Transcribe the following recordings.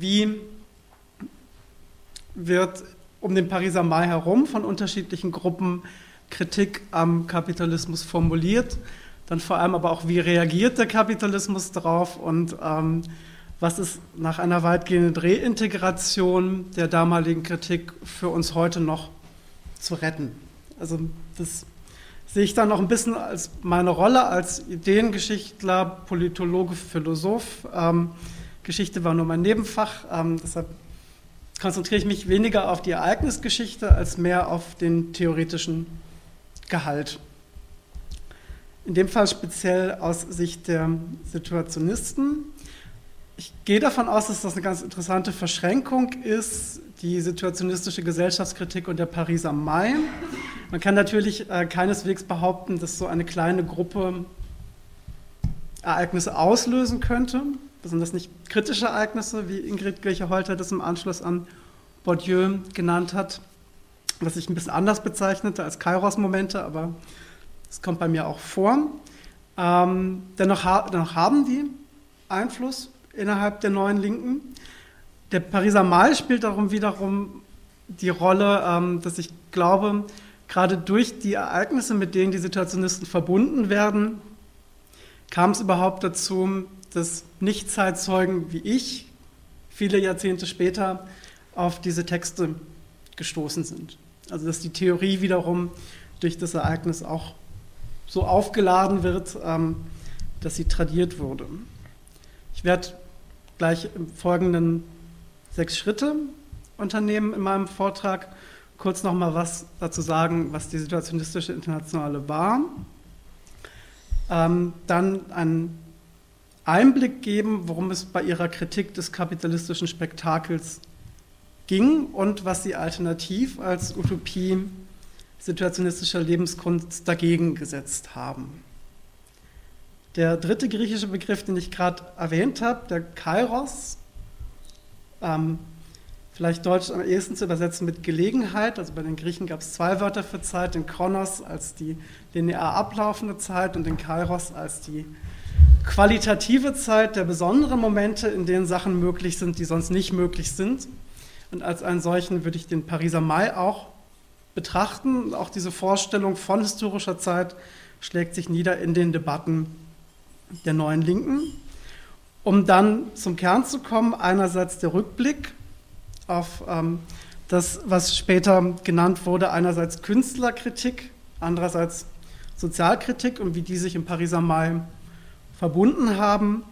wie wird um den Pariser Mai herum von unterschiedlichen Gruppen Kritik am Kapitalismus formuliert, dann vor allem aber auch, wie reagiert der Kapitalismus darauf und ähm, was ist nach einer weitgehenden Reintegration der damaligen Kritik für uns heute noch zu retten. Also das sehe ich dann noch ein bisschen als meine Rolle als Ideengeschichtler, Politologe, Philosoph. Ähm, Geschichte war nur mein Nebenfach, ähm, deshalb konzentriere ich mich weniger auf die Ereignisgeschichte als mehr auf den theoretischen Gehalt. In dem Fall speziell aus Sicht der Situationisten. Ich gehe davon aus, dass das eine ganz interessante Verschränkung ist, die situationistische Gesellschaftskritik und der Pariser Mai. Man kann natürlich äh, keineswegs behaupten, dass so eine kleine Gruppe Ereignisse auslösen könnte. Besonders nicht kritische Ereignisse, wie Ingrid Glecher-Holter das im Anschluss an Bourdieu genannt hat, was ich ein bisschen anders bezeichnete als Kairos-Momente, aber es kommt bei mir auch vor. Ähm, dennoch, dennoch haben die Einfluss innerhalb der neuen Linken. Der Pariser Mai spielt darum wiederum die Rolle, ähm, dass ich glaube, gerade durch die Ereignisse, mit denen die Situationisten verbunden werden, kam es überhaupt dazu, dass Nicht-Zeitzeugen wie ich viele Jahrzehnte später auf diese Texte gestoßen sind. Also dass die Theorie wiederum durch das Ereignis auch so aufgeladen wird, ähm, dass sie tradiert wurde. Ich werde gleich im Folgenden sechs Schritte unternehmen in meinem Vortrag. Kurz noch mal was dazu sagen, was die situationistische Internationale war. Ähm, dann einen Einblick geben, worum es bei ihrer Kritik des kapitalistischen Spektakels ging und was sie alternativ als Utopie situationistischer Lebenskunst dagegen gesetzt haben. Der dritte griechische Begriff, den ich gerade erwähnt habe, der Kairos, ähm, vielleicht deutsch am ehesten zu übersetzen mit Gelegenheit. Also bei den Griechen gab es zwei Wörter für Zeit, den Kronos als die linear ablaufende Zeit und den Kairos als die qualitative Zeit der besonderen Momente, in denen Sachen möglich sind, die sonst nicht möglich sind. Und als einen solchen würde ich den Pariser Mai auch betrachten. Auch diese Vorstellung von historischer Zeit schlägt sich nieder in den Debatten der neuen Linken. Um dann zum Kern zu kommen, einerseits der Rückblick auf ähm, das, was später genannt wurde, einerseits Künstlerkritik, andererseits Sozialkritik und wie die sich im Pariser Mai verbunden haben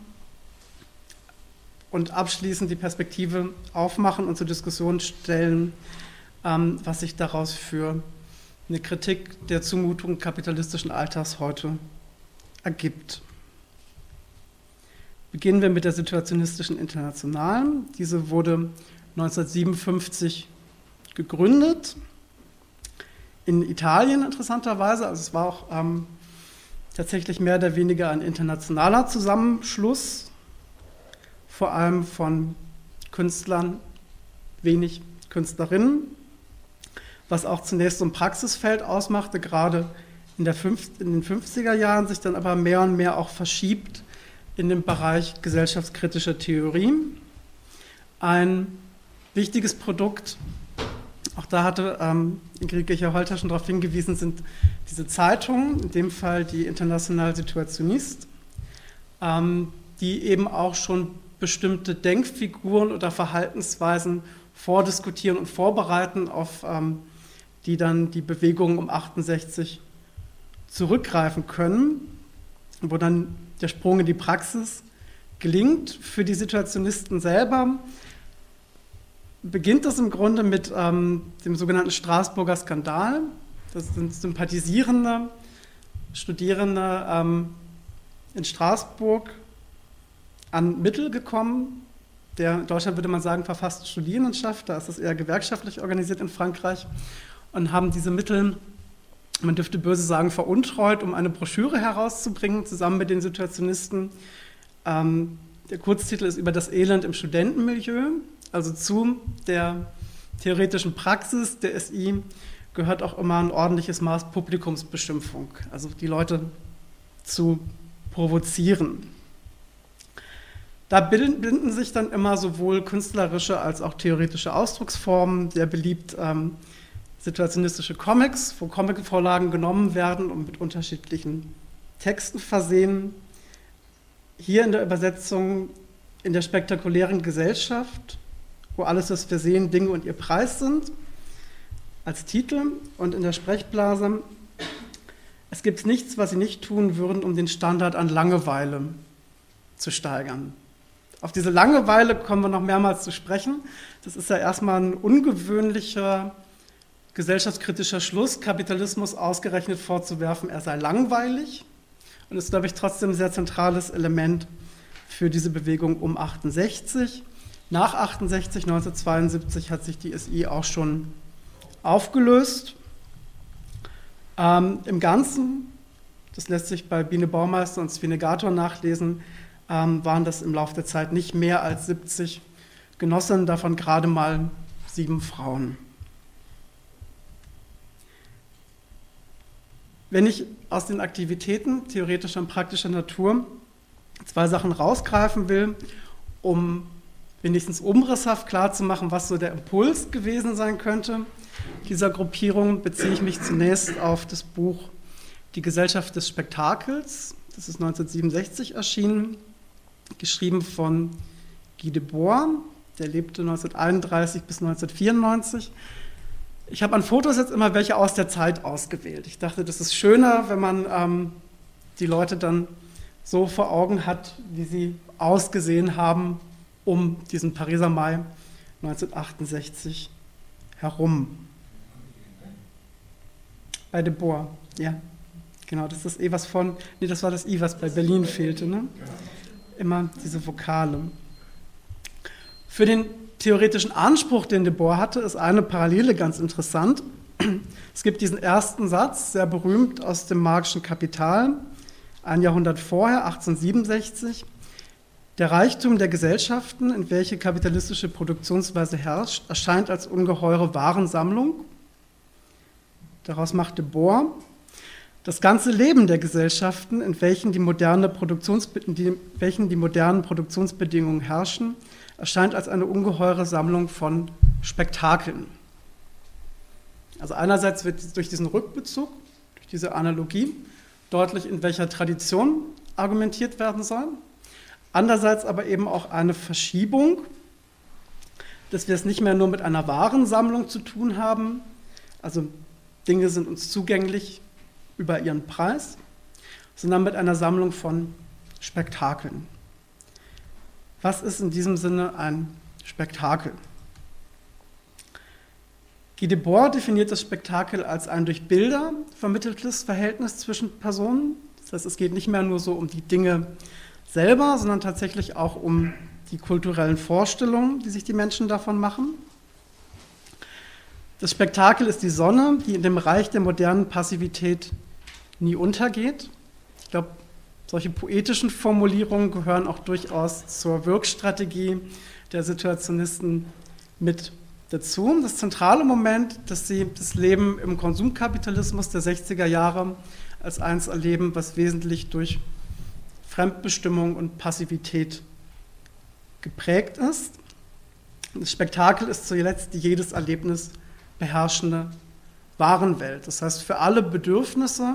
und abschließend die Perspektive aufmachen und zur Diskussion stellen, ähm, was sich daraus für eine Kritik der Zumutung kapitalistischen Alltags heute ergibt. Beginnen wir mit der Situationistischen Internationalen. Diese wurde 1957 gegründet. In Italien interessanterweise, also es war auch ähm, tatsächlich mehr oder weniger ein internationaler Zusammenschluss, vor allem von Künstlern, wenig Künstlerinnen, was auch zunächst so ein Praxisfeld ausmachte, gerade in, fünf, in den 50er Jahren sich dann aber mehr und mehr auch verschiebt in den Bereich gesellschaftskritischer Theorie. Ein wichtiges Produkt, auch da hatte ähm, Ingrid Gecher-Holter schon darauf hingewiesen, sind diese Zeitungen, in dem Fall die International Situationist, ähm, die eben auch schon bestimmte Denkfiguren oder Verhaltensweisen vordiskutieren und vorbereiten, auf ähm, die dann die Bewegungen um 68 zurückgreifen können, wo dann der Sprung in die Praxis gelingt. Für die Situationisten selber beginnt das im Grunde mit ähm, dem sogenannten Straßburger Skandal. Das sind sympathisierende Studierende ähm, in Straßburg an Mittel gekommen. Der, in Deutschland würde man sagen, verfasste Studierendenschaft, da ist das eher gewerkschaftlich organisiert in Frankreich, und haben diese Mittel man dürfte böse sagen, veruntreut, um eine Broschüre herauszubringen, zusammen mit den Situationisten. Ähm, der Kurztitel ist über das Elend im Studentenmilieu, also zu der theoretischen Praxis der SI gehört auch immer ein ordentliches Maß Da binden sich dann immer sowohl künstlerische als auch theoretische Ausdrucksformen. Sehr beliebt ähm, situationistische Comics, wo Comicvorlagen genommen werden und mit unterschiedlichen Texten versehen. Hier in der Übersetzung in der spektakulären Gesellschaft, wo alles, was wir sehen, Dinge und ihr Preis sind, als Titel. Und in der Sprechblase, es gibt nichts, was sie nicht tun würden, um den Standard an Langeweile zu steigern. Auf diese Langeweile kommen wir noch mehrmals zu sprechen. Das ist ja erstmal ein ungewöhnlicher gesellschaftskritischer Schluss, Kapitalismus ausgerechnet vorzuwerfen, er sei langweilig. Und ist, glaube ich, trotzdem ein sehr zentrales Element für diese Bewegung um 68. Nach 68, 1972, hat sich die SI auch schon aufgelöst. Ähm, Im Ganzen, das lässt sich bei Biene Baumeister und Svinegator nachlesen, ähm, waren das im Laufe der Zeit nicht mehr als 70 Genossinnen, davon gerade mal sieben Frauen. Wenn ich aus den Aktivitäten theoretischer und praktischer Natur zwei Sachen rausgreifen will, um wenigstens umrisshaft klarzumachen, was so der Impuls gewesen sein könnte dieser Gruppierung, beziehe ich mich zunächst auf das Buch Die Gesellschaft des Spektakels. Das ist 1967 erschienen, geschrieben von Guy Debord. Der lebte 1931 bis 1994 ich habe an Fotos jetzt immer welche aus der Zeit ausgewählt. Ich dachte, das ist schöner, wenn man ähm, die Leute dann so vor Augen hat, wie sie ausgesehen haben um diesen Pariser Mai 1968 herum. Bei De Boer, ja. Genau, das ist eh was von, nee, das war das I, was bei Berlin fehlte, ne? Immer diese Vokale. Für den theoretischen Anspruch, den De Boer hatte, ist eine Parallele ganz interessant. Es gibt diesen ersten Satz, sehr berühmt aus dem Marxischen Kapital, ein Jahrhundert vorher, 1867. Der Reichtum der Gesellschaften, in welche kapitalistische Produktionsweise herrscht, erscheint als ungeheure Warensammlung. Daraus macht de Boer das ganze Leben der Gesellschaften, in welchen die, moderne in welchen die modernen Produktionsbedingungen herrschen, erscheint als eine ungeheure Sammlung von Spektakeln. Also einerseits wird durch diesen Rückbezug, durch diese Analogie deutlich, in welcher Tradition argumentiert werden soll. Andererseits aber eben auch eine Verschiebung, dass wir es nicht mehr nur mit einer Warensammlung zu tun haben, also Dinge sind uns zugänglich über ihren Preis, sondern mit einer Sammlung von Spektakeln. Was ist in diesem Sinne ein Spektakel? Guy Debord definiert das Spektakel als ein durch Bilder vermitteltes Verhältnis zwischen Personen. Das heißt, es geht nicht mehr nur so um die Dinge selber, sondern tatsächlich auch um die kulturellen Vorstellungen, die sich die Menschen davon machen. Das Spektakel ist die Sonne, die in dem Reich der modernen Passivität nie untergeht. Ich glaube, solche poetischen Formulierungen gehören auch durchaus zur Wirkstrategie der Situationisten mit dazu. Das zentrale Moment, dass sie das Leben im Konsumkapitalismus der 60er Jahre als eins erleben, was wesentlich durch Fremdbestimmung und Passivität geprägt ist. Das Spektakel ist zuletzt die jedes Erlebnis beherrschende Warenwelt. Das heißt, für alle Bedürfnisse,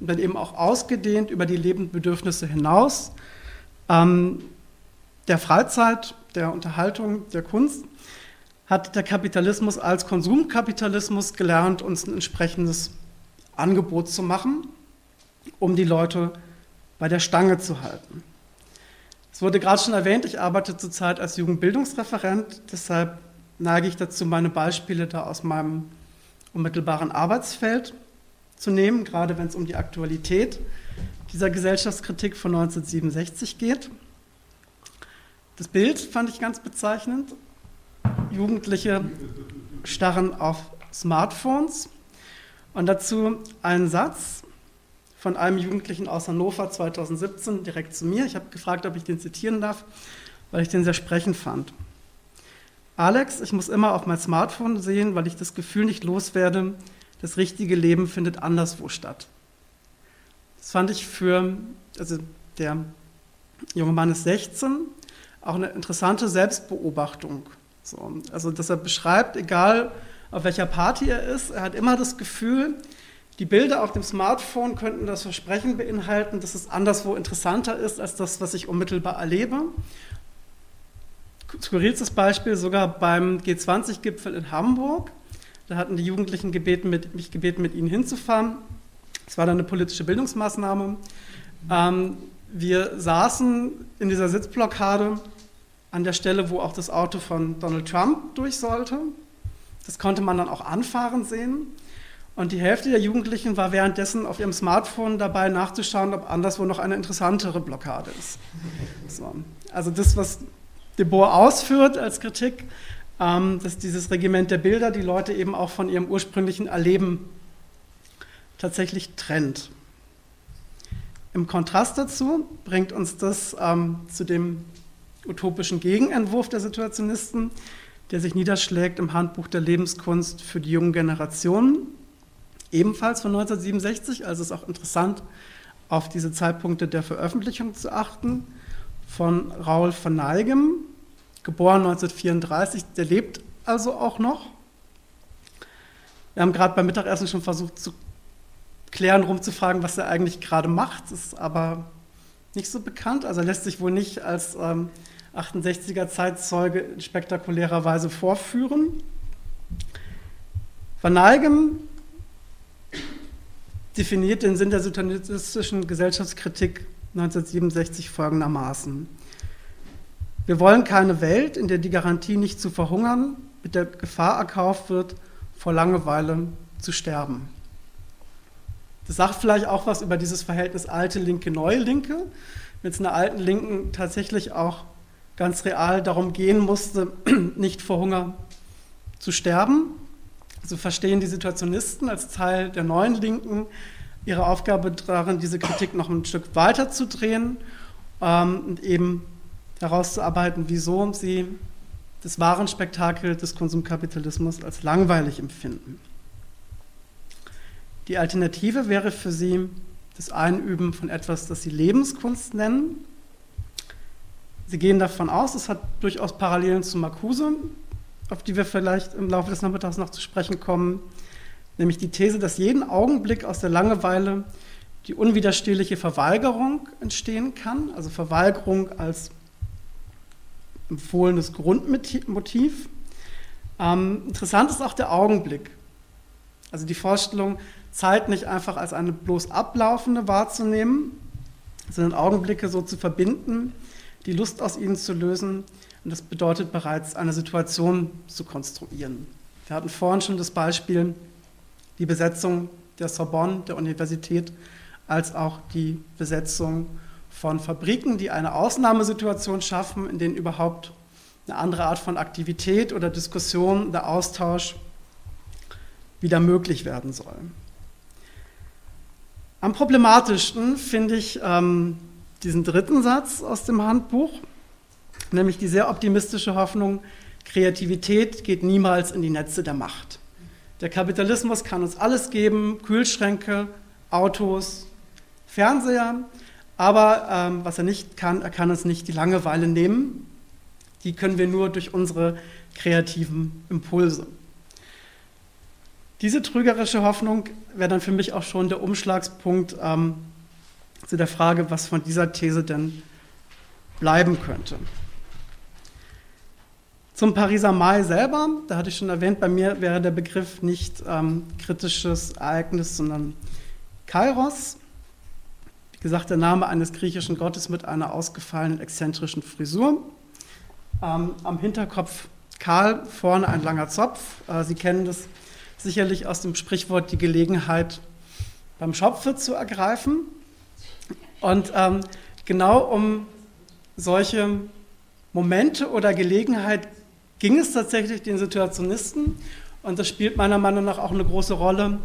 und dann eben auch ausgedehnt über die Lebensbedürfnisse hinaus, ähm, der Freizeit, der Unterhaltung, der Kunst, hat der Kapitalismus als Konsumkapitalismus gelernt, uns ein entsprechendes Angebot zu machen, um die Leute bei der Stange zu halten. Es wurde gerade schon erwähnt, ich arbeite zurzeit als Jugendbildungsreferent, deshalb neige ich dazu, meine Beispiele da aus meinem unmittelbaren Arbeitsfeld zu nehmen, gerade wenn es um die Aktualität dieser Gesellschaftskritik von 1967 geht. Das Bild fand ich ganz bezeichnend. Jugendliche starren auf Smartphones und dazu ein Satz von einem Jugendlichen aus Hannover 2017 direkt zu mir. Ich habe gefragt, ob ich den zitieren darf, weil ich den sehr sprechend fand. Alex, ich muss immer auf mein Smartphone sehen, weil ich das Gefühl nicht loswerde, das richtige Leben findet anderswo statt. Das fand ich für, also der junge Mann ist 16, auch eine interessante Selbstbeobachtung. So, also, dass er beschreibt, egal auf welcher Party er ist, er hat immer das Gefühl, die Bilder auf dem Smartphone könnten das Versprechen beinhalten, dass es anderswo interessanter ist als das, was ich unmittelbar erlebe. Skurrilstes Beispiel sogar beim G20-Gipfel in Hamburg. Da hatten die Jugendlichen gebeten, mit, mich gebeten, mit ihnen hinzufahren. Es war dann eine politische Bildungsmaßnahme. Ähm, wir saßen in dieser Sitzblockade an der Stelle, wo auch das Auto von Donald Trump durch sollte. Das konnte man dann auch anfahren sehen. Und die Hälfte der Jugendlichen war währenddessen auf ihrem Smartphone dabei nachzuschauen, ob anderswo noch eine interessantere Blockade ist. So. Also das, was de Boer ausführt als Kritik, ähm, dass dieses Regiment der Bilder die Leute eben auch von ihrem ursprünglichen Erleben tatsächlich trennt. Im Kontrast dazu bringt uns das ähm, zu dem utopischen Gegenentwurf der Situationisten, der sich niederschlägt im Handbuch der Lebenskunst für die jungen Generationen, ebenfalls von 1967. Also ist auch interessant, auf diese Zeitpunkte der Veröffentlichung zu achten, von Raul von Neigem, geboren 1934, der lebt also auch noch. Wir haben gerade beim Mittagessen schon versucht zu klären, rumzufragen, was er eigentlich gerade macht, ist aber nicht so bekannt. Also er lässt sich wohl nicht als ähm, 68er Zeitzeuge in spektakulärer Weise vorführen. Van Neigem definiert den Sinn der sozialistischen Gesellschaftskritik 1967 folgendermaßen. Wir wollen keine Welt, in der die Garantie nicht zu verhungern mit der Gefahr erkauft wird, vor Langeweile zu sterben. Das sagt vielleicht auch was über dieses Verhältnis alte Linke, neue Linke. Wenn es in der alten Linken tatsächlich auch ganz real darum gehen musste, nicht vor Hunger zu sterben. So verstehen die Situationisten als Teil der neuen Linken ihre Aufgabe darin, diese Kritik noch ein Stück weiter zu drehen ähm, und eben herauszuarbeiten, wieso sie das Warenspektakel des Konsumkapitalismus als langweilig empfinden. Die Alternative wäre für sie das Einüben von etwas, das sie Lebenskunst nennen. Sie gehen davon aus, es hat durchaus Parallelen zu Marcuse, auf die wir vielleicht im Laufe des Nachmittags noch zu sprechen kommen, nämlich die These, dass jeden Augenblick aus der Langeweile die unwiderstehliche Verweigerung entstehen kann, also Verweigerung als empfohlenes Grundmotiv. Ähm, interessant ist auch der Augenblick. Also die Vorstellung, Zeit nicht einfach als eine bloß ablaufende wahrzunehmen, sondern Augenblicke so zu verbinden, die Lust aus ihnen zu lösen. Und das bedeutet bereits, eine Situation zu konstruieren. Wir hatten vorhin schon das Beispiel, die Besetzung der Sorbonne, der Universität, als auch die Besetzung von Fabriken, die eine Ausnahmesituation schaffen, in denen überhaupt eine andere Art von Aktivität oder Diskussion, der Austausch wieder möglich werden soll. Am problematischsten finde ich ähm, diesen dritten Satz aus dem Handbuch, nämlich die sehr optimistische Hoffnung, Kreativität geht niemals in die Netze der Macht. Der Kapitalismus kann uns alles geben, Kühlschränke, Autos, Fernseher, aber ähm, was er nicht kann, er kann uns nicht die Langeweile nehmen. Die können wir nur durch unsere kreativen Impulse. Diese trügerische Hoffnung wäre dann für mich auch schon der Umschlagspunkt ähm, zu der Frage, was von dieser These denn bleiben könnte. Zum Pariser Mai selber, da hatte ich schon erwähnt, bei mir wäre der Begriff nicht ähm, kritisches Ereignis, sondern Kairos. Wie gesagt, der Name eines griechischen Gottes mit einer ausgefallenen, exzentrischen Frisur. Ähm, am Hinterkopf kahl, vorne ein langer Zopf. Äh, Sie kennen das sicherlich aus dem Sprichwort die Gelegenheit beim Schopfe zu ergreifen. Und ähm, genau um solche Momente oder Gelegenheit ging es tatsächlich den Situationisten. Und das spielt meiner Meinung nach auch eine große Rolle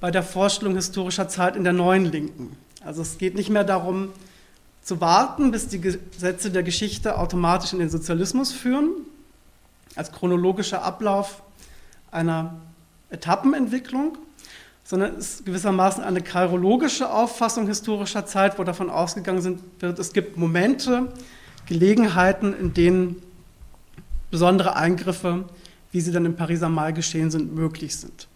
bei der Vorstellung historischer Zeit in der neuen Linken. Also es geht nicht mehr darum, zu warten, bis die Gesetze der Geschichte automatisch in den Sozialismus führen, als chronologischer Ablauf einer Etappenentwicklung, sondern es ist gewissermaßen eine kairologische Auffassung historischer Zeit, wo davon ausgegangen wird, es gibt Momente, Gelegenheiten, in denen besondere Eingriffe, wie sie dann im Pariser Mai geschehen sind, möglich sind.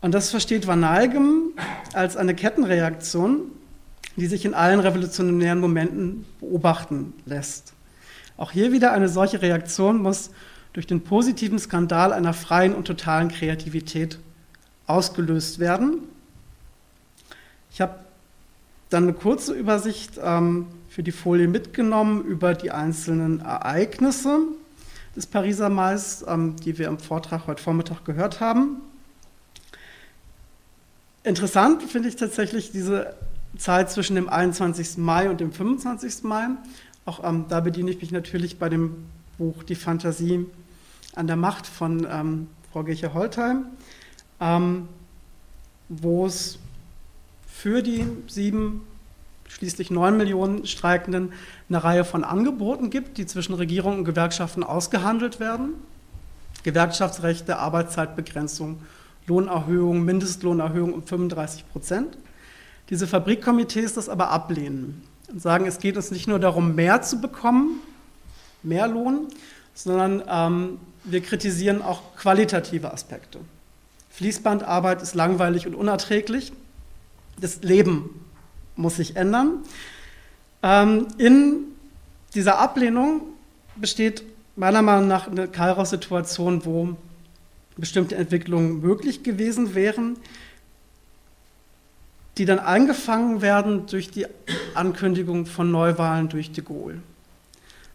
Und das versteht Van Nalgem als eine Kettenreaktion, die sich in allen revolutionären Momenten beobachten lässt. Auch hier wieder eine solche Reaktion muss durch den positiven Skandal einer freien und totalen Kreativität ausgelöst werden. Ich habe dann eine kurze Übersicht ähm, für die Folie mitgenommen über die einzelnen Ereignisse des Pariser Mais, ähm, die wir im Vortrag heute Vormittag gehört haben. Interessant finde ich tatsächlich diese Zeit zwischen dem 21. Mai und dem 25. Mai. Auch ähm, da bediene ich mich natürlich bei dem Buch Die Fantasie an der Macht von ähm, Frau Geche-Holtheim, ähm, wo es für die sieben, schließlich neun Millionen Streikenden eine Reihe von Angeboten gibt, die zwischen Regierung und Gewerkschaften ausgehandelt werden. Gewerkschaftsrechte, Arbeitszeitbegrenzung, Lohnerhöhung, Mindestlohnerhöhung um 35 Prozent. Diese Fabrikkomitees das aber ablehnen und sagen, es geht uns nicht nur darum, mehr zu bekommen, mehr Lohn, sondern ähm, wir kritisieren auch qualitative Aspekte. Fließbandarbeit ist langweilig und unerträglich. Das Leben muss sich ändern. Ähm, in dieser Ablehnung besteht meiner Meinung nach eine Kairos-Situation, wo bestimmte Entwicklungen möglich gewesen wären, die dann angefangen werden durch die Ankündigung von Neuwahlen durch de Gaulle.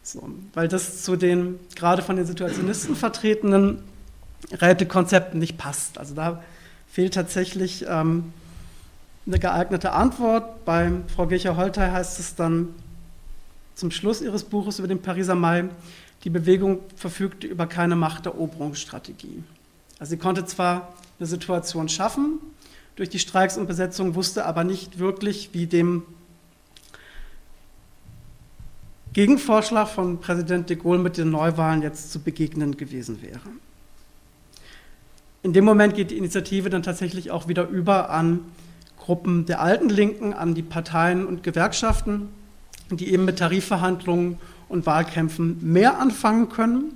So, weil das zu den gerade von den Situationisten vertretenen Rätekonzepten nicht passt. Also da fehlt tatsächlich ähm, eine geeignete Antwort. Bei Frau Gecher-Holtei heißt es dann zum Schluss ihres Buches über den Pariser Mai, die Bewegung verfügte über keine Machteroberungsstrategie. Also sie konnte zwar eine Situation schaffen, durch die Streiks und Besetzungen, wusste aber nicht wirklich, wie dem Gegenvorschlag von Präsident de Gaulle mit den Neuwahlen jetzt zu begegnen gewesen wäre. In dem Moment geht die Initiative dann tatsächlich auch wieder über an Gruppen der alten Linken, an die Parteien und Gewerkschaften, die eben mit Tarifverhandlungen und Wahlkämpfen mehr anfangen können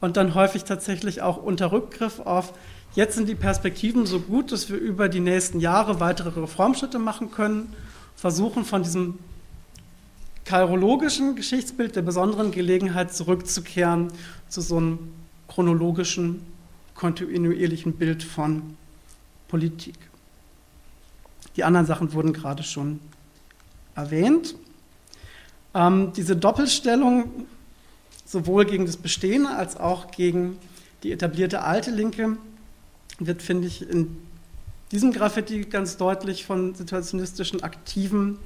und dann häufig tatsächlich auch unter Rückgriff auf Jetzt sind die Perspektiven so gut, dass wir über die nächsten Jahre weitere Reformschritte machen können, versuchen von diesem kairologischen Geschichtsbild der besonderen Gelegenheit zurückzukehren zu so einem chronologischen, kontinuierlichen Bild von Politik. Die anderen Sachen wurden gerade schon erwähnt. Ähm, diese Doppelstellung sowohl gegen das Bestehende als auch gegen die etablierte alte Linke wird, finde ich, in diesem Graffiti ganz deutlich von situationistischen Aktiven,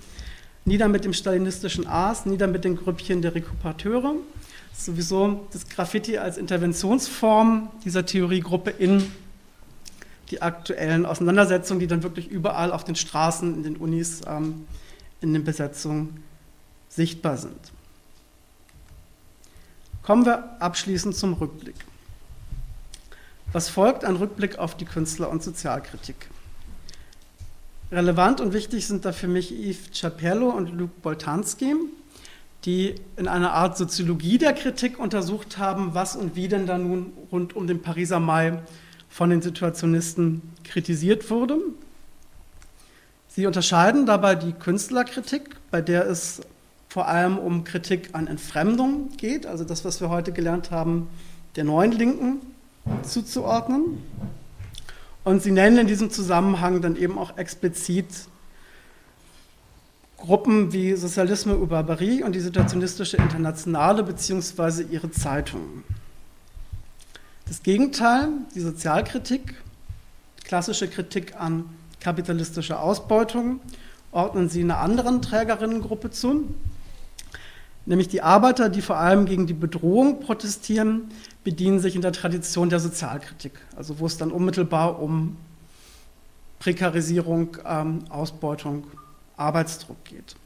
nieder mit dem stalinistischen Aas, nieder mit den Grüppchen der Rekuperateure. Sowieso das Graffiti als Interventionsform dieser Theoriegruppe in die aktuellen Auseinandersetzungen, die dann wirklich überall auf den Straßen, in den Unis, ähm, in den Besetzungen sichtbar sind. Kommen wir abschließend zum Rückblick. Was folgt? Ein Rückblick auf die Künstler- und Sozialkritik. Relevant und wichtig sind da für mich Yves Ciapello und Luc Boltanski, die in einer Art Soziologie der Kritik untersucht haben, was und wie denn da nun rund um den Pariser Mai von den Situationisten kritisiert wurde. Sie unterscheiden dabei die Künstlerkritik, bei der es vor allem um Kritik an Entfremdung geht, also das, was wir heute gelernt haben, der neuen Linken, zuzuordnen. Und sie nennen in diesem Zusammenhang dann eben auch explizit Gruppen wie Sozialisme ou Barbarie und die Situationistische Internationale beziehungsweise ihre Zeitungen. Das Gegenteil, die Sozialkritik, klassische Kritik an kapitalistischer Ausbeutung, ordnen sie einer anderen Trägerinnengruppe zu, nämlich die Arbeiter, die vor allem gegen die Bedrohung protestieren, bedienen sich in der Tradition der Sozialkritik, also wo es dann unmittelbar um Prekarisierung, ähm, Ausbeutung, Arbeitsdruck geht.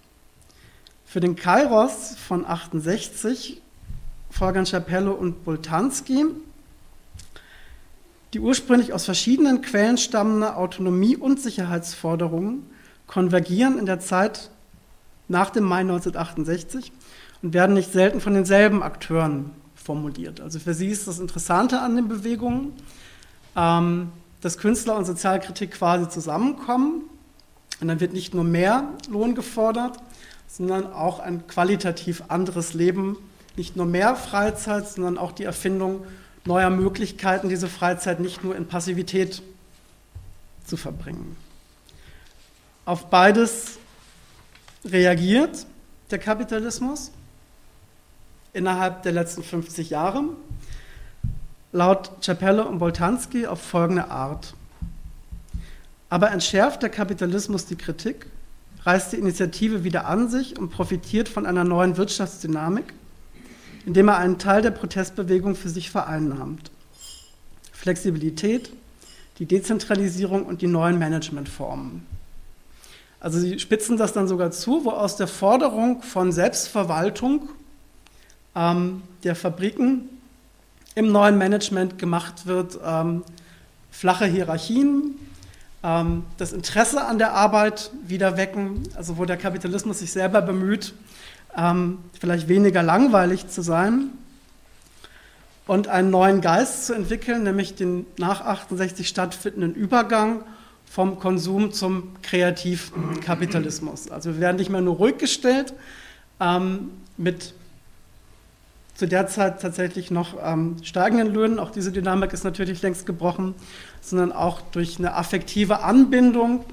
Für den Kairos von 68 folgern Chapello und Boltanski Die ursprünglich aus verschiedenen Quellen stammende Autonomie- und Sicherheitsforderungen konvergieren in der Zeit nach dem Mai 1968 und werden nicht selten von denselben Akteuren formuliert. Also für sie ist das Interessante an den Bewegungen, ähm, dass Künstler und Sozialkritik quasi zusammenkommen und dann wird nicht nur mehr Lohn gefordert, sondern auch ein qualitativ anderes Leben, nicht nur mehr Freizeit, sondern auch die Erfindung neuer Möglichkeiten, diese Freizeit nicht nur in Passivität zu verbringen. Auf beides reagiert der Kapitalismus innerhalb der letzten 50 Jahre laut Chapelle und Boltanski auf folgende Art. Aber entschärft der Kapitalismus die Kritik, reißt die Initiative wieder an sich und profitiert von einer neuen Wirtschaftsdynamik, indem er einen Teil der Protestbewegung für sich vereinnahmt. Flexibilität, die Dezentralisierung und die neuen Managementformen. Also sie spitzen das dann sogar zu, wo aus der Forderung von Selbstverwaltung ähm, der Fabriken im neuen Management gemacht wird, ähm, flache Hierarchien, ähm, das Interesse an der Arbeit wieder wecken, also wo der Kapitalismus sich selber bemüht, ähm, vielleicht weniger langweilig zu sein und einen neuen Geist zu entwickeln, nämlich den nach 68 stattfindenden Übergang vom Konsum zum Kreativkapitalismus. Also wir werden nicht mehr nur ruhig gestellt ähm, mit zu der Zeit tatsächlich noch ähm, steigenden Löhnen. Auch diese Dynamik ist natürlich längst gebrochen, sondern auch durch eine affektive Anbindung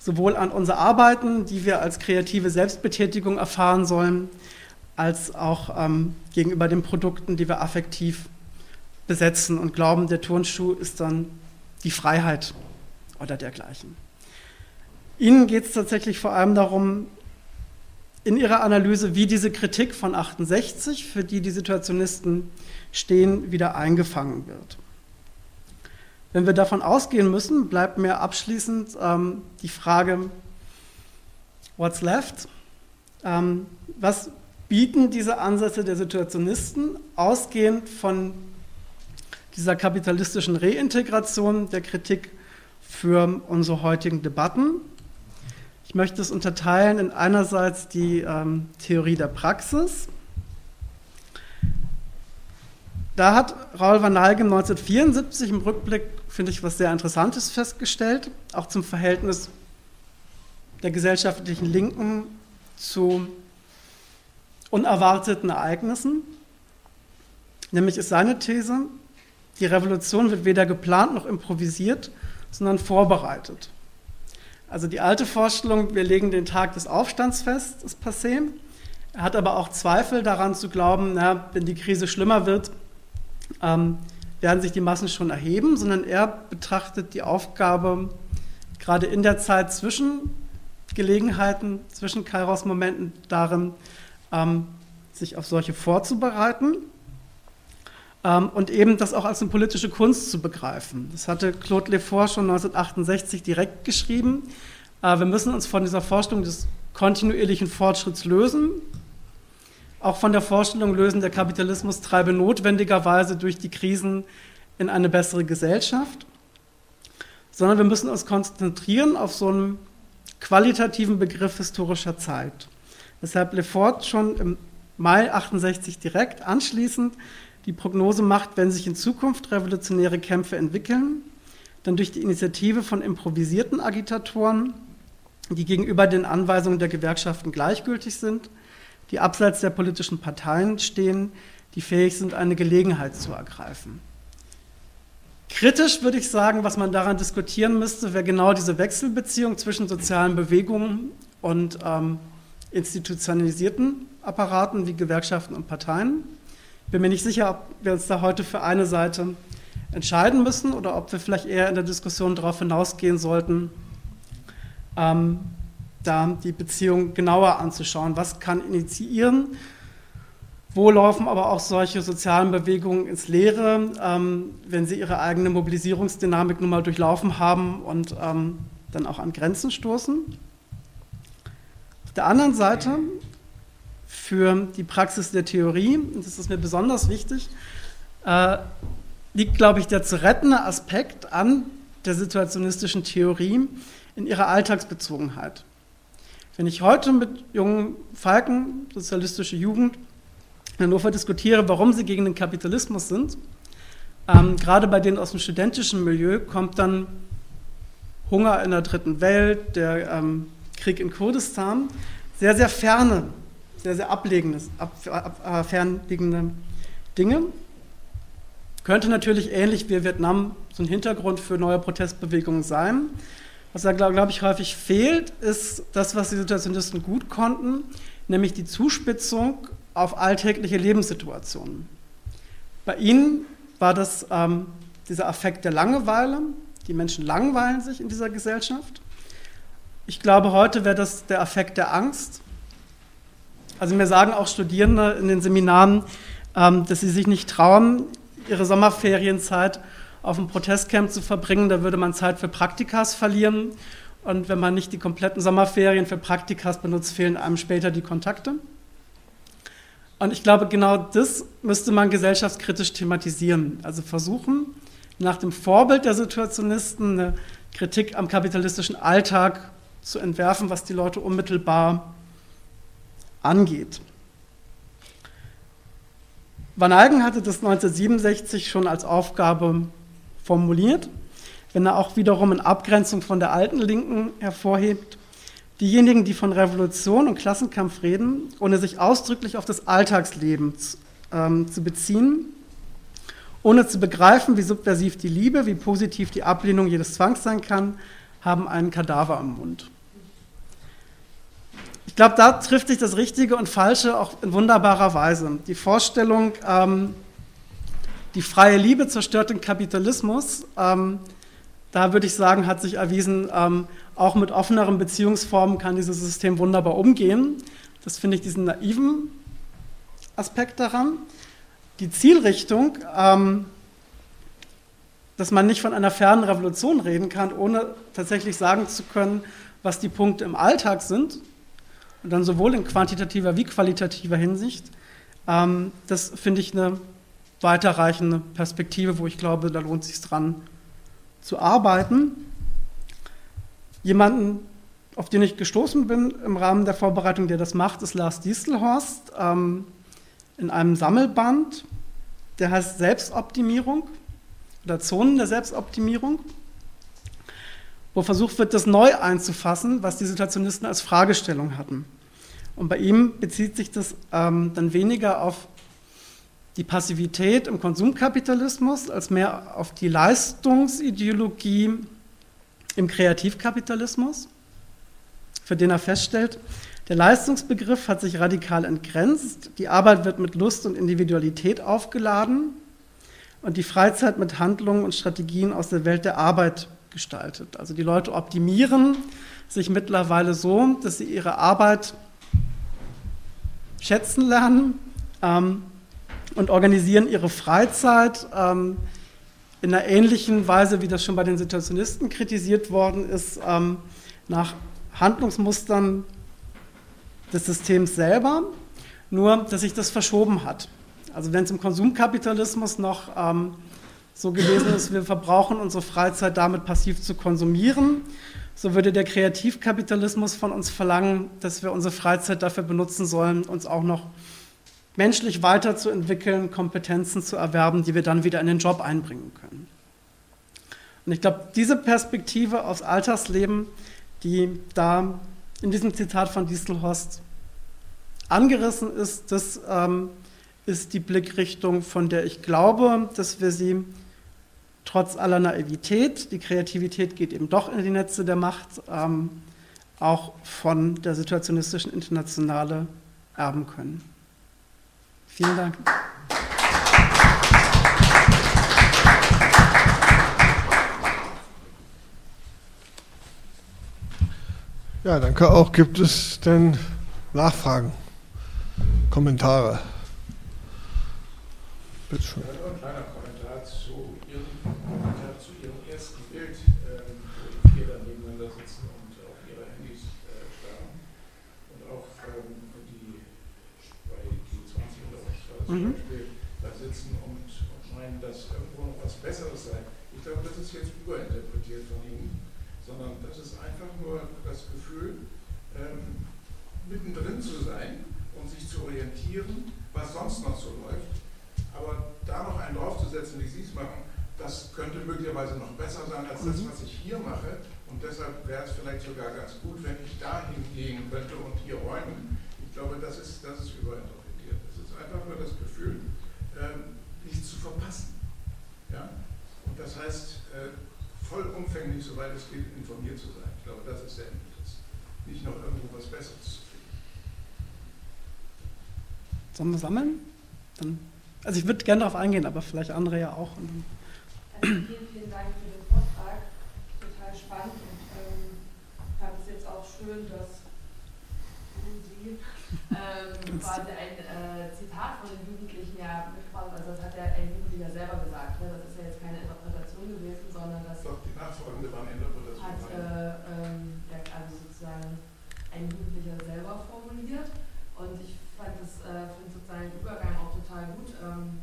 sowohl an unsere Arbeiten, die wir als kreative Selbstbetätigung erfahren sollen, als auch ähm, gegenüber den Produkten, die wir affektiv besetzen und glauben, der Turnschuh ist dann die Freiheit oder dergleichen. Ihnen geht es tatsächlich vor allem darum, in ihrer Analyse, wie diese Kritik von 68, für die die Situationisten stehen, wieder eingefangen wird. Wenn wir davon ausgehen müssen, bleibt mir abschließend ähm, die Frage, what's left? Ähm, was bieten diese Ansätze der Situationisten, ausgehend von dieser kapitalistischen Reintegration der Kritik für unsere heutigen Debatten? Ich möchte es unterteilen in einerseits die ähm, Theorie der Praxis, da hat Raoul van Nalgen 1974 im Rückblick, finde ich, was sehr Interessantes festgestellt, auch zum Verhältnis der gesellschaftlichen Linken zu unerwarteten Ereignissen. Nämlich ist seine These, die Revolution wird weder geplant noch improvisiert, sondern vorbereitet. Also die alte Vorstellung, wir legen den Tag des Aufstands fest, ist passé. Er hat aber auch Zweifel daran zu glauben, na, wenn die Krise schlimmer wird, ähm, werden sich die Massen schon erheben, sondern er betrachtet die Aufgabe gerade in der Zeit zwischen Gelegenheiten, zwischen Kairos-Momenten darin, ähm, sich auf solche vorzubereiten ähm, und eben das auch als eine politische Kunst zu begreifen. Das hatte Claude Lefort schon 1968 direkt geschrieben. Äh, wir müssen uns von dieser Vorstellung des kontinuierlichen Fortschritts lösen auch von der Vorstellung lösen, der Kapitalismus treibe notwendigerweise durch die Krisen in eine bessere Gesellschaft, sondern wir müssen uns konzentrieren auf so einen qualitativen Begriff historischer Zeit. Weshalb Lefort schon im Mai 68 direkt anschließend die Prognose macht, wenn sich in Zukunft revolutionäre Kämpfe entwickeln, dann durch die Initiative von improvisierten Agitatoren, die gegenüber den Anweisungen der Gewerkschaften gleichgültig sind, die abseits der politischen Parteien stehen, die fähig sind, eine Gelegenheit zu ergreifen. Kritisch würde ich sagen, was man daran diskutieren müsste, wäre genau diese Wechselbeziehung zwischen sozialen Bewegungen und ähm, institutionalisierten Apparaten wie Gewerkschaften und Parteien. Ich bin mir nicht sicher, ob wir uns da heute für eine Seite entscheiden müssen oder ob wir vielleicht eher in der Diskussion darauf hinausgehen sollten, ähm, da die Beziehung genauer anzuschauen. Was kann initiieren? Wo laufen aber auch solche sozialen Bewegungen ins Leere, ähm, wenn sie ihre eigene Mobilisierungsdynamik nun mal durchlaufen haben und ähm, dann auch an Grenzen stoßen? Auf der anderen Seite für die Praxis der Theorie, und das ist mir besonders wichtig, äh, liegt, glaube ich, der zu rettende Aspekt an der situationistischen Theorie in ihrer Alltagsbezogenheit. Wenn ich heute mit jungen Falken, sozialistische Jugend, in Hannover diskutiere, warum sie gegen den Kapitalismus sind, ähm, gerade bei denen aus dem studentischen Milieu kommt dann Hunger in der dritten Welt, der ähm, Krieg in Kurdistan, sehr, sehr ferne, sehr, sehr ablegendes, ab, ab, ab, fernliegende Dinge. Könnte natürlich ähnlich wie Vietnam so ein Hintergrund für neue Protestbewegungen sein. Was da, glaube glaub ich, häufig fehlt, ist das, was die Situationisten gut konnten, nämlich die Zuspitzung auf alltägliche Lebenssituationen. Bei ihnen war das ähm, dieser Affekt der Langeweile. Die Menschen langweilen sich in dieser Gesellschaft. Ich glaube, heute wäre das der Affekt der Angst. Also mir sagen auch Studierende in den Seminaren, ähm, dass sie sich nicht trauen, ihre Sommerferienzeit auf einem Protestcamp zu verbringen. Da würde man Zeit für Praktikas verlieren. Und wenn man nicht die kompletten Sommerferien für Praktikas benutzt, fehlen einem später die Kontakte. Und ich glaube, genau das müsste man gesellschaftskritisch thematisieren. Also versuchen, nach dem Vorbild der Situationisten eine Kritik am kapitalistischen Alltag zu entwerfen, was die Leute unmittelbar angeht. Van Eycken hatte das 1967 schon als Aufgabe formuliert, wenn er auch wiederum in Abgrenzung von der alten Linken hervorhebt, diejenigen, die von Revolution und Klassenkampf reden, ohne sich ausdrücklich auf das Alltagsleben ähm, zu beziehen, ohne zu begreifen, wie subversiv die Liebe, wie positiv die Ablehnung jedes Zwangs sein kann, haben einen Kadaver am Mund. Ich glaube, da trifft sich das Richtige und Falsche auch in wunderbarer Weise. Die Vorstellung, ähm, die freie Liebe zerstört den Kapitalismus. Ähm, da würde ich sagen, hat sich erwiesen, ähm, auch mit offeneren Beziehungsformen kann dieses System wunderbar umgehen. Das finde ich diesen naiven Aspekt daran. Die Zielrichtung, ähm, dass man nicht von einer fernen Revolution reden kann, ohne tatsächlich sagen zu können, was die Punkte im Alltag sind, und dann sowohl in quantitativer wie qualitativer Hinsicht, ähm, das finde ich eine weiterreichende Perspektive, wo ich glaube, da lohnt es sich dran zu arbeiten. Jemanden, auf den ich gestoßen bin im Rahmen der Vorbereitung, der das macht, ist Lars Diestelhorst ähm, in einem Sammelband, der heißt Selbstoptimierung oder Zonen der Selbstoptimierung, wo versucht wird, das neu einzufassen, was die Situationisten als Fragestellung hatten. Und bei ihm bezieht sich das ähm, dann weniger auf die Passivität im Konsumkapitalismus als mehr auf die Leistungsideologie im Kreativkapitalismus, für den er feststellt, der Leistungsbegriff hat sich radikal entgrenzt, die Arbeit wird mit Lust und Individualität aufgeladen und die Freizeit mit Handlungen und Strategien aus der Welt der Arbeit gestaltet. Also die Leute optimieren sich mittlerweile so, dass sie ihre Arbeit schätzen lernen, ähm, und organisieren ihre Freizeit ähm, in einer ähnlichen Weise, wie das schon bei den Situationisten kritisiert worden ist, ähm, nach Handlungsmustern des Systems selber, nur dass sich das verschoben hat. Also wenn es im Konsumkapitalismus noch ähm, so gewesen ist, wir verbrauchen unsere Freizeit damit passiv zu konsumieren, so würde der Kreativkapitalismus von uns verlangen, dass wir unsere Freizeit dafür benutzen sollen, uns auch noch menschlich weiterzuentwickeln, Kompetenzen zu erwerben, die wir dann wieder in den Job einbringen können. Und ich glaube, diese Perspektive aufs Alltagsleben, die da in diesem Zitat von Dieselhorst angerissen ist, das ähm, ist die Blickrichtung, von der ich glaube, dass wir sie trotz aller Naivität, die Kreativität geht eben doch in die Netze der Macht, ähm, auch von der situationistischen Internationale erben können. Vielen Dank. Ja, danke auch. Gibt es denn Nachfragen, Kommentare? Bitte schön. Ja, ein kleiner Kommentar zu Ihrem ersten Bild, ähm, wo die vier da nebeneinander sitzen und auf ihre Handys äh, starren. Und auch ähm, die bei G20 oder was war das mhm. Beispiel, da sitzen und, meinen, dass irgendwo noch was Besseres sei. Ich glaube, das ist jetzt überinterpretiert von Ihnen, sondern das ist einfach nur das Gefühl, ähm, mittendrin zu sein und sich zu orientieren, was sonst noch so läuft. Aber da noch einen draufzusetzen, wie Sie es machen, das könnte möglicherweise noch besser sein als das, mhm. was ich hier mache. Und deshalb wäre es vielleicht sogar ganz gut, wenn ich dahin gehen könnte und hier räumen. Ich glaube, das ist, das ist überinterpretiert. Einfach nur das Gefühl, ähm, nichts zu verpassen. Ja? Und das heißt, äh, vollumfänglich, soweit es geht, informiert zu sein. Ich glaube, das ist der Impuls. Nicht noch irgendwo was Besseres zu finden. Sollen wir sammeln? Dann, also ich würde gerne darauf eingehen, aber vielleicht andere ja auch. Also vielen, vielen Dank für den Vortrag. Total spannend und ähm, fand es jetzt auch schön, dass ähm, quasi ein äh, Zitat von den Jugendlichen ja mitgebracht also das hat ja ein Jugendlicher selber gesagt, ne? das ist ja jetzt keine Interpretation gewesen, sondern das Doch, die nachfolgende war eine Interpretation. Hat äh, ähm, ja, also sozusagen ein Jugendlicher selber formuliert und ich fand das äh, find sozusagen den Übergang auch total gut ähm,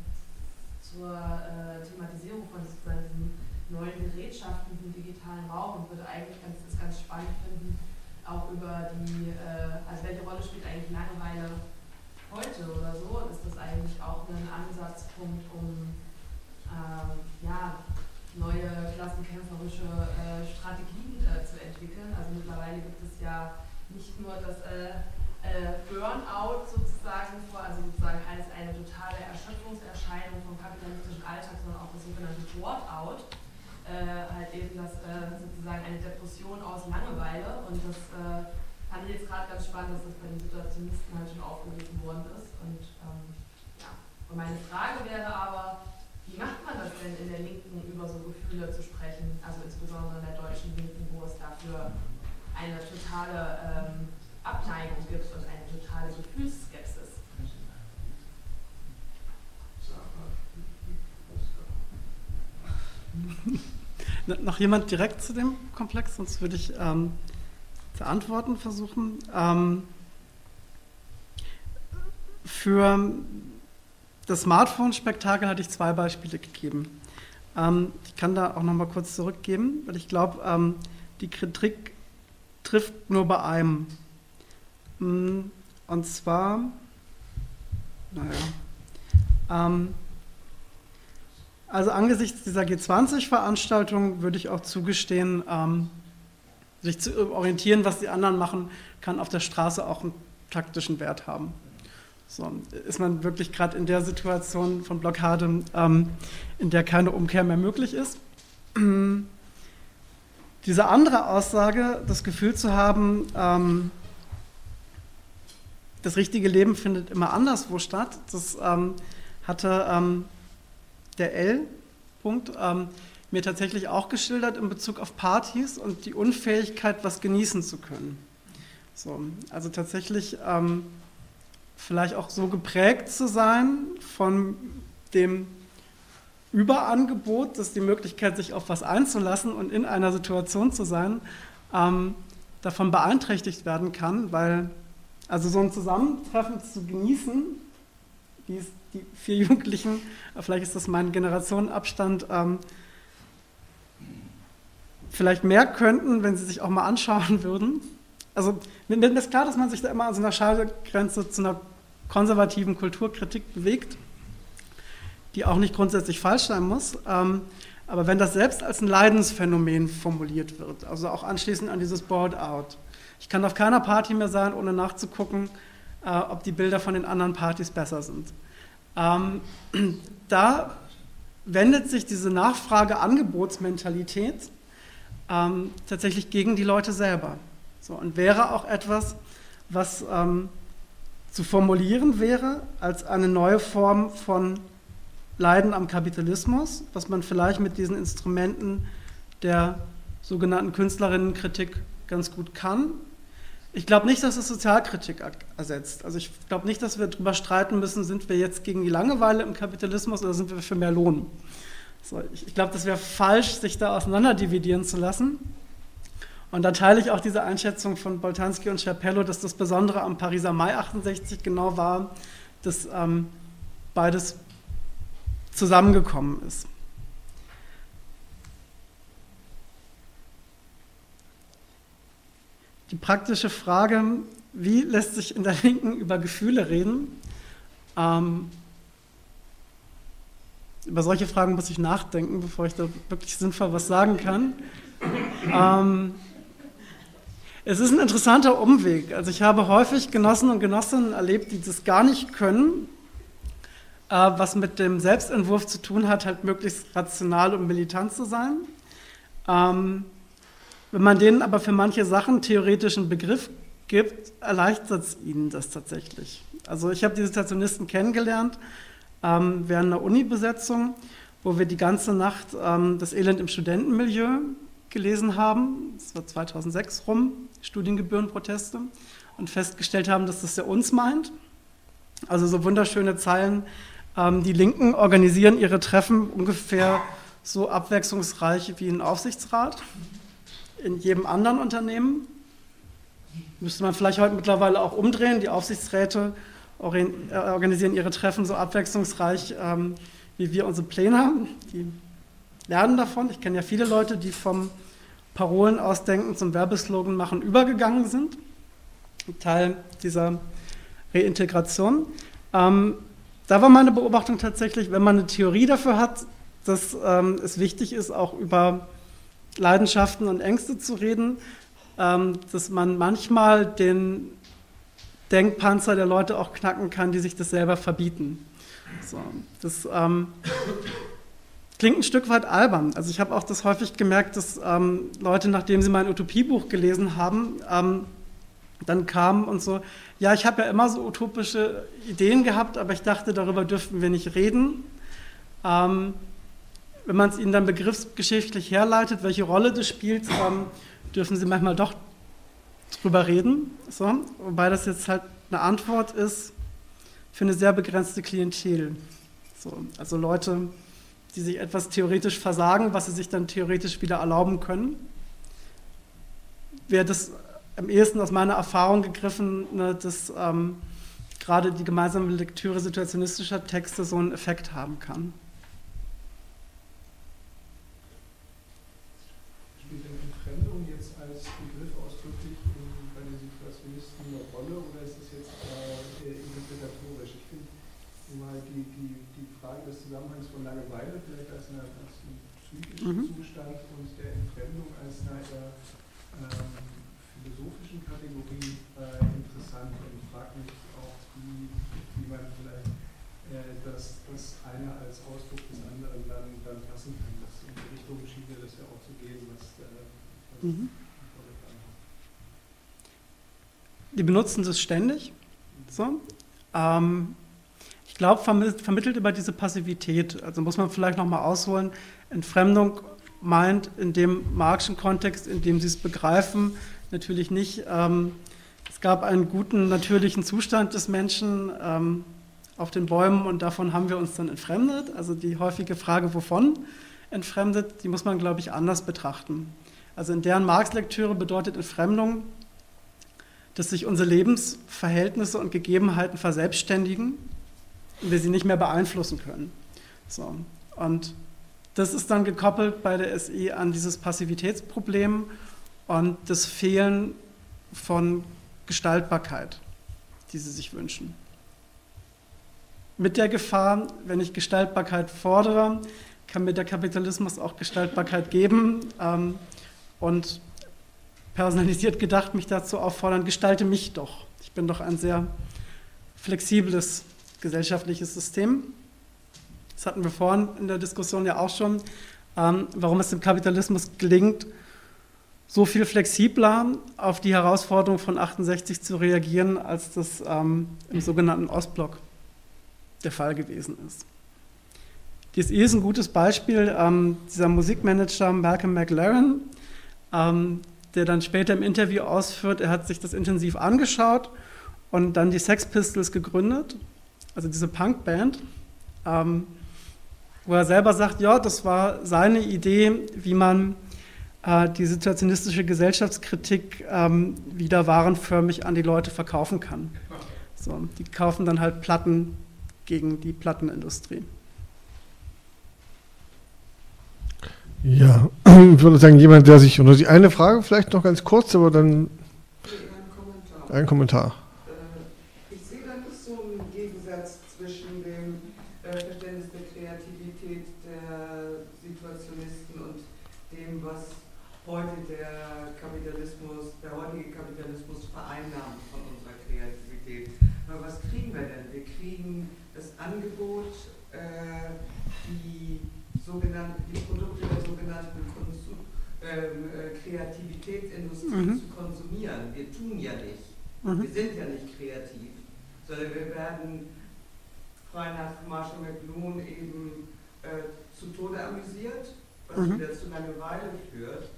zur äh, Thematisierung von sozusagen diesen neuen Gerätschaften im digitalen Raum und würde eigentlich ganz, das ganz spannend finden, auch über die, äh, also welche Rolle spielt eigentlich Langeweile heute oder so? Ist das eigentlich auch ein Ansatzpunkt, um ähm, ja, neue klassenkämpferische äh, Strategien äh, zu entwickeln? Also mittlerweile gibt es ja nicht nur das äh, äh, Burnout sozusagen vor, also sozusagen als eine totale Erschöpfungserscheinung vom kapitalistischen Alltag, sondern auch das sogenannte Boardout äh, halt eben das äh, sozusagen eine Depression aus Langeweile und das äh, fand ich jetzt gerade ganz spannend, dass das bei den Situationisten halt schon aufgegriffen worden ist und ähm, ja. Und meine Frage wäre aber, wie macht man das denn in der Linken über so Gefühle zu sprechen, also insbesondere in der deutschen Linken, wo es dafür eine totale ähm, Abneigung gibt und eine totale Gefühlsskepsis? Noch jemand direkt zu dem Komplex, sonst würde ich ähm, zu antworten versuchen. Ähm, für das Smartphone-Spektakel hatte ich zwei Beispiele gegeben. Ähm, ich kann da auch noch mal kurz zurückgeben, weil ich glaube, ähm, die Kritik trifft nur bei einem. Mm, und zwar, naja, ähm, also angesichts dieser G20-Veranstaltung würde ich auch zugestehen, ähm, sich zu orientieren, was die anderen machen, kann auf der Straße auch einen taktischen Wert haben. So, ist man wirklich gerade in der Situation von Blockade, ähm, in der keine Umkehr mehr möglich ist. Diese andere Aussage, das Gefühl zu haben, ähm, das richtige Leben findet immer anderswo statt, das ähm, hatte ähm, der L-Punkt ähm, mir tatsächlich auch geschildert in Bezug auf Partys und die Unfähigkeit, was genießen zu können. So, also tatsächlich ähm, vielleicht auch so geprägt zu sein von dem Überangebot, dass die Möglichkeit, sich auf was einzulassen und in einer Situation zu sein, ähm, davon beeinträchtigt werden kann, weil also so ein Zusammentreffen zu genießen, wie es die vier Jugendlichen, vielleicht ist das mein Generationenabstand, ähm, vielleicht mehr könnten, wenn sie sich auch mal anschauen würden. Also mir ist klar, dass man sich da immer an so einer Scheidegrenze zu einer konservativen Kulturkritik bewegt, die auch nicht grundsätzlich falsch sein muss. Ähm, aber wenn das selbst als ein Leidensphänomen formuliert wird, also auch anschließend an dieses Board-out, ich kann auf keiner Party mehr sein, ohne nachzugucken, äh, ob die Bilder von den anderen Partys besser sind. Ähm, da wendet sich diese Nachfrage-Angebotsmentalität ähm, tatsächlich gegen die Leute selber. So, und wäre auch etwas, was ähm, zu formulieren wäre als eine neue Form von Leiden am Kapitalismus, was man vielleicht mit diesen Instrumenten der sogenannten Künstlerinnenkritik ganz gut kann. Ich glaube nicht, dass es Sozialkritik ersetzt. Also ich glaube nicht, dass wir darüber streiten müssen, sind wir jetzt gegen die Langeweile im Kapitalismus oder sind wir für mehr Lohn. So, ich, glaube, das wäre falsch, sich da auseinanderdividieren zu lassen. Und da teile ich auch diese Einschätzung von Boltanski und Scherpello, dass das Besondere am Pariser Mai 68 genau war, dass ähm, beides zusammengekommen ist. Die praktische Frage, wie lässt sich in der Linken über Gefühle reden? Ähm, über solche Fragen muss ich nachdenken, bevor ich da wirklich sinnvoll was sagen kann. Ähm, es ist ein interessanter Umweg. Also ich habe häufig Genossen und Genossinnen erlebt, die das gar nicht können, äh, was mit dem Selbstentwurf zu tun hat, halt möglichst rational und militant zu sein. Ähm, wenn man denen aber für manche Sachen theoretischen Begriff gibt, erleichtert es ihnen das tatsächlich. Also ich habe die Situationisten kennengelernt ähm, während einer Uni-Besetzung, wo wir die ganze Nacht ähm, das Elend im Studentenmilieu gelesen haben. Das war 2006 rum, Studiengebührenproteste, und festgestellt haben, dass das ja uns meint. Also so wunderschöne Zeilen. Ähm, die Linken organisieren ihre Treffen ungefähr so abwechslungsreich wie ein Aufsichtsrat in jedem anderen Unternehmen. Müsste man vielleicht heute mittlerweile auch umdrehen. Die Aufsichtsräte äh, organisieren ihre Treffen so abwechslungsreich, ähm, wie wir unsere Pläne haben. Die lernen davon. Ich kenne ja viele Leute, die vom Parolen ausdenken zum Werbeslogan machen übergegangen sind. Teil dieser Reintegration. Ähm, da war meine Beobachtung tatsächlich, wenn man eine Theorie dafür hat, dass ähm, es wichtig ist, auch über Leidenschaften und Ängste zu reden, ähm, dass man manchmal den Denkpanzer der Leute auch knacken kann, die sich das selber verbieten. So, das ähm, klingt ein Stück weit albern. Also ich habe auch das häufig gemerkt, dass ähm, Leute, nachdem sie mein Utopiebuch gelesen haben, ähm, dann kamen und so, ja, ich habe ja immer so utopische Ideen gehabt, aber ich dachte, darüber dürften wir nicht reden. Wenn man es ihnen dann begriffsgeschichtlich herleitet, welche Rolle das spielt, ähm, dürfen sie manchmal doch drüber reden. So. Wobei das jetzt halt eine Antwort ist für eine sehr begrenzte Klientel. So. Also Leute, die sich etwas theoretisch versagen, was sie sich dann theoretisch wieder erlauben können. Wäre das am ehesten aus meiner Erfahrung gegriffen, ne, dass ähm, gerade die gemeinsame Lektüre situationistischer Texte so einen Effekt haben kann. mhm. Zustand und der Entfremdung als einer eher ähm, philosophischen Kategorie äh, interessant und frage mich auch, wie, wie man vielleicht äh, das, das eine als Ausdruck des anderen dann, dann lassen kann. Das in die Richtung schien mir das ja auch zu gehen, was, äh, was mhm. Die benutzen das ständig. So. Ähm, ich glaube, vermittelt über diese Passivität. Also muss man vielleicht nochmal ausholen. Entfremdung meint in dem marxischen Kontext, in dem sie es begreifen, natürlich nicht. Ähm, es gab einen guten natürlichen Zustand des Menschen ähm, auf den Bäumen und davon haben wir uns dann entfremdet. Also die häufige Frage, wovon entfremdet, die muss man, glaube ich, anders betrachten. Also in deren Marx-Lektüre bedeutet Entfremdung, dass sich unsere Lebensverhältnisse und Gegebenheiten verselbstständigen und wir sie nicht mehr beeinflussen können. So. Und das ist dann gekoppelt bei der SI an dieses Passivitätsproblem und das Fehlen von Gestaltbarkeit, die sie sich wünschen. Mit der Gefahr, wenn ich Gestaltbarkeit fordere, kann mir der Kapitalismus auch Gestaltbarkeit geben ähm, und personalisiert gedacht mich dazu auffordern, gestalte mich doch. Ich bin doch ein sehr flexibles gesellschaftliches System. Das hatten wir vorhin in der Diskussion ja auch schon, ähm, warum es dem Kapitalismus gelingt, so viel flexibler auf die Herausforderung von 68 zu reagieren, als das ähm, im sogenannten Ostblock der Fall gewesen ist. DSE ist ein gutes Beispiel. Ähm, dieser Musikmanager Malcolm McLaren, ähm, der dann später im Interview ausführt, er hat sich das intensiv angeschaut und dann die Sex Pistols gegründet, also diese Punkband. Ähm, wo er selber sagt, ja, das war seine Idee, wie man äh, die situationistische Gesellschaftskritik ähm, wieder warenförmig an die Leute verkaufen kann. So, die kaufen dann halt Platten gegen die Plattenindustrie. Ja, ich würde sagen, jemand, der sich, oder die eine Frage vielleicht noch ganz kurz, aber dann ein Kommentar. Äh, ich sehe da nicht so einen Gegensatz zwischen dem äh, Verständnis der Kreativität der Situationisten und dem, was heute der Kapitalismus, der heutige Kapitalismus vereinnahmt von unserer Kreativität. Aber was kriegen wir denn? Wir kriegen das Angebot, äh, sogenannten, die Produkte der sogenannten Konsum, ähm, äh, Kreativitätsindustrie mhm. zu konsumieren. Wir tun ja nicht. Mhm. Wir sind ja nicht kreativ, sondern wir werden frei nach Marshall McLuhan eben äh, zu Tode amüsiert, was mhm. wieder zu Langeweile führt.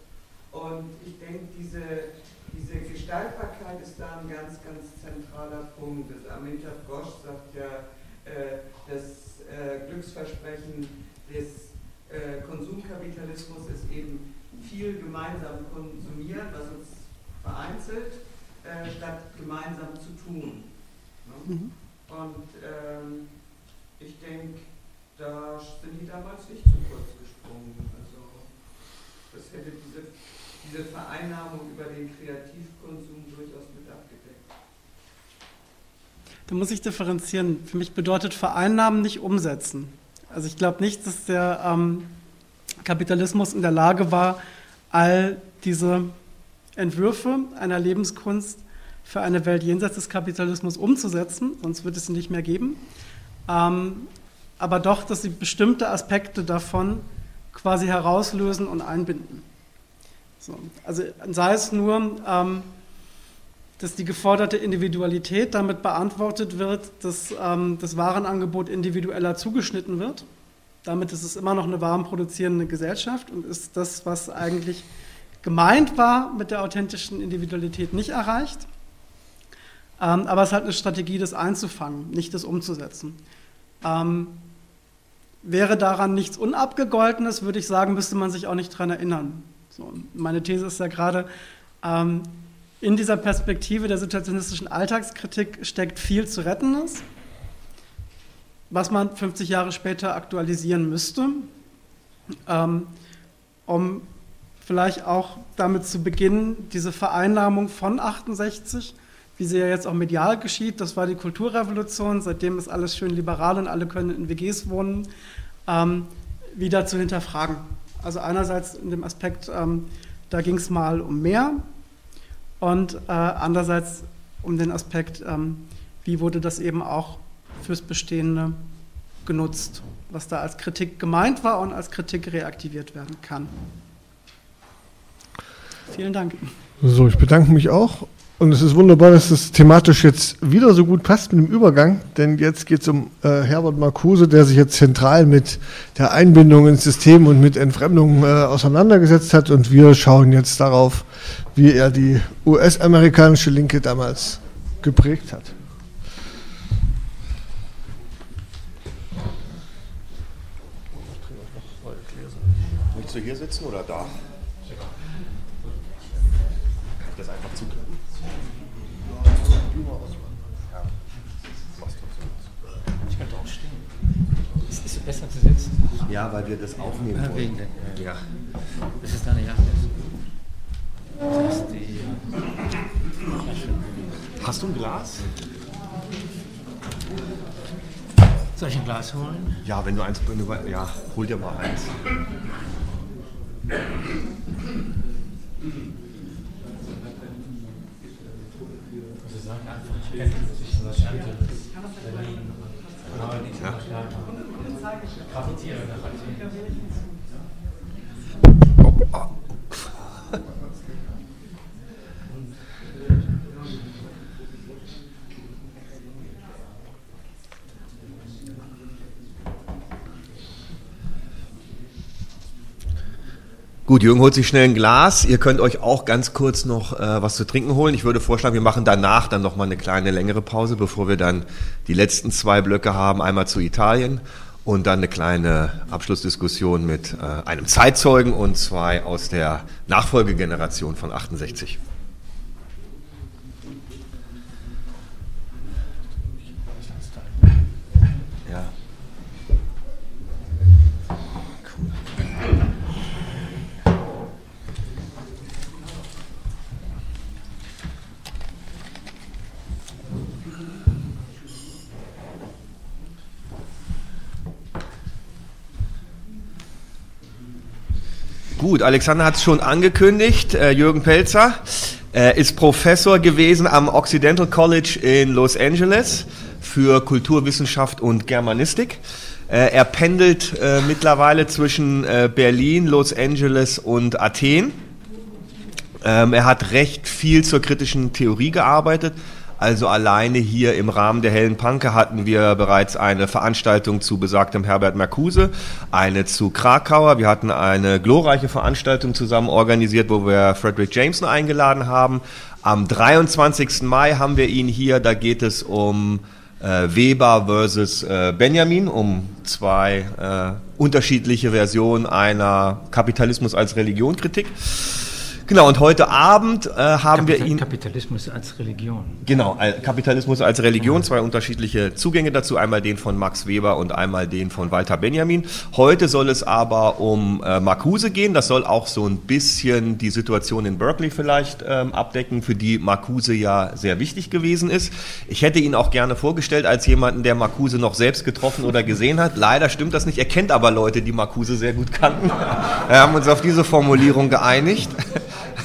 Und ich denke, diese, diese Gestaltbarkeit ist da ein ganz, ganz zentraler Punkt. Das Aminta Frosch sagt ja, äh, das äh, Glücksversprechen des äh, Konsumkapitalismus ist eben viel gemeinsam konsumieren, was uns vereinzelt, äh, statt gemeinsam zu tun. Ne? Mhm. Und ähm, ich denke, da sind die damals nicht zu kurz gesprungen. Also das hätte diese, diese Vereinnahmung über den Kreativkonsum durchaus mit abgedeckt. Da muss ich differenzieren. Für mich bedeutet Vereinnahmen nicht umsetzen. Also ich glaube nicht, dass der ähm, Kapitalismus in der Lage war, all diese Entwürfe einer Lebenskunst für eine Welt jenseits des Kapitalismus umzusetzen, sonst wird es sie nicht mehr geben. Ähm, aber doch, dass sie bestimmte Aspekte davon quasi herauslösen und einbinden. So, also sei es nur, ähm, dass die geforderte Individualität damit beantwortet wird, dass ähm, das Warenangebot individueller zugeschnitten wird. Damit ist es immer noch eine warenproduzierende Gesellschaft und ist das, was eigentlich gemeint war mit der authentischen Individualität, nicht erreicht. Ähm, aber es hat eine Strategie, das einzufangen, nicht das umzusetzen. Ähm, wäre daran nichts Unabgegoltenes, würde ich sagen, müsste man sich auch nicht daran erinnern. So, meine These ist ja gerade, ähm, in dieser Perspektive der situationistischen Alltagskritik steckt viel zu Rettendes, was man 50 Jahre später aktualisieren müsste, ähm, um vielleicht auch damit zu beginnen, diese Vereinnahmung von 68, wie sie ja jetzt auch medial geschieht, das war die Kulturrevolution, seitdem ist alles schön liberal und alle können in WGs wohnen, ähm, wieder zu hinterfragen. Also einerseits in dem Aspekt, ähm, da ging es mal um mehr, und äh, andererseits um den Aspekt, ähm, wie wurde das eben auch fürs Bestehende genutzt, was da als Kritik gemeint war und als Kritik reaktiviert werden kann. Vielen Dank. So, ich bedanke mich auch. Und es ist wunderbar, dass es thematisch jetzt wieder so gut passt mit dem Übergang, denn jetzt geht es um äh, Herbert Marcuse, der sich jetzt zentral mit der Einbindung ins System und mit Entfremdung äh, auseinandergesetzt hat. Und wir schauen jetzt darauf, wie er die US-amerikanische Linke damals geprägt hat. Willst du hier sitzen oder da? Das einfach zuklicken. Ich könnte auch stehen. Es ist besser zu sitzen. Ja, weil wir das aufnehmen wollen. Ja. Das ist deine Jacke. Hast du ein Glas? Soll ich ein Glas holen? Ja, wenn du eins, wenn du, ja, hol dir mal eins. Also sagen einfach, ich kenne sich was anderes. Ja. Oh, oh. Gut, Jürgen holt sich schnell ein Glas. Ihr könnt euch auch ganz kurz noch äh, was zu trinken holen. Ich würde vorschlagen, wir machen danach dann noch mal eine kleine längere Pause, bevor wir dann die letzten zwei Blöcke haben. Einmal zu Italien und dann eine kleine Abschlussdiskussion mit äh, einem Zeitzeugen und zwei aus der Nachfolgegeneration von 68. Gut, Alexander hat es schon angekündigt. Äh, Jürgen Pelzer äh, ist Professor gewesen am Occidental College in Los Angeles für Kulturwissenschaft und Germanistik. Äh, er pendelt mittlerweile zwischen Berlin, Los Angeles und Athen. Ähm, er hat recht viel zur kritischen Theorie gearbeitet. Also alleine hier im Rahmen der Hellen Panke hatten wir bereits eine Veranstaltung zu besagtem Herbert Marcuse, eine zu Krakauer. Wir hatten eine glorreiche Veranstaltung zusammen organisiert, wo wir Frederick Jameson eingeladen haben. Am 23. Mai haben wir ihn hier. Da geht es um äh, Weber versus äh, Benjamin, um zwei äh, unterschiedliche Versionen einer Kapitalismus als Religionkritik. Genau, und heute Abend äh, haben Kapital wir ihn. Kapitalismus als Religion. Genau, Al- Kapitalismus als Religion, zwei unterschiedliche Zugänge dazu, einmal den von Max Weber und einmal den von Walter Benjamin. Heute soll es aber um äh, Marcuse gehen, das soll auch so ein bisschen die Situation in Berkeley vielleicht ähm, abdecken, für die Marcuse ja sehr wichtig gewesen ist. Ich hätte ihn auch gerne vorgestellt als jemanden, der Marcuse noch selbst getroffen oder gesehen hat. Leider stimmt das nicht, er kennt aber Leute, die Marcuse sehr gut kannten. Wir haben uns auf diese Formulierung geeinigt.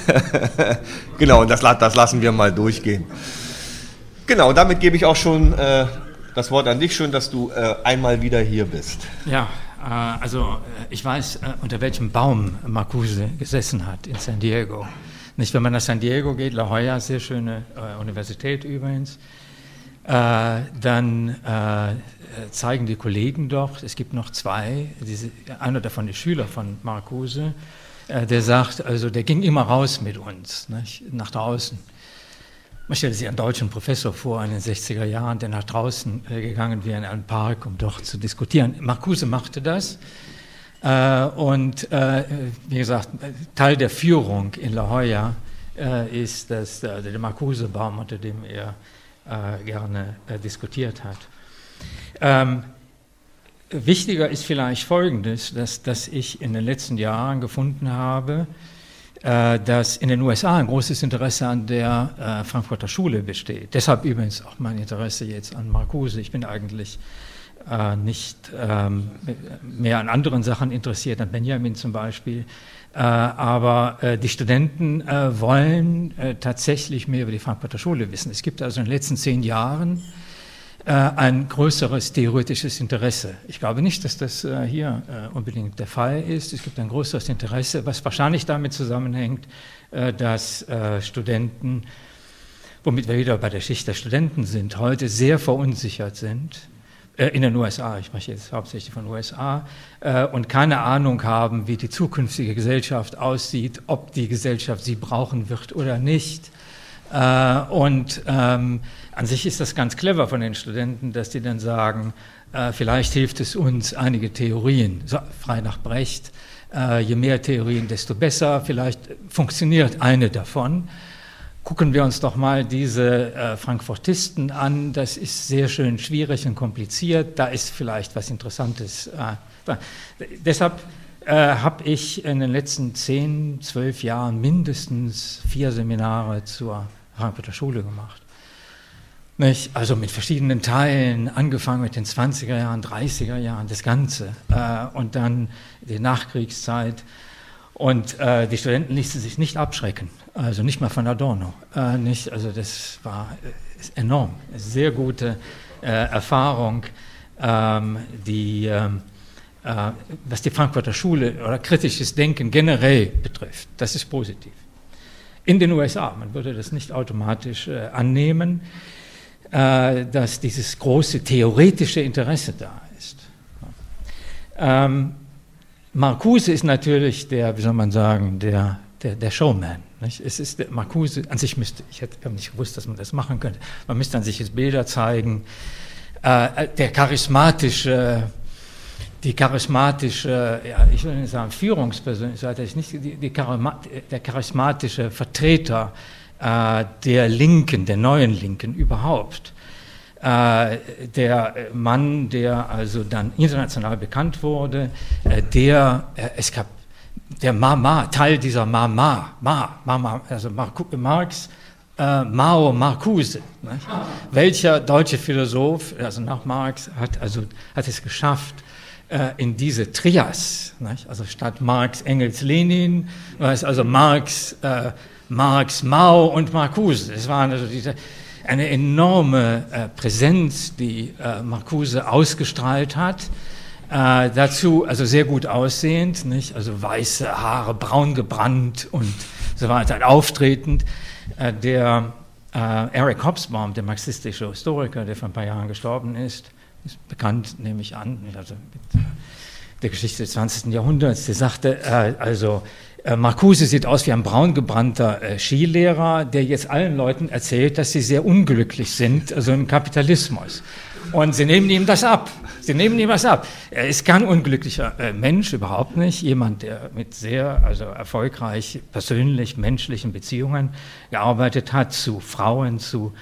genau, das, das lassen wir mal durchgehen. Genau, damit gebe ich auch schon äh, das Wort an dich. Schön, dass du äh, einmal wieder hier bist. Ja, äh, also äh, ich weiß, äh, unter welchem Baum Marcuse gesessen hat in San Diego. Nicht, wenn man nach San Diego geht, La Jolla, sehr schöne äh, Universität übrigens, dann zeigen die Kollegen doch, es gibt noch zwei, diese, einer davon ist Schüler von Marcuse, der sagt, also der ging immer raus mit uns, nicht, nach draußen. Man stellt sich einen deutschen Professor vor in den 60er Jahren, der nach draußen äh, gegangen wäre in einen Park, um dort zu diskutieren. Marcuse machte das. Äh, und äh, wie gesagt, Teil der Führung in La Jolla äh, ist das, äh, der Marcuse-Baum, unter dem er äh, gerne äh, diskutiert hat. Wichtiger ist vielleicht Folgendes, dass, dass ich in den letzten Jahren gefunden habe, äh, dass in den USA ein großes Interesse an der äh, Frankfurter Schule besteht. Deshalb übrigens auch mein Interesse jetzt an Marcuse. Ich bin eigentlich äh, nicht ähm, mehr an anderen Sachen interessiert, an Benjamin zum Beispiel. Äh, aber äh, die Studenten äh, wollen tatsächlich mehr über die Frankfurter Schule wissen. Es gibt also in den letzten zehn Jahren ein größeres theoretisches Interesse. Ich glaube nicht, dass das äh, hier äh, unbedingt der Fall ist. Es gibt ein größeres Interesse, was wahrscheinlich damit zusammenhängt, äh, dass äh, Studenten, womit wir wieder bei der Schicht der Studenten sind, heute sehr verunsichert sind. äh, In den USA, ich spreche jetzt hauptsächlich von USA, äh, und keine Ahnung haben, wie die zukünftige Gesellschaft aussieht, ob die Gesellschaft sie brauchen wird oder nicht. Äh, und ähm, an sich ist das ganz clever von den Studenten, dass die dann sagen, äh, vielleicht hilft es uns, einige Theorien, so, frei nach Brecht, äh, je mehr Theorien, desto besser, vielleicht funktioniert eine davon. Gucken wir uns doch mal diese äh, Frankfurtisten an. Das ist sehr schön schwierig und kompliziert. Da ist vielleicht was Interessantes. Äh, deshalb äh, habe ich in den letzten zehn, zwölf Jahren mindestens vier Seminare zur Frankfurter Schule gemacht. Nicht? Also mit verschiedenen Teilen, angefangen mit den 20er Jahren, 30er Jahren, das Ganze. Äh, und dann die Nachkriegszeit. Und äh, die Studenten ließen sich nicht abschrecken, also nicht mal von Adorno. Äh, nicht, also das war äh, enorm, sehr gute äh, Erfahrung, ähm, die, ähm, äh, was die Frankfurter Schule oder kritisches Denken generell betrifft. Das ist positiv. In den USA, man würde das nicht automatisch äh, annehmen, äh, dass dieses große theoretische Interesse da ist. Ähm, Marcuse ist natürlich der, wie soll man sagen, der, der, der Showman. Nicht? Es ist der Marcuse, an sich müsste, ich hätte nicht gewusst, dass man das machen könnte, man müsste an sich jetzt Bilder zeigen. Äh, der charismatische, die charismatische, ja, ich will nicht sagen Führungspersönlichkeit, nicht die, die Charima, der charismatische Vertreter äh, der Linken, der neuen Linken überhaupt äh, der Mann, der also dann international bekannt wurde, äh, der, äh, es gab der Mama, Teil dieser Mama, Ma, Mama, also Marx, äh, Mao Marcuse. Nicht? Welcher deutsche Philosoph, also nach Marx, hat, also, hat es geschafft, in diese Trias, nicht? also statt Marx, Engels, Lenin, war also Marx, äh, Marx, Mao und Marcuse. Es waren also diese, eine enorme äh, Präsenz, die äh, Marcuse ausgestrahlt hat. Äh, dazu also sehr gut aussehend, nicht? also weiße Haare, braun gebrannt und so weiter, auftretend. Äh, der äh, Eric Hobsbawm, der marxistische Historiker, der vor ein paar Jahren gestorben ist, ist bekannt, nehme ich an, also mit der Geschichte des 20. Jahrhunderts, der sagte, äh, also äh, Marcuse sieht aus wie ein braungebrannter äh, Skilehrer, der jetzt allen Leuten erzählt, dass sie sehr unglücklich sind, also im Kapitalismus. Und sie nehmen ihm das ab. Sie nehmen ihm das ab. Er ist kein unglücklicher äh, Mensch, überhaupt nicht. Jemand, der mit sehr, also erfolgreich persönlich menschlichen Beziehungen gearbeitet hat, zu Frauen, zu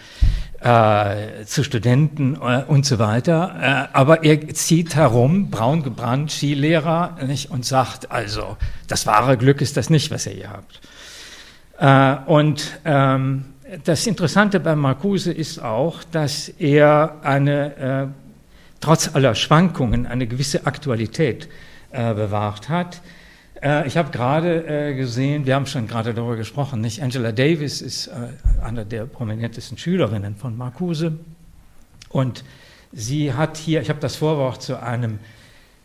äh, zu Studenten äh, und so weiter. Äh, aber er zieht herum, braun gebrannt, Skilehrer, nicht, und sagt, also, das wahre Glück ist das nicht, was ihr hier habt. Äh, und ähm, das Interessante bei Marcuse ist auch, dass er eine, äh, trotz aller Schwankungen eine gewisse Aktualität äh, bewahrt hat. Äh, ich habe gerade äh, gesehen, wir haben schon gerade darüber gesprochen, nicht? Angela Davis ist äh, eine der prominentesten Schülerinnen von Marcuse und sie hat hier, ich habe das Vorwort zu einem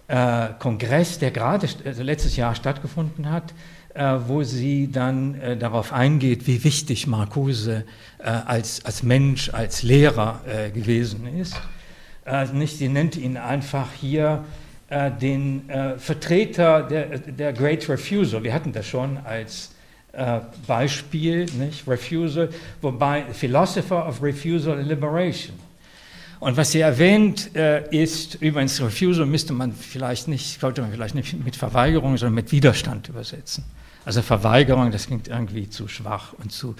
äh, Kongress, der gerade also letztes Jahr stattgefunden hat, äh, wo sie dann äh, darauf eingeht, wie wichtig Marcuse als, als Mensch, als Lehrer gewesen ist. nicht, sie nennt ihn einfach hier äh, den äh, Vertreter der, der Great Refusal, wir hatten das schon als äh, Beispiel, nicht? Refusal, wobei Philosopher of Refusal and Liberation. Und was sie erwähnt, äh, ist, übrigens Refusal müsste man vielleicht nicht, sollte man vielleicht nicht mit Verweigerung, sondern mit Widerstand übersetzen. Also Verweigerung, das klingt irgendwie zu schwach und zu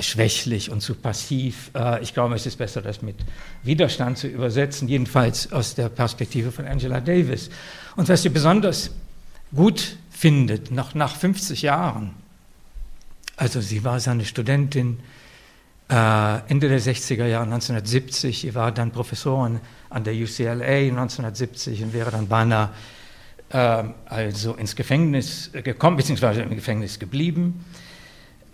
schwächlich und zu passiv. Äh, ich glaube, es ist besser, das mit Widerstand zu übersetzen, jedenfalls aus der Perspektive von Angela Davis. Und was sie besonders gut findet, noch nach 50 Jahren, also sie war seine Studentin äh, Ende der 60er Jahre, 1970, sie war dann Professorin an der UCLA 1970 und wäre dann beinahe also ins Gefängnis gekommen, beziehungsweise im Gefängnis geblieben.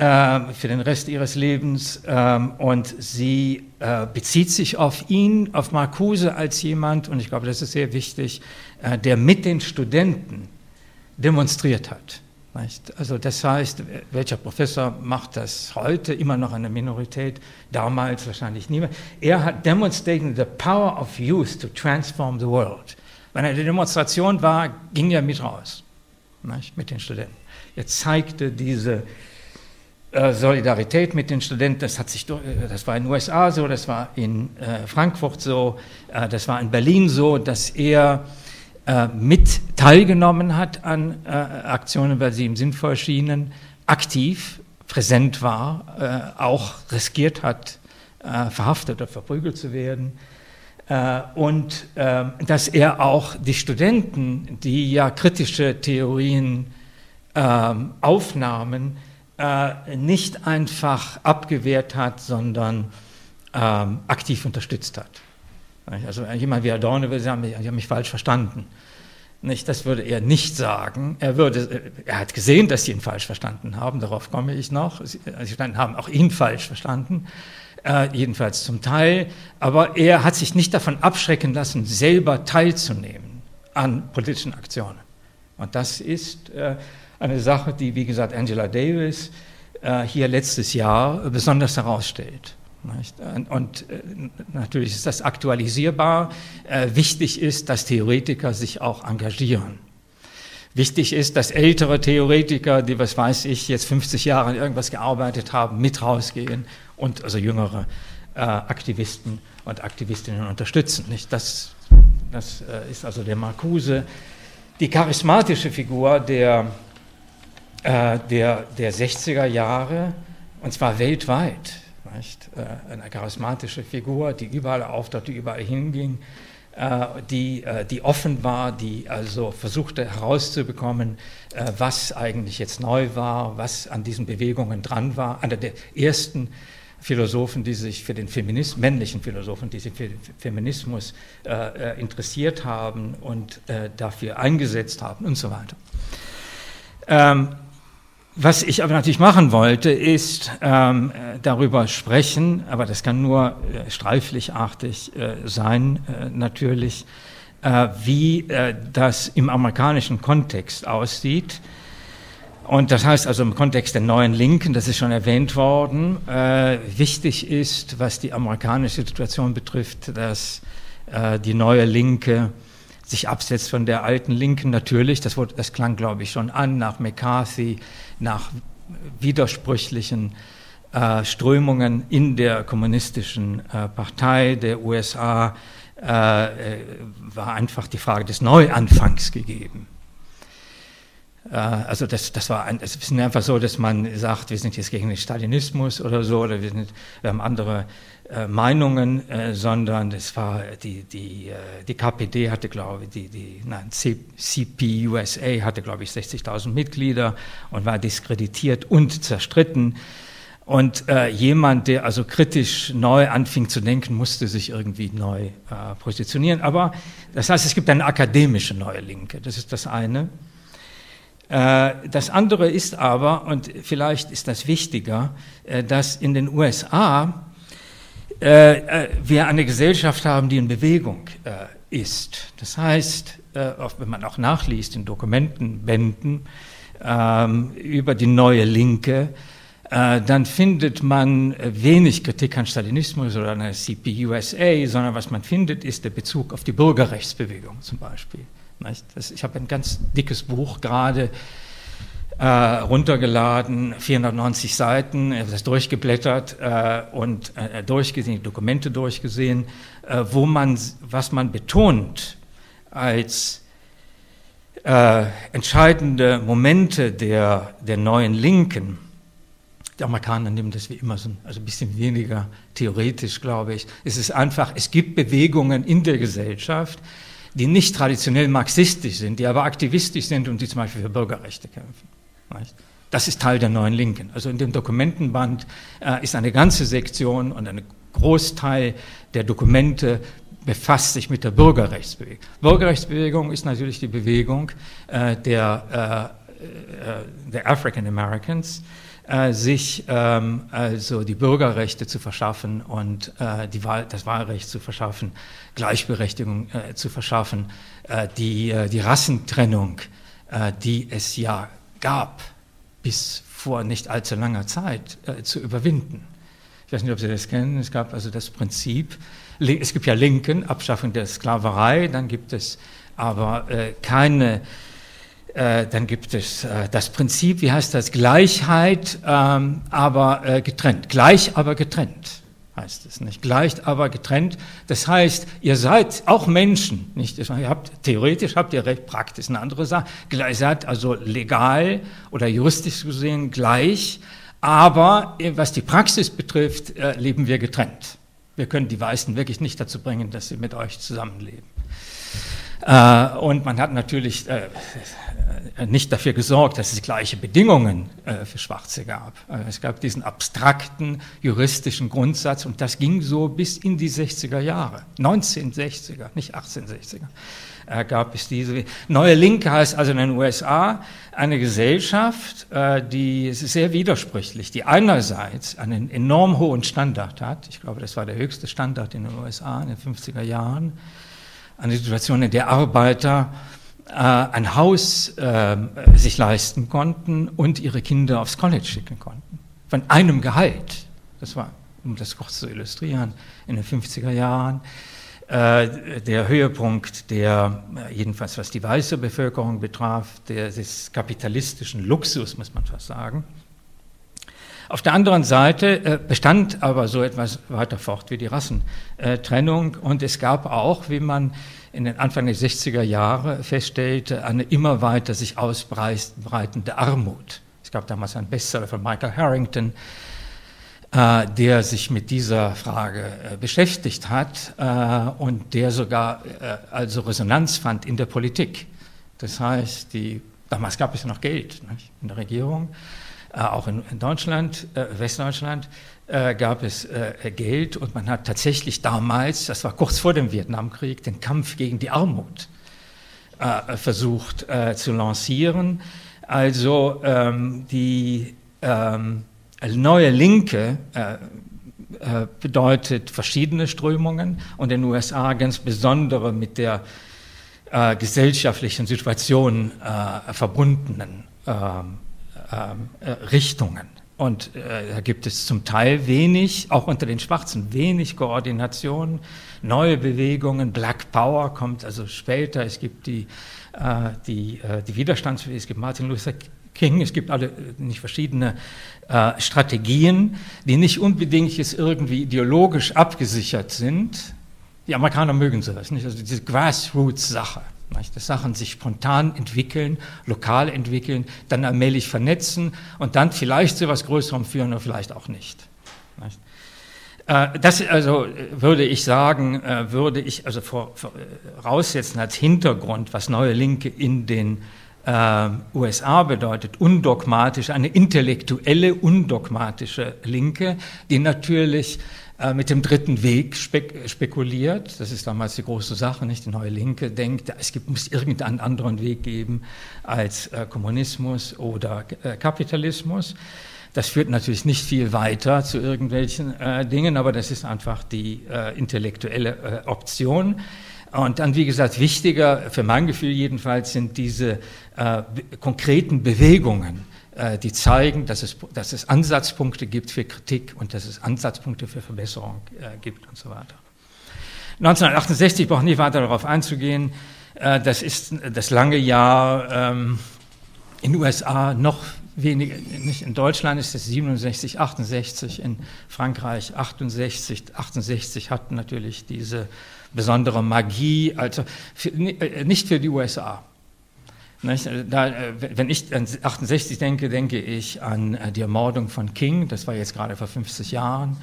Ähm, für den Rest ihres Lebens. Ähm, und sie äh, bezieht sich auf ihn, auf Marcuse als jemand, und ich glaube, das ist sehr wichtig, äh, der mit den Studenten demonstriert hat. Also das heißt, welcher Professor macht das heute? Immer noch eine Minorität, damals wahrscheinlich niemand. Er hat demonstrated the power of youth to transform the world. Wenn er eine Demonstration war, ging er mit raus, mit den Studenten. Er zeigte diese äh, Solidarität mit den Studenten, das, hat sich, äh, das war in den USA so, das war in äh, Frankfurt so, das war in Berlin so, dass er mit teilgenommen hat an Aktionen, weil sie ihm sinnvoll schienen, aktiv präsent war, auch riskiert hat, verhaftet oder verprügelt zu werden. Und dass er auch die Studenten, die ja kritische Theorien ähm, aufnahmen, äh, nicht einfach abgewehrt hat, sondern ähm, aktiv unterstützt hat. Also jemand wie Adorno würde sagen, Sie haben mich falsch verstanden. Nicht, das würde er nicht sagen. Er, würde, er hat gesehen, dass sie ihn falsch verstanden haben, darauf komme ich noch. Sie, sie haben auch ihn falsch verstanden, äh, jedenfalls zum Teil. Aber er hat sich nicht davon abschrecken lassen, selber teilzunehmen an politischen Aktionen. Und das ist äh, eine Sache, die, wie gesagt, Angela Davis äh, hier letztes Jahr besonders herausstellt. Und äh, natürlich ist das aktualisierbar. Äh, wichtig ist, dass Theoretiker sich auch engagieren. Wichtig ist, dass ältere Theoretiker, die, was weiß ich, jetzt 50 Jahre an irgendwas gearbeitet haben, mit rausgehen und also jüngere Aktivisten und Aktivistinnen unterstützen. Das, das ist also der Marcuse. Die charismatische Figur der äh, der, der 60er Jahre, und zwar weltweit. Äh, eine charismatische Figur, die überall auftaucht, die überall hinging, äh, die, äh, die offen war, die also versuchte herauszubekommen, was eigentlich jetzt neu war, was an diesen Bewegungen dran war. Einer der ersten Philosophen, die sich für den Feminismus, männlichen Philosophen, die sich für den Feminismus interessiert haben und dafür eingesetzt haben und so weiter. Ähm, was ich aber natürlich machen wollte, ist ähm, darüber sprechen, aber das kann nur äh, streiflichartig äh, sein, äh, natürlich, äh, wie äh, das im amerikanischen Kontext aussieht. Und das heißt also im Kontext der neuen Linken, das ist schon erwähnt worden, äh, wichtig ist, was die amerikanische Situation betrifft, dass die neue Linke sich absetzt von der alten Linken natürlich, das, wurde, das klang glaube ich schon an, nach McCarthy, nach widersprüchlichen äh, Strömungen in der kommunistischen äh, Partei der USA äh, war einfach die Frage des Neuanfangs gegeben. Äh, also das, das war ein, es ist einfach so, dass man sagt, wir sind jetzt gegen den Stalinismus oder so, oder wir, sind, wir haben andere äh, Meinungen, äh, sondern es war die, die, äh, die KPD hatte, glaube ich, die, die nein, CPUSA hatte, glaube ich, 60.000 Mitglieder und war diskreditiert und zerstritten. Und äh, jemand, der also kritisch neu anfing zu denken, musste sich irgendwie neu äh, positionieren. Aber das heißt, es gibt eine akademische neue Linke. Das ist das eine. Äh, das andere ist aber, und vielleicht ist das wichtiger, dass in den USA äh, äh, wir eine Gesellschaft haben, die in Bewegung äh, ist. Das heißt, äh, wenn man auch nachliest in Dokumentenbänden ähm, über die neue Linke, äh, dann findet man wenig Kritik an Stalinismus oder an der CPUSA, sondern was man findet, ist der Bezug auf die Bürgerrechtsbewegung zum Beispiel. Ich habe ein ganz dickes Buch gerade äh, runtergeladen, 490 Seiten, das durchgeblättert äh, und äh, durchgesehen, Dokumente durchgesehen, äh, wo man, was man betont als äh, entscheidende Momente der, der neuen Linken. Die Amerikaner nehmen das wie immer so also ein bisschen weniger theoretisch, glaube ich. Es ist einfach, es gibt Bewegungen in der Gesellschaft, die nicht traditionell marxistisch sind, die aber aktivistisch sind und die zum Beispiel für Bürgerrechte kämpfen. Das ist Teil der neuen Linken. Also in dem Dokumentenband äh, ist eine ganze Sektion und ein Großteil der Dokumente befasst sich mit der Bürgerrechtsbewegung. Bürgerrechtsbewegung ist natürlich die Bewegung äh, der, äh, der African Americans, äh, sich ähm, also die Bürgerrechte zu verschaffen und äh, die Wahl, das Wahlrecht zu verschaffen, Gleichberechtigung zu verschaffen, die, die Rassentrennung, die es ja gab, bis vor nicht allzu langer Zeit äh, zu überwinden. Ich weiß nicht, ob Sie das kennen. Es gab also das Prinzip, es gibt ja Linken, Abschaffung der Sklaverei, dann gibt es aber äh, keine, äh, dann gibt es äh, das Prinzip, wie heißt das, Gleichheit, ähm, aber äh, getrennt. Gleich, aber getrennt heißt es nicht. Gleicht, aber getrennt. Das heißt, ihr seid auch Menschen, nicht? Ihr habt, theoretisch habt ihr recht, praktisch eine andere Sache. Ihr seid also legal oder juristisch gesehen gleich, aber was die Praxis betrifft, äh, leben wir getrennt. Wir können die Weißen wirklich nicht dazu bringen, dass sie mit euch zusammenleben. Äh, und man hat natürlich äh, nicht dafür gesorgt, dass es gleiche Bedingungen äh, für Schwarze gab. es gab diesen abstrakten juristischen Grundsatz und das ging so bis in die 60er Jahre, 1960er, nicht 1860er gab es diese. Neue Linke heißt also in den USA eine Gesellschaft, die sehr widersprüchlich, die einerseits einen enorm hohen Standard hat, ich glaube, das war der höchste Standard in den USA in den 50er Jahren, eine Situation, in der Arbeiter äh, ein Haus äh, sich leisten konnten und ihre Kinder aufs College schicken konnten. Von einem Gehalt. Das war, um das kurz zu illustrieren, in den 50er Jahren äh, der Höhepunkt der, äh, jedenfalls was die weiße Bevölkerung betraf, der, des kapitalistischen Luxus, muss man fast sagen. Auf der anderen Seite äh, bestand aber so etwas weiter fort wie die Rassentrennung und es gab auch, wie man in den Anfang der 60er Jahre feststellte, eine immer weiter sich ausbreitende Armut. Es gab damals einen Bestseller von Michael Harrington, äh, der sich mit dieser Frage äh, beschäftigt hat und der sogar also Resonanz fand in der Politik. Das heißt, die, damals gab es ja noch Geld nicht, in der Regierung äh, auch in, Deutschland, äh, Westdeutschland, äh, gab es äh, Geld und man hat tatsächlich damals, das war kurz vor dem Vietnamkrieg, den Kampf gegen die Armut äh, versucht äh, zu lancieren. Also ähm, die ähm, neue Linke äh, äh, bedeutet verschiedene Strömungen und in den USA ganz besondere mit der äh, gesellschaftlichen Situation äh, verbundenen ähm, äh, Richtungen. Und äh, da gibt es zum Teil wenig, auch unter den Schwarzen, wenig Koordination, neue Bewegungen. Black Power kommt also später. Es gibt die, äh, die, äh, die Widerstandsbewegung, es gibt Martin Luther King, es gibt alle äh, nicht verschiedene äh, Strategien, die nicht unbedingt jetzt irgendwie ideologisch abgesichert sind. Die Amerikaner mögen sowas, nicht? Also diese Grassroots-Sache. Dass Sachen sich spontan entwickeln, lokal entwickeln, dann allmählich vernetzen und dann vielleicht zu etwas Größerem führen oder vielleicht auch nicht. nicht? Äh, das also würde ich sagen, äh, würde ich also voraussetzen als Hintergrund, was neue Linke in den äh, USA bedeutet, undogmatisch, eine intellektuelle, undogmatische Linke, die natürlich äh, mit dem dritten Weg spek spekuliert. Das ist damals die große Sache, nicht? Die neue Linke denkt, es gibt, muss irgendeinen anderen Weg geben als äh, Kommunismus oder äh, Kapitalismus. Das führt natürlich nicht viel weiter zu irgendwelchen äh, Dingen, aber das ist einfach die äh, intellektuelle Option. Und dann, wie gesagt, wichtiger, für mein Gefühl jedenfalls, sind diese konkreten Bewegungen, die zeigen, dass es, dass es Ansatzpunkte gibt für Kritik und dass es Ansatzpunkte für Verbesserung äh, gibt und so weiter. 1968, ich brauche nicht weiter darauf einzugehen, äh, das ist das lange Jahr ähm, in den USA noch weniger, nicht in Deutschland ist es 67, 68, in Frankreich 68, 68 hatten natürlich diese besondere Magie, also für, äh, nicht für die USA. Da, äh, wenn ich an 68 denke, denke ich an äh, die Ermordung von King, das war jetzt gerade vor 50 Jahren.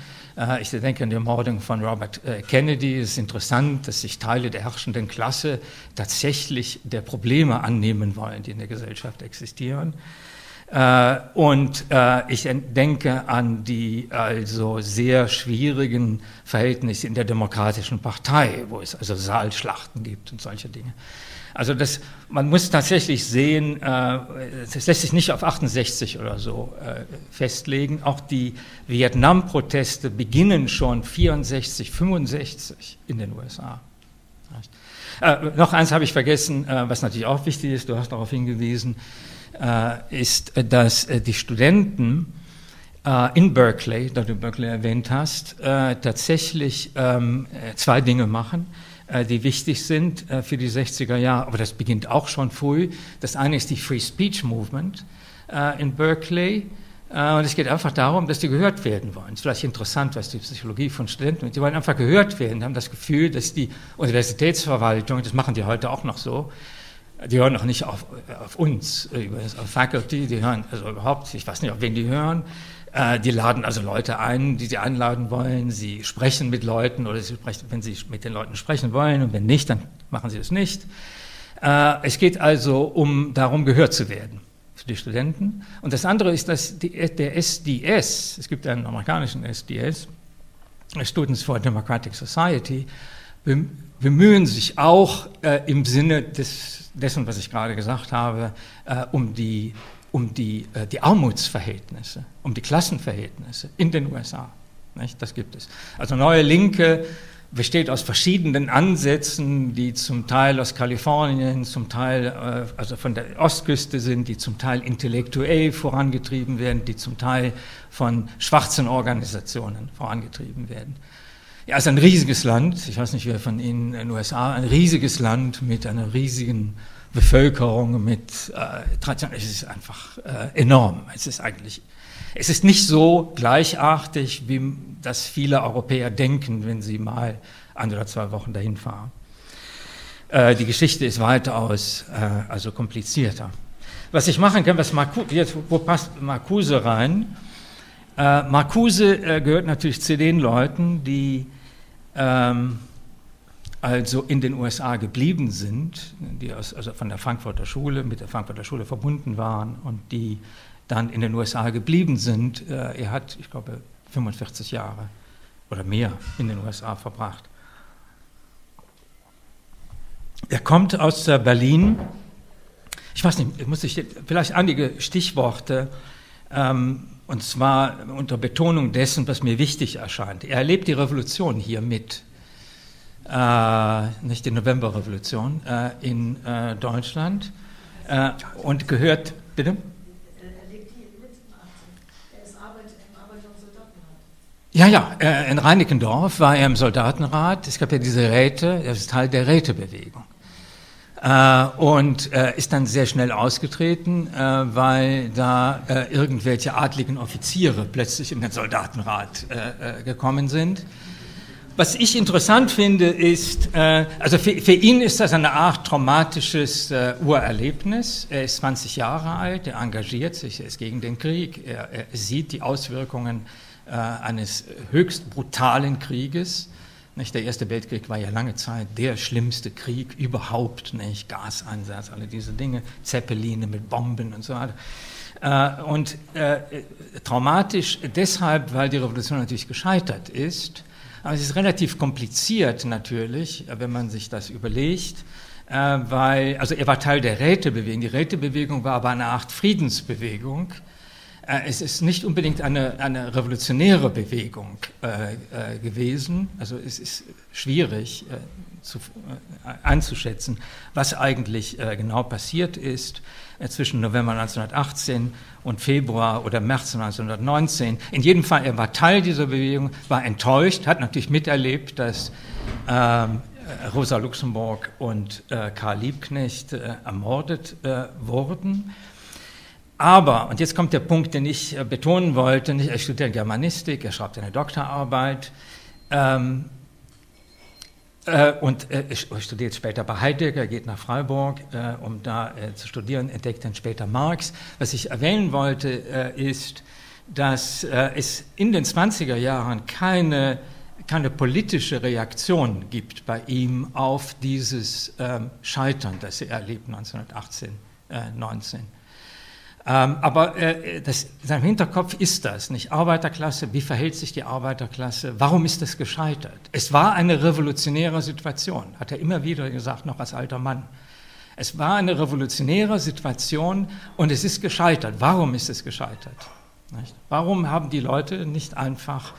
Ich denke an die Ermordung von Robert Kennedy. Es ist interessant, dass sich Teile der herrschenden Klasse tatsächlich der Probleme annehmen wollen, die in der Gesellschaft existieren. Äh, und äh, ich denke an die also sehr schwierigen Verhältnisse in der Demokratischen Partei, wo es also Saalschlachten gibt und solche Dinge. Also das, man muss tatsächlich sehen, äh, das lässt sich nicht auf 68 oder so festlegen. Auch die Vietnam-Proteste beginnen schon 64, 65 in den USA. noch eins habe ich vergessen, was natürlich auch wichtig ist, du hast darauf hingewiesen, äh, ist, dass äh, die Studenten äh, in Berkeley, da du Berkeley erwähnt hast, tatsächlich ähm, zwei Dinge machen die wichtig sind für die 60er Jahre, aber das beginnt auch schon früh. Das eine ist die Free Speech Movement in Berkeley. Und es geht einfach darum, dass die gehört werden wollen. Es ist vielleicht interessant, was die Psychologie von Studenten, die wollen einfach gehört werden, haben das Gefühl, dass die Universitätsverwaltung, das machen die heute auch noch so, die hören auch nicht auf, auf uns, äh, auf Faculty, die hören also überhaupt, ich weiß nicht, auf wen die hören. Äh, die laden also Leute ein, die sie einladen wollen. Sie sprechen mit Leuten oder sie sprechen, wenn sie mit den Leuten sprechen wollen und wenn nicht, dann machen sie das nicht. Äh, es geht also um darum, gehört zu werden für die Studenten. Und das andere ist, dass die, der SDS, es gibt einen amerikanischen SDS, Students for Democratic Society, bemühen sich auch äh, im Sinne des, dessen, was ich gerade gesagt habe, um, die, um die, äh, die Armutsverhältnisse, um die Klassenverhältnisse in den USA. Nicht? Das gibt es. Also Neue Linke besteht aus verschiedenen Ansätzen, die zum Teil aus Kalifornien, zum Teil äh, also von der Ostküste sind, die zum Teil intellektuell vorangetrieben werden, die zum Teil von schwarzen Organisationen vorangetrieben werden. Ja, es ist ein riesiges Land. Ich weiß nicht, wer von Ihnen in den USA, ein riesiges Land mit einer riesigen Bevölkerung, mit äh, Tradition. Es ist einfach äh, enorm. Es ist eigentlich, es ist nicht so gleichartig, wie das viele Europäer denken, wenn sie mal ein oder zwei Wochen dahin fahren. Äh, die Geschichte ist weitaus äh, also komplizierter. Was ich machen kann, was Marcuse, jetzt, wo passt Marcuse rein? Äh, Marcuse äh, gehört natürlich zu den Leuten, die ähm, also in den USA geblieben sind, die aus, also von der Frankfurter Schule, mit der Frankfurter Schule verbunden waren und die dann in den USA geblieben sind. Äh, er hat, ich glaube, 45 Jahre oder mehr in den USA verbracht. Er kommt aus Berlin. Ich weiß nicht, muss ich vielleicht einige Stichworte, ähm, und zwar unter Betonung dessen, was mir wichtig erscheint. Er erlebt die Revolution hier mit, äh, nicht die Novemberrevolution, äh, in äh, Deutschland äh, und gehört, bitte? Ja, ja, äh, in Reinickendorf war er im Soldatenrat. Es gab ja diese Räte, er ist Teil der Rätebewegung. Äh, und äh, ist dann sehr schnell ausgetreten, äh, weil da äh, irgendwelche adligen Offiziere plötzlich in den Soldatenrat äh, gekommen sind. Was ich interessant finde, ist, also für, für, ihn ist das eine Art traumatisches Urerlebnis. Er ist 20 Jahre alt, er engagiert sich, er ist gegen den Krieg, er, er sieht die Auswirkungen eines höchst brutalen Krieges nicht? Der Erste Weltkrieg war ja lange Zeit der schlimmste Krieg überhaupt, nicht? Gaseinsatz, alle diese Dinge, Zeppeline mit Bomben und so weiter. Äh, und äh, traumatisch deshalb, weil die Revolution natürlich gescheitert ist, aber es ist relativ kompliziert natürlich, wenn man sich das überlegt, äh, weil, also er war Teil der Rätebewegung, die Rätebewegung war aber eine Art Friedensbewegung, äh, es ist nicht unbedingt eine, eine revolutionäre Bewegung äh, äh, gewesen. Also es ist schwierig äh, zu, äh, einzuschätzen, was eigentlich äh, genau passiert ist zwischen November 1918 und Februar oder März 1919. In jedem Fall, er war Teil dieser Bewegung, war enttäuscht, hat natürlich miterlebt, dass ähm, Rosa Luxemburg und Karl Liebknecht ermordet wurden. Aber, und jetzt kommt der Punkt, den ich äh, betonen wollte, nicht, er studiert Germanistik, er schreibt eine Doktorarbeit ähm, äh, und äh, er studiert später bei Heidegger, geht nach Freiburg, äh, um da äh, zu studieren, entdeckt dann später Marx. Was ich erwähnen wollte, äh, ist, dass es in den 20er Jahren keine, keine politische Reaktion gibt bei ihm auf dieses ähm, Scheitern, das er erlebt 1918, 19. Ähm, aber äh, das, in seinem Hinterkopf ist das, nicht Arbeiterklasse, wie verhält sich die Arbeiterklasse, warum ist das gescheitert? Es war eine revolutionäre Situation, hat er immer wieder gesagt, noch als alter Mann. Es war eine revolutionäre Situation und es ist gescheitert. Warum ist es gescheitert? Nicht? Warum haben die Leute nicht einfach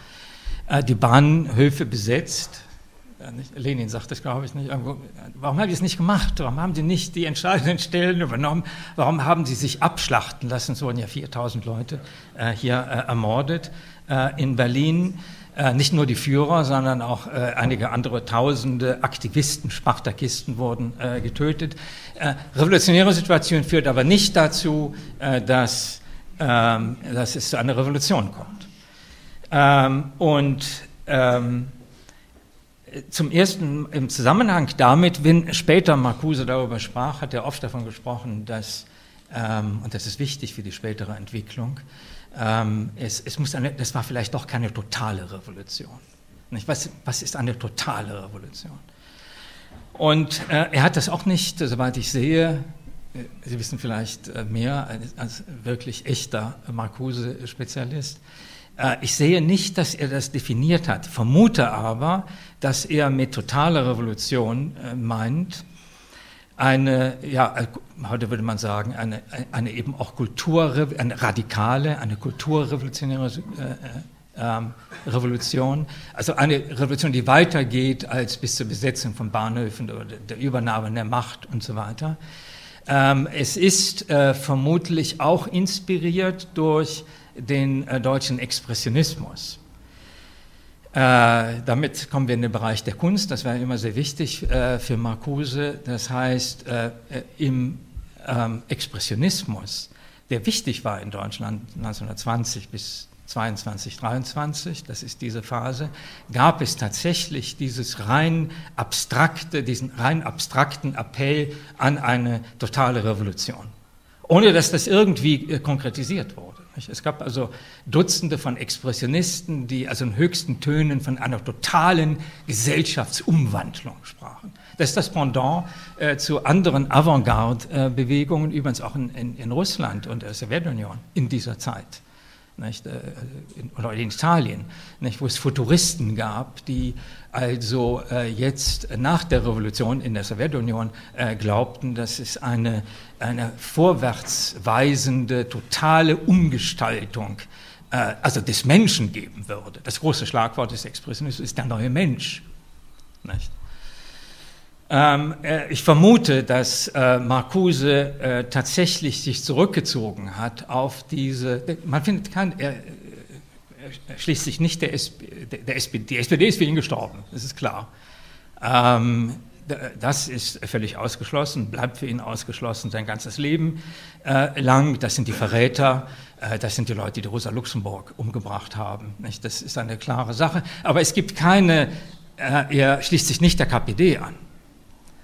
äh, die Bahnhöfe besetzt? Lenin sagt das, glaube ich, nicht. Warum haben die es nicht gemacht? Warum haben die nicht die entscheidenden Stellen übernommen? Warum haben sie sich abschlachten lassen? Es wurden ja 4000 Leute äh, hier äh, ermordet äh, in Berlin. Äh, nicht nur die Führer, sondern auch äh, einige andere Tausende Aktivisten, Spartakisten wurden äh, getötet. revolutionäre Situation führt aber nicht dazu, dass, ähm, dass es zu einer Revolution kommt. Ähm, und ähm, zum ersten im Zusammenhang damit, wenn später Marcuse darüber sprach, hat er oft davon gesprochen, dass, ähm, und das ist wichtig für die spätere Entwicklung, ähm, es, es muss eine, das war vielleicht doch keine totale Revolution. Was, was ist eine totale Revolution? Und äh, er hat das auch nicht, soweit ich sehe, äh, Sie wissen vielleicht äh, mehr als, als wirklich echter Marcuse-Spezialist, ich sehe nicht, dass er das definiert hat, vermute aber, dass er mit totaler Revolution äh, meint, eine, ja, äh, heute würde man sagen, eine, eine eben auch Kultur, eine radikale, eine kulturrevolutionäre äh, äh, Revolution, also eine Revolution, die weitergeht als bis zur Besetzung von Bahnhöfen oder der Übernahme der Macht und so weiter. Ähm, es ist äh, vermutlich auch inspiriert durch den äh, deutschen Expressionismus. Äh, damit kommen wir in den Bereich der Kunst, das war immer sehr wichtig äh, für Marcuse. Das heißt, äh, äh, im ähm, Expressionismus, der wichtig war in Deutschland 1920 bis 22, 23, das ist diese Phase, gab es tatsächlich dieses rein abstrakte, diesen rein abstrakten Appell an eine totale Revolution, ohne dass das irgendwie äh, konkretisiert wurde. Es gab also Dutzende von Expressionisten, die also in höchsten Tönen von einer totalen Gesellschaftsumwandlung sprachen. Das ist das Pendant äh, zu anderen Avantgarde-Bewegungen, übrigens auch in, in, in, Russland und der Sowjetunion in dieser Zeit. Nicht, äh, in, oder in Italien, nicht, wo es Futuristen gab, die also äh, jetzt nach der Revolution in der Sowjetunion äh, glaubten, dass es eine, eine vorwärtsweisende, totale Umgestaltung äh, also des Menschen geben würde. Das große Schlagwort des Expressionismus ist der neue Mensch. Nicht? Ähm, äh, ich vermute, dass äh, Marcuse äh, tatsächlich sich zurückgezogen hat auf diese, man findet kein, er, er schließt sich nicht der, SP, der, SPD, die SPD ist für ihn gestorben, das ist klar. Ähm, das ist völlig ausgeschlossen, bleibt für ihn ausgeschlossen sein ganzes Leben äh, lang. Das sind die Verräter, äh, das sind die Leute, die Rosa Luxemburg umgebracht haben. Nicht? Das ist eine klare Sache. Aber es gibt keine, äh, er schließt sich nicht der KPD an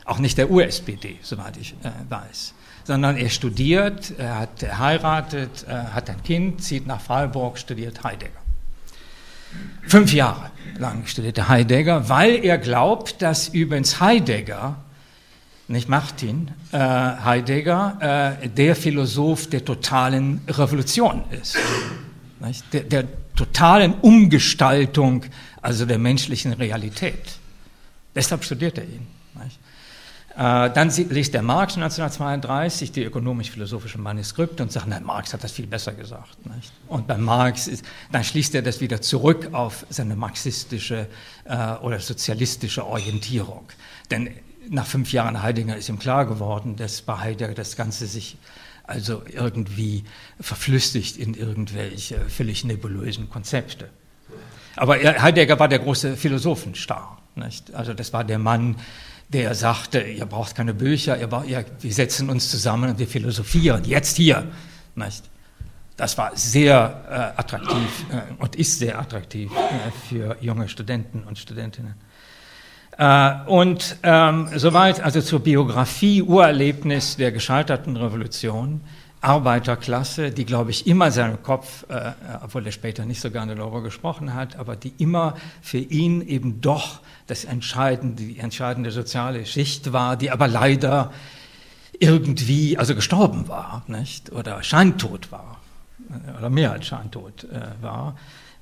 auch nicht der USPD, soweit ich äh, weiß, sondern er studiert, er hat heiratet, er hat ein Kind, zieht nach Freiburg, studiert Heidegger. Fünf Jahre lang studierte Heidegger, weil er glaubt, dass übrigens Heidegger, nicht Martin, äh, Heidegger, äh, der Philosoph der totalen Revolution ist, der, der totalen Umgestaltung, also der menschlichen Realität. Deshalb studiert er ihn. Äh, dann liest der Marx 1932 die ökonomisch-philosophischen Manuskripte und sagt, nein, Marx hat das viel besser gesagt. Nicht? Und bei Marx, ist, dann schließt er das wieder zurück auf seine marxistische äh, oder sozialistische Orientierung. Denn nach fünf Jahren Heidegger ist ihm klar geworden, dass bei Heidegger das Ganze sich also irgendwie verflüssigt in irgendwelche völlig nebulösen Konzepte. Aber Heidegger war der große Philosophenstar. Nicht? Also das war der Mann, der sagte, ihr braucht keine Bücher, ihr braucht, ihr, wir setzen uns zusammen und wir philosophieren, jetzt hier. Nicht? Das war sehr äh, attraktiv äh, und ist sehr attraktiv äh, für junge Studenten und Studentinnen. Äh, und ähm, soweit also zur Biografie, Urerlebnis der gescheiterten Revolution. Arbeiterklasse, die, glaube ich, immer seinen Kopf, äh, obwohl er später nicht so gerne darüber gesprochen hat, aber die immer für ihn eben doch das entscheidende, die entscheidende soziale Schicht war, die aber leider irgendwie, also gestorben war, nicht? Oder scheintot war, oder mehr als scheintot äh, war.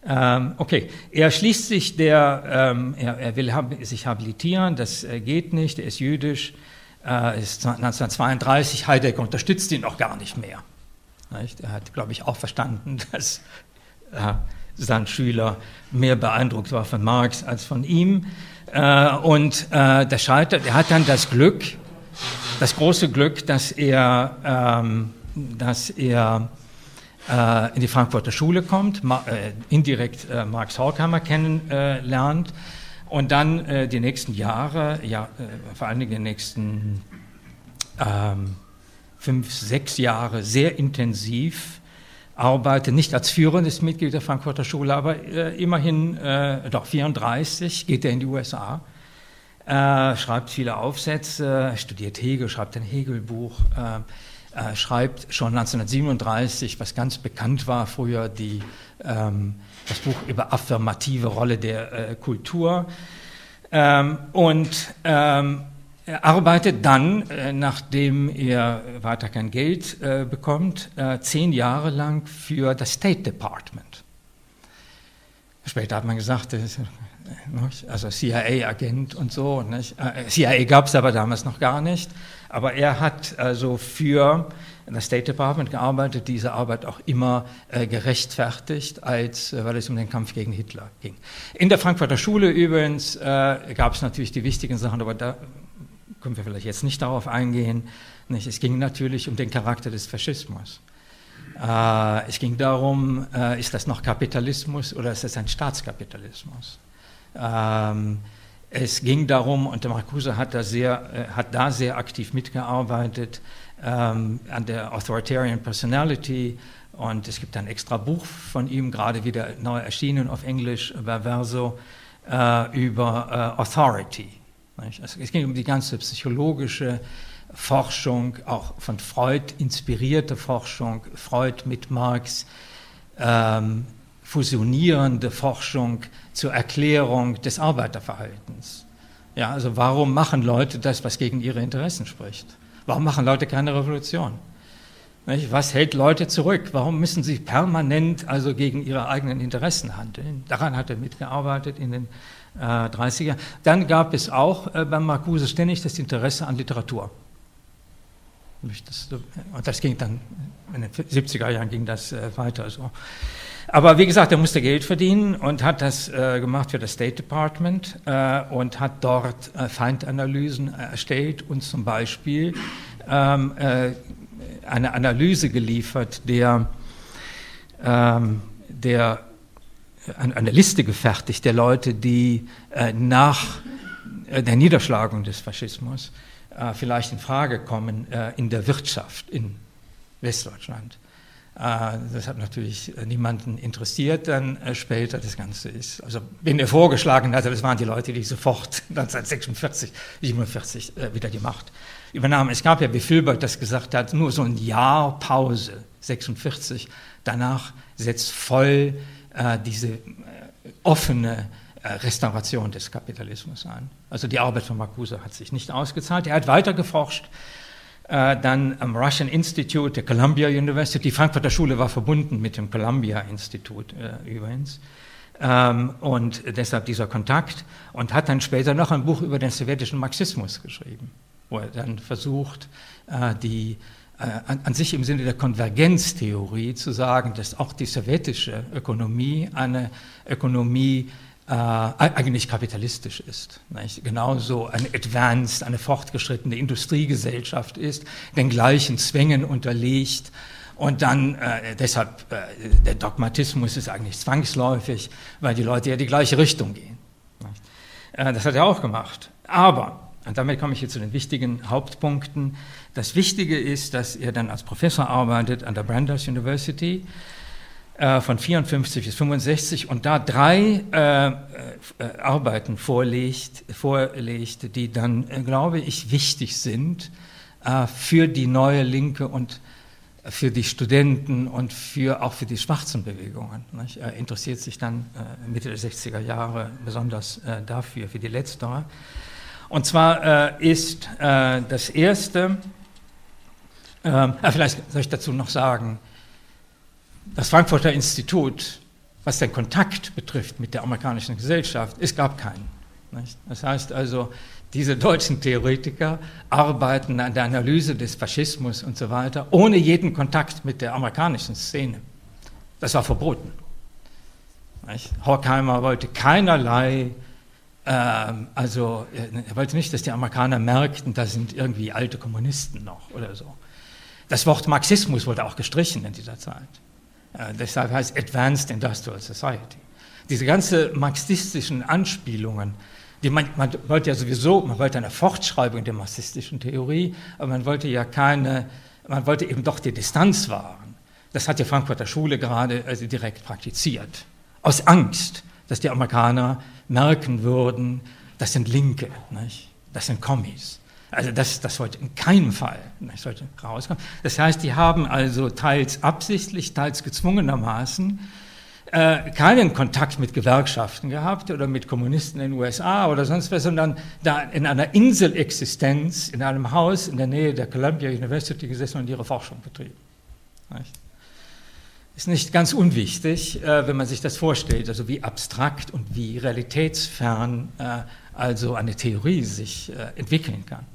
Ähm, okay, er schließt sich der, ähm, er, er, will hab, sich habilitieren, das äh, geht nicht, er ist jüdisch, äh, ist 1932, Heidegger unterstützt ihn auch gar nicht mehr. Er hat, glaube ich, auch verstanden, dass äh, sein Schüler mehr beeindruckt war von Marx als von ihm. Äh, und äh, der scheitert, er hat dann das Glück, das große Glück, dass er, ähm, dass er äh, in die Frankfurter Schule kommt, äh, indirekt äh, Marx Horkheimer kennenlernt und dann äh, die nächsten Jahre, ja, vor allen Dingen die nächsten ähm, fünf, sechs Jahre sehr intensiv arbeitet, nicht als führendes Mitglied der Frankfurter Schule, aber äh, immerhin äh, doch 34, geht er in die USA, äh, schreibt viele Aufsätze, studiert Hegel, schreibt ein Hegel-Buch, äh, schreibt schon 1937, was ganz bekannt war früher, die, ähm, das Buch über affirmative Rolle der äh, Kultur. Ähm, und ähm, er arbeitet dann, äh, nachdem er weiter kein Geld äh, bekommt, äh, zehn Jahre lang für das State Department. Später hat man gesagt, also CIA-Agent und so. Nicht? CIA gab es aber damals noch gar nicht. Aber er hat also für das State Department gearbeitet, diese Arbeit auch immer gerechtfertigt, als, weil es um den Kampf gegen Hitler ging. In der Frankfurter Schule übrigens gab es natürlich die wichtigen Sachen, aber da können wir vielleicht jetzt nicht darauf eingehen. Nicht? Es ging natürlich um den Charakter des Faschismus. Äh, es ging darum, äh, ist das noch Kapitalismus oder ist das ein Staatskapitalismus? Ähm, es ging darum, und der Marcuse hat da sehr, äh, hat da sehr aktiv mitgearbeitet, ähm, an der Authoritarian Personality. Und es gibt ein extra Buch von ihm, gerade wieder neu erschienen auf Englisch, bei Verso, äh, über äh, Authority. Also es ging um die ganze psychologische Forschung, auch von Freud inspirierte Forschung, Freud mit Marx, ähm, fusionierende Forschung zur Erklärung des Arbeiterverhaltens. Ja, also warum machen Leute das, was gegen ihre Interessen spricht? Warum machen Leute keine Revolution? Nicht? Was hält Leute zurück? Warum müssen sie permanent also gegen ihre eigenen Interessen handeln? Daran hat er mitgearbeitet in den äh, 30er. Dann gab es auch äh, beim Marcuse ständig das Interesse an Literatur. Und das ging dann, in den 70er Jahren ging das äh, weiter so. Aber wie gesagt, er musste Geld verdienen und hat das äh, gemacht für das State Department äh, und hat dort äh, Feindanalysen erstellt und zum Beispiel ähm, äh, eine Analyse geliefert, der, ähm, der eine Liste gefertigt der Leute, die äh, nach äh, der Niederschlagung des Faschismus vielleicht in Frage kommen in der Wirtschaft in Westdeutschland. Äh, das hat natürlich niemanden interessiert dann äh, später das Ganze ist. Also wen er vorgeschlagen hatte, das waren die Leute, die sofort 1946, 47 äh, wieder die Macht übernahmen. Es gab ja, wie Filbert das gesagt hat, nur so ein Jahr Pause, 46. Danach setzt voll äh, diese äh, offene Restauration des Kapitalismus ein. Also die Arbeit von Marcuse hat sich nicht ausgezahlt. Er hat weiter geforscht äh, dann am Russian Institute der Columbia University. Die Frankfurter Schule war verbunden mit dem Columbia Institute äh, übrigens. Ähm, und deshalb dieser Kontakt und hat dann später noch ein Buch über den sowjetischen Marxismus geschrieben, wo er dann versucht, äh, die äh, an, an, sich im Sinne der Konvergenztheorie zu sagen, dass auch die sowjetische Ökonomie eine Ökonomie äh, eigentlich kapitalistisch ist. Nicht? Genauso eine advanced, eine fortgeschrittene Industriegesellschaft ist, den gleichen Zwängen unterliegt. Und dann äh, deshalb, äh, der Dogmatismus ist eigentlich zwangsläufig, weil die Leute ja die gleiche Richtung gehen. Äh, das hat er auch gemacht. Aber, und damit komme ich jetzt zu den wichtigen Hauptpunkten, das Wichtige ist, dass er dann als Professor arbeitet an der Brandeis University äh, von 54 bis 65 und da drei äh, äh, Arbeiten vorlegt, vorlegt, die dann, äh, glaube ich, wichtig sind äh, für die neue Linke und für die Studenten und für, auch für die schwarzen Bewegungen. Nicht? Er interessiert sich dann äh, Mitte der 60er Jahre besonders dafür, für die letztere. Und zwar ist das erste, ähm, vielleicht soll ich dazu noch sagen, das Frankfurter Institut, was den Kontakt betrifft mit der amerikanischen Gesellschaft, es gab keinen. Nicht? Das heißt also, diese deutschen Theoretiker arbeiten an der Analyse des Faschismus und so weiter, ohne jeden Kontakt mit der amerikanischen Szene. Das war verboten. Nicht? Horkheimer wollte keinerlei, ähm, also er wollte nicht, dass die Amerikaner merkten, da sind irgendwie alte Kommunisten noch oder so. Das Wort Marxismus wurde auch gestrichen in dieser Zeit. Äh, deshalb heißt Advanced Industrial Society. Diese ganzen marxistischen Anspielungen, die man, man, wollte ja sowieso, man wollte eine Fortschreibung der marxistischen Theorie, aber man wollte ja keine, man wollte eben doch die Distanz wahren. Das hat die Frankfurter Schule gerade also direkt praktiziert. Aus Angst, dass die Amerikaner merken würden, das sind Linke, nicht? das sind Kommis. Also das, das sollte in keinem Fall das sollte rauskommen. Das heißt, die haben also teils absichtlich, teils gezwungenermaßen äh, keinen Kontakt mit Gewerkschaften gehabt oder mit Kommunisten in den USA oder sonst was, sondern da in einer Inselexistenz, in einem Haus in der Nähe der Columbia University gesessen und ihre Forschung betrieben. Nicht? Ist nicht ganz unwichtig, äh, wenn man sich das vorstellt, also wie abstrakt und wie realitätsfern äh, also eine Theorie sich äh, entwickeln kann.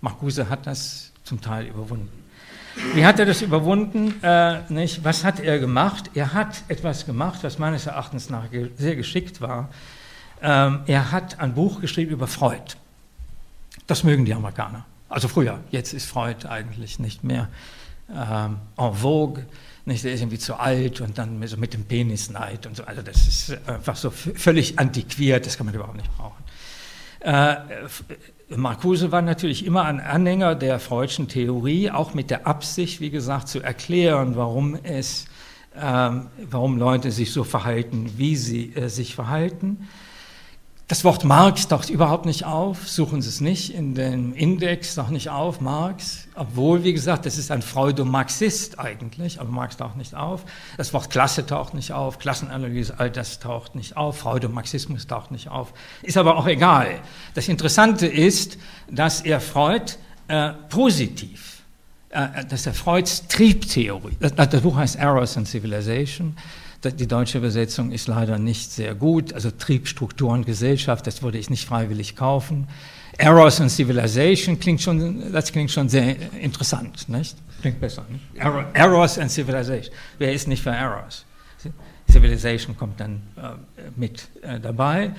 Marcuse hat das zum Teil überwunden. Wie hat er das überwunden? Äh, nicht? Was hat er gemacht? Er hat etwas gemacht, was meines Erachtens nach sehr geschickt war. Ähm, er hat ein Buch geschrieben über Freud. Das mögen die Amerikaner. Also früher. Jetzt ist Freud eigentlich nicht mehr ähm, en vogue. Nicht, der ist irgendwie zu alt und dann so mit dem Penisneid und so. Also das ist einfach so völlig antiquiert, das kann man überhaupt nicht brauchen. Äh, Marcuse war natürlich immer ein Anhänger der freudschen Theorie, auch mit der Absicht, wie gesagt, zu erklären, warum es, ähm, warum Leute sich so verhalten, wie sie äh, sich verhalten. Das Wort Marx taucht überhaupt nicht auf, suchen Sie es nicht in dem Index, taucht nicht auf, Marx, obwohl, wie gesagt, das ist ein Freudomarxist eigentlich, aber Marx taucht nicht auf. Das Wort Klasse taucht nicht auf, Klassenanalyse, all das taucht nicht auf, Freudomarxismus taucht nicht auf, ist aber auch egal. Das Interessante ist, dass er Freud äh, positiv äh, das ist Freuds Triebtheorie. Das, das Buch heißt Eros and Civilization. Die deutsche Übersetzung ist leider nicht sehr gut. Also Triebstruktur und Gesellschaft, das würde ich nicht freiwillig kaufen. Eros and Civilization klingt schon, das klingt schon sehr interessant, nicht? Klingt besser, nicht? Eros and Civilization. Wer ist nicht für Eros? Civilization kommt dann äh, mit äh, dabei.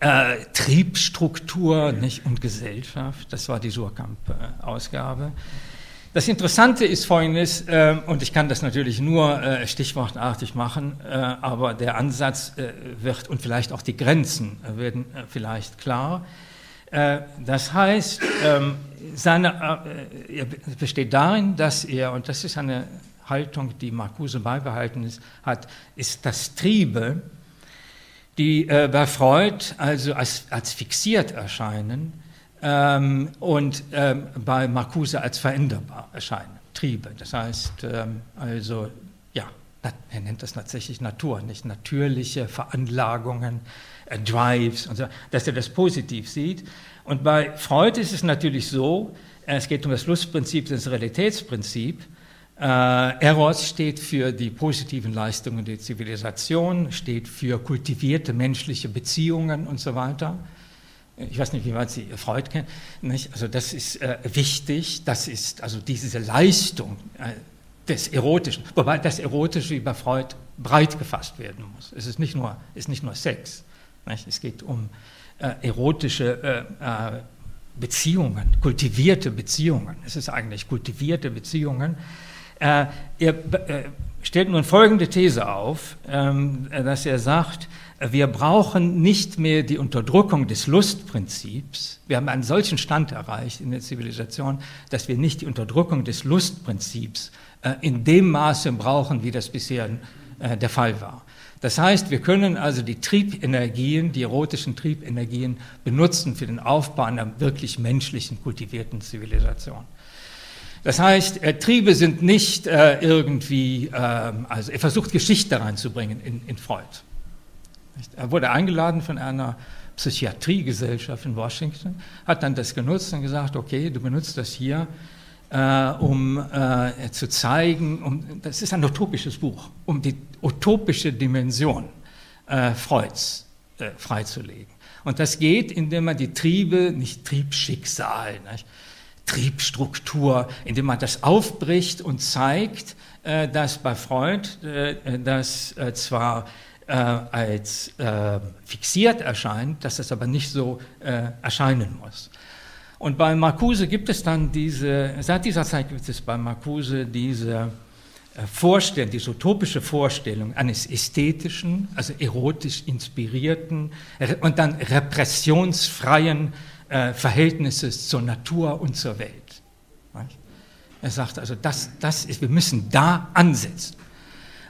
Äh, Triebstruktur nicht, und Gesellschaft, das war die Surkamp-Ausgabe. Das Interessante ist folgendes, äh, und ich kann das natürlich nur äh, stichwortartig machen, äh, aber der Ansatz wird und vielleicht auch die Grenzen werden vielleicht klar. das heißt, ähm, seine, er besteht darin, dass er, und das ist eine Haltung, die Marcuse beibehalten ist, hat, ist das Triebe, die äh, bei Freud also als, als fixiert erscheinen ähm, und ähm, bei Marcuse als veränderbar erscheinen. Triebe, das heißt ähm, also, ja, er nennt das tatsächlich Natur, nicht natürliche Veranlagungen, äh, Drives, und so, dass er das positiv sieht. Und bei Freud ist es natürlich so, es geht um das Lustprinzip, das Realitätsprinzip, äh, Eros steht für die positiven Leistungen der Zivilisation, steht für kultivierte menschliche Beziehungen und so weiter. Ich weiß nicht, wie weit Sie Freud kennen. Nicht? Also das ist äh, wichtig, das ist also diese Leistung äh, des Erotischen, wobei das Erotische bei Freud breit gefasst werden muss. Es ist nicht nur, ist nicht nur Sex. Nicht? Es geht um äh, erotische äh, äh, Beziehungen, kultivierte Beziehungen. Es ist eigentlich kultivierte Beziehungen er äh, stellt nun folgende These auf, ähm, dass er sagt, wir brauchen nicht mehr die Unterdrückung des Lustprinzips. Wir haben einen solchen Stand erreicht in der Zivilisation, dass wir nicht die Unterdrückung des Lustprinzips äh, in dem Maße brauchen, wie das bisher äh, der Fall war. Das heißt, wir können also die Triebenergien, die erotischen Triebenergien benutzen für den Aufbau einer wirklich menschlichen, kultivierten Zivilisation. Das heißt, äh, Triebe sind nicht äh, irgendwie, äh, also er versucht Geschichte reinzubringen in, in Freud. Er wurde eingeladen von einer Psychiatriegesellschaft in Washington, hat dann das genutzt und gesagt, okay, du benutzt das hier, äh, um äh, zu zeigen, um, das ist ein utopisches Buch, um die utopische Dimension äh, Freuds freizulegen. Und das geht, indem man die Triebe, nicht Triebschicksal, nicht? Triebstruktur, indem man das aufbricht und zeigt, äh, dass bei Freud äh, das äh, als fixiert erscheint, dass das aber nicht so erscheinen muss. Und bei Marcuse gibt es dann diese, seit dieser Zeit gibt es bei Marcuse diese Vorstellung, diese utopische Vorstellung eines ästhetischen, also erotisch inspirierten und dann repressionsfreien äh, Verhältnisses zur Natur und zur Welt. Er sagt also, das, das ist, wir müssen da ansetzen.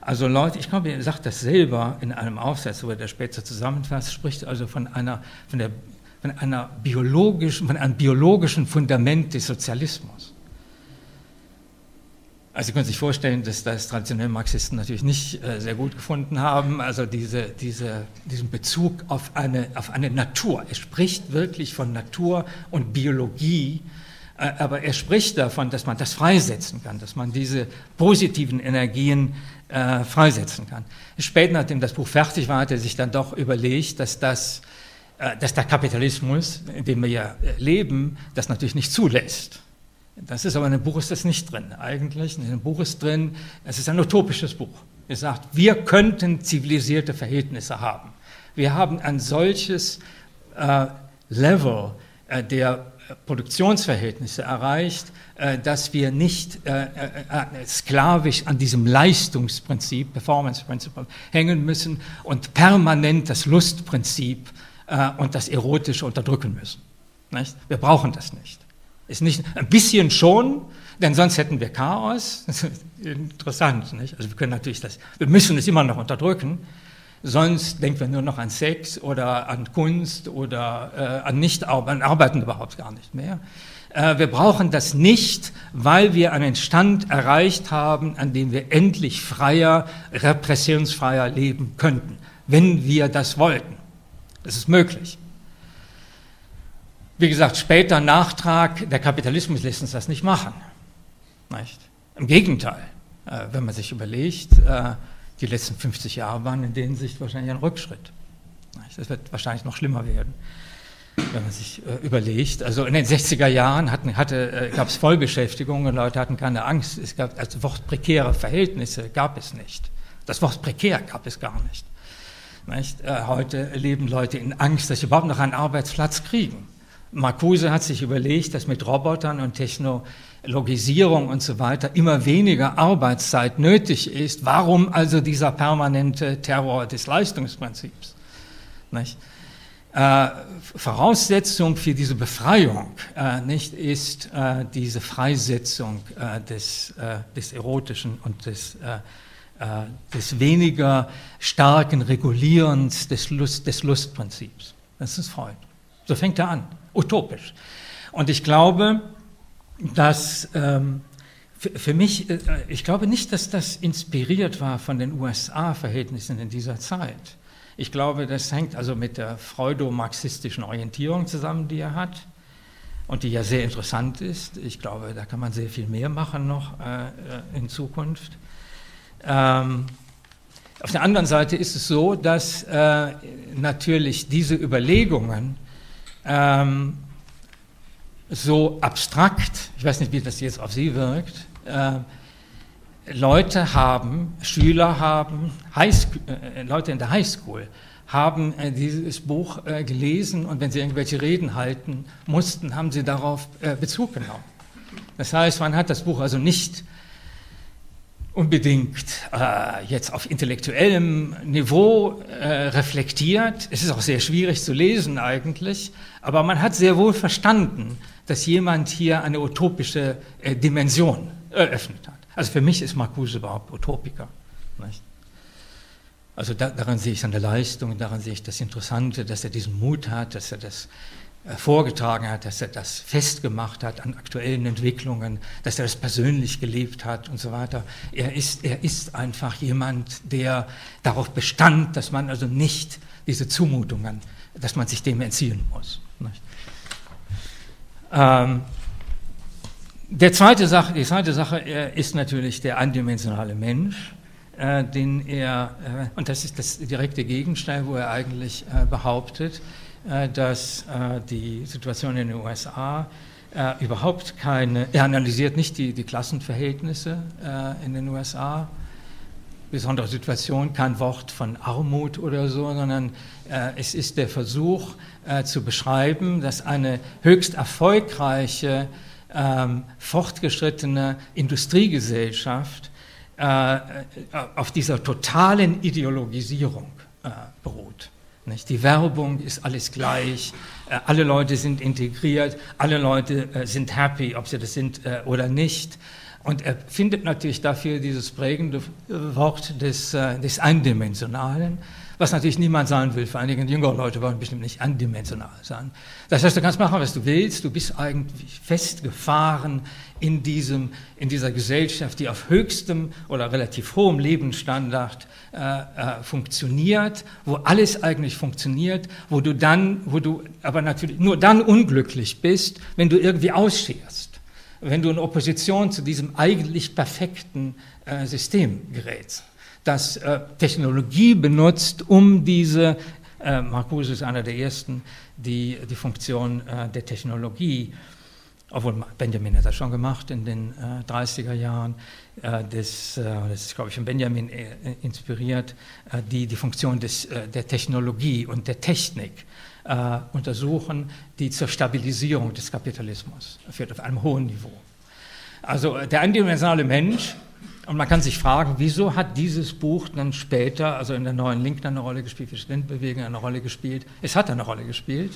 Also Leute, ich glaube, er sagt das selber in einem Aufsatz, wo er das später zusammenfasst, spricht also von einer, von der, von einer biologischen, von einem biologischen Fundament des Sozialismus. Also Sie können sich vorstellen, dass das traditionelle Marxisten natürlich nicht äh, sehr gut gefunden haben, also diese, diese, diesen Bezug auf eine, auf eine Natur. Er spricht wirklich von Natur und Biologie, aber er spricht davon, dass man das freisetzen kann, dass man diese positiven Energien äh, freisetzen kann. Später, nachdem das Buch fertig war, hat er sich dann doch überlegt, dass das äh, dass der Kapitalismus, in dem wir ja äh, leben, das natürlich nicht zulässt. Das ist aber in dem Buch ist das nicht drin. Eigentlich in dem Buch ist drin, es ist ein utopisches Buch. Es sagt, wir könnten zivilisierte Verhältnisse haben. Wir haben ein solches äh, Level äh, der Produktionsverhältnisse erreicht, äh, dass wir nicht äh, äh, sklavisch an diesem Leistungsprinzip, Performance Principle, hängen müssen und permanent das Lustprinzip und das Erotische unterdrücken müssen. Wir brauchen das nicht. Ist nicht, ein bisschen schon, denn sonst hätten wir Chaos. interessant, nicht? Also wir können natürlich das, wir müssen es immer noch unterdrücken. Sonst denken wir nur noch an Sex oder an Kunst oder äh, an nicht an Arbeiten überhaupt gar nicht mehr. Äh, wir brauchen das nicht, weil wir einen Stand erreicht haben, an dem wir endlich freier, repressionsfreier leben könnten, wenn wir das wollten. Das ist möglich. Wie gesagt, später Nachtrag, der Kapitalismus lässt uns das nicht machen. Nicht? Im Gegenteil, äh, wenn man sich überlegt, äh, die letzten 50 Jahre waren in denen Sicht wahrscheinlich ein Rückschritt. Das wird wahrscheinlich noch schlimmer werden, wenn man sich äh, überlegt. Also in den 60er Jahren hatten, hatte, äh, gab es Vollbeschäftigung und Leute hatten keine Angst. Es gab also Wort prekäre Verhältnisse gab es nicht. Das Wort prekär gab es gar nicht. nicht? Äh, heute leben Leute in Angst, dass sie überhaupt noch einen Arbeitsplatz kriegen. Marcuse hat sich überlegt, dass mit Robotern und Technologisierung und so weiter immer weniger Arbeitszeit nötig ist. Warum also dieser permanente Terror des Leistungsprinzips? Nicht? Äh, Voraussetzung für diese Befreiung äh, nicht, ist äh, diese Freisetzung äh, des, äh, des Erotischen und des, äh, des weniger starken Regulierens des, Lust, des Lustprinzips. Das ist Freud. So fängt er an, utopisch. Und ich glaube, dass ähm, für, mich, ich glaube nicht, dass das inspiriert war von den USA-Verhältnissen in dieser Zeit ich glaube, das hängt also mit der freudomarxistischen Orientierung zusammen, die er hat und die ja sehr interessant ist. Ich glaube, da kann man sehr viel mehr machen noch äh, in Zukunft. Ähm, auf der anderen Seite ist es so, dass äh, natürlich diese Überlegungen ähm, so abstrakt, ich weiß nicht, wie das jetzt auf Sie wirkt, äh, Leute haben, Schüler haben, Highschool, äh, Leute in der Highschool haben äh, dieses Buch äh, gelesen und wenn sie irgendwelche Reden halten mussten, haben sie darauf äh, Bezug genommen. Das heißt, man hat das Buch also nicht unbedingt äh, jetzt auf intellektuellem Niveau äh, reflektiert. Es ist auch sehr schwierig zu lesen eigentlich, aber man hat sehr wohl verstanden, dass jemand hier eine utopische Dimension eröffnet hat. Also für mich ist Marcuse überhaupt Utopiker. Nicht? Also da, daran sehe ich seine Leistung, daran sehe ich das Interessante, dass er diesen Mut hat, dass er das äh, vorgetragen hat, dass er das festgemacht hat an aktuellen Entwicklungen, dass er das persönlich gelebt hat und so weiter. Er ist, er ist einfach jemand, der darauf bestand, dass man also nicht diese Zumutungen, dass man sich dem entziehen muss. Ähm, der zweite Sache, die zweite Sache ist natürlich der eindimensionale Mensch, äh, den er, äh, und das ist das direkte Gegenteil, wo er eigentlich äh, behauptet, äh, dass äh, die Situation in den USA äh, überhaupt keine, er analysiert nicht die, die Klassenverhältnisse in den USA, besondere Situation, kein Wort von Armut oder so, sondern es ist der Versuch zu beschreiben, dass eine höchst erfolgreiche ähm, fortgeschrittene Industriegesellschaft äh, auf dieser totalen Ideologisierung äh, beruht. Nicht? Die Werbung ist alles gleich, äh, alle Leute sind integriert, alle Leute äh, sind happy, ob sie das sind äh, oder nicht. Und er findet natürlich dafür dieses prägende Wort des, äh, des Eindimensionalen was natürlich niemand sein will, vor allen Dingen jüngere Leute wollen bestimmt nicht andimensional sein. Das heißt, du kannst machen, was du willst, du bist eigentlich festgefahren in, diesem, in dieser Gesellschaft, die auf höchstem oder relativ hohem Lebensstandard äh, äh, funktioniert, wo alles eigentlich funktioniert, wo du dann, wo du aber natürlich nur dann unglücklich bist, wenn du irgendwie ausscherst, wenn du in Opposition zu diesem eigentlich perfekten äh, System gerätst das äh, Technologie benutzt, um diese, äh, Marcuse ist einer der ersten, die die Funktion äh, der Technologie, obwohl Benjamin hat das schon gemacht in den äh, 30er Jahren, äh, des, äh, das ist, glaube ich, von Benjamin äh, inspiriert, die die Funktion des, der Technologie und der Technik untersuchen, die zur Stabilisierung des Kapitalismus führt auf einem hohen Niveau. Also der eindimensionale Mensch und man kann sich fragen, wieso hat dieses Buch dann später, also in der neuen Linken eine Rolle gespielt, für Studentenbewegung eine Rolle gespielt? Es hat eine Rolle gespielt.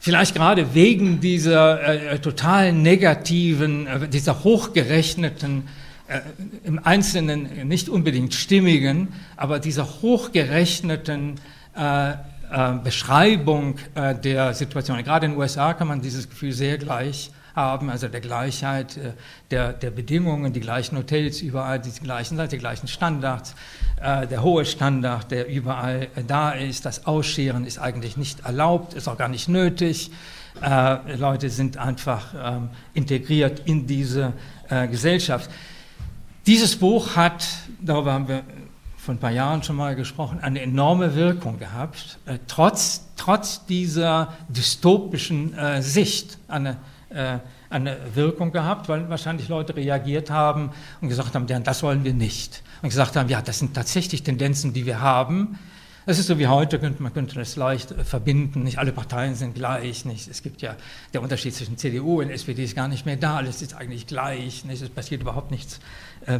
Vielleicht gerade wegen dieser äh, total negativen, äh, dieser hochgerechneten, äh, im Einzelnen nicht unbedingt stimmigen, aber dieser hochgerechneten äh, äh, Beschreibung äh, der Situation. Gerade in den USA kann man dieses Gefühl sehr gleich haben, also der Gleichheit äh, der, der Bedingungen, die gleichen Hotels überall, die gleichen, die gleichen Standards, äh, der hohe Standard, der überall da ist. Das Ausscheren ist eigentlich nicht erlaubt, ist auch gar nicht nötig. Äh, Leute sind einfach ähm, integriert in diese äh, Gesellschaft. Dieses Buch hat, darüber haben wir vor ein paar Jahren schon mal gesprochen, eine enorme Wirkung gehabt, äh, trotz, trotz dieser dystopischen äh, Sicht, eine, äh, eine Wirkung gehabt, weil wahrscheinlich Leute reagiert haben und gesagt haben, das wollen wir nicht. Und gesagt haben, ja, das sind tatsächlich Tendenzen, die wir haben, das ist so wie heute, man könnte das leicht äh, verbinden, nicht alle Parteien sind gleich, nicht? es gibt ja, der Unterschied zwischen CDU und SPD ist gar nicht mehr da, alles ist eigentlich gleich, nicht? es passiert überhaupt nichts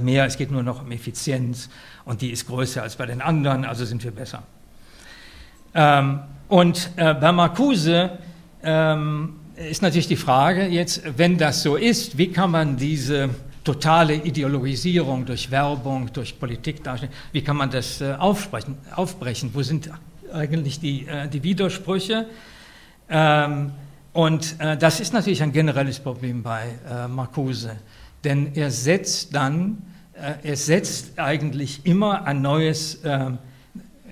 mehr, es geht nur noch um Effizienz und die ist größer als bei den anderen, also sind wir besser. Ähm, und äh, bei Marcuse ähm, ist natürlich die Frage jetzt, wenn das so ist, wie kann man diese totale Ideologisierung durch Werbung, durch Politik darstellen. Wie kann man das äh, aufsprechen, aufbrechen? Wo sind eigentlich die, äh, die Widersprüche? Ähm, und äh, das ist natürlich ein generelles Problem bei Marcuse, denn er setzt dann, er setzt eigentlich immer ein neues ähm,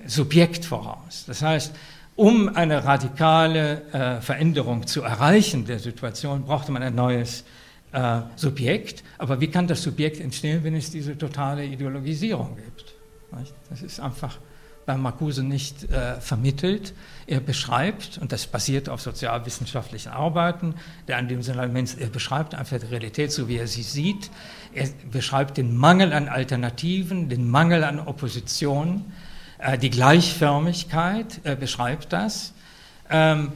Subjekt voraus. Das heißt, um eine radikale Veränderung zu erreichen der Situation, brauchte man ein neues äh, Subjekt, aber wie kann das Subjekt entstehen, wenn es diese totale Ideologisierung gibt? Das ist einfach bei Marcuse nicht äh, vermittelt. Er beschreibt, und das basiert auf sozialwissenschaftlichen Arbeiten, der an dem Element, er beschreibt einfach die Realität, so wie er sie sieht. Er beschreibt den Mangel an Alternativen, den Mangel an Opposition, äh, die Gleichförmigkeit, er beschreibt das. Ähm,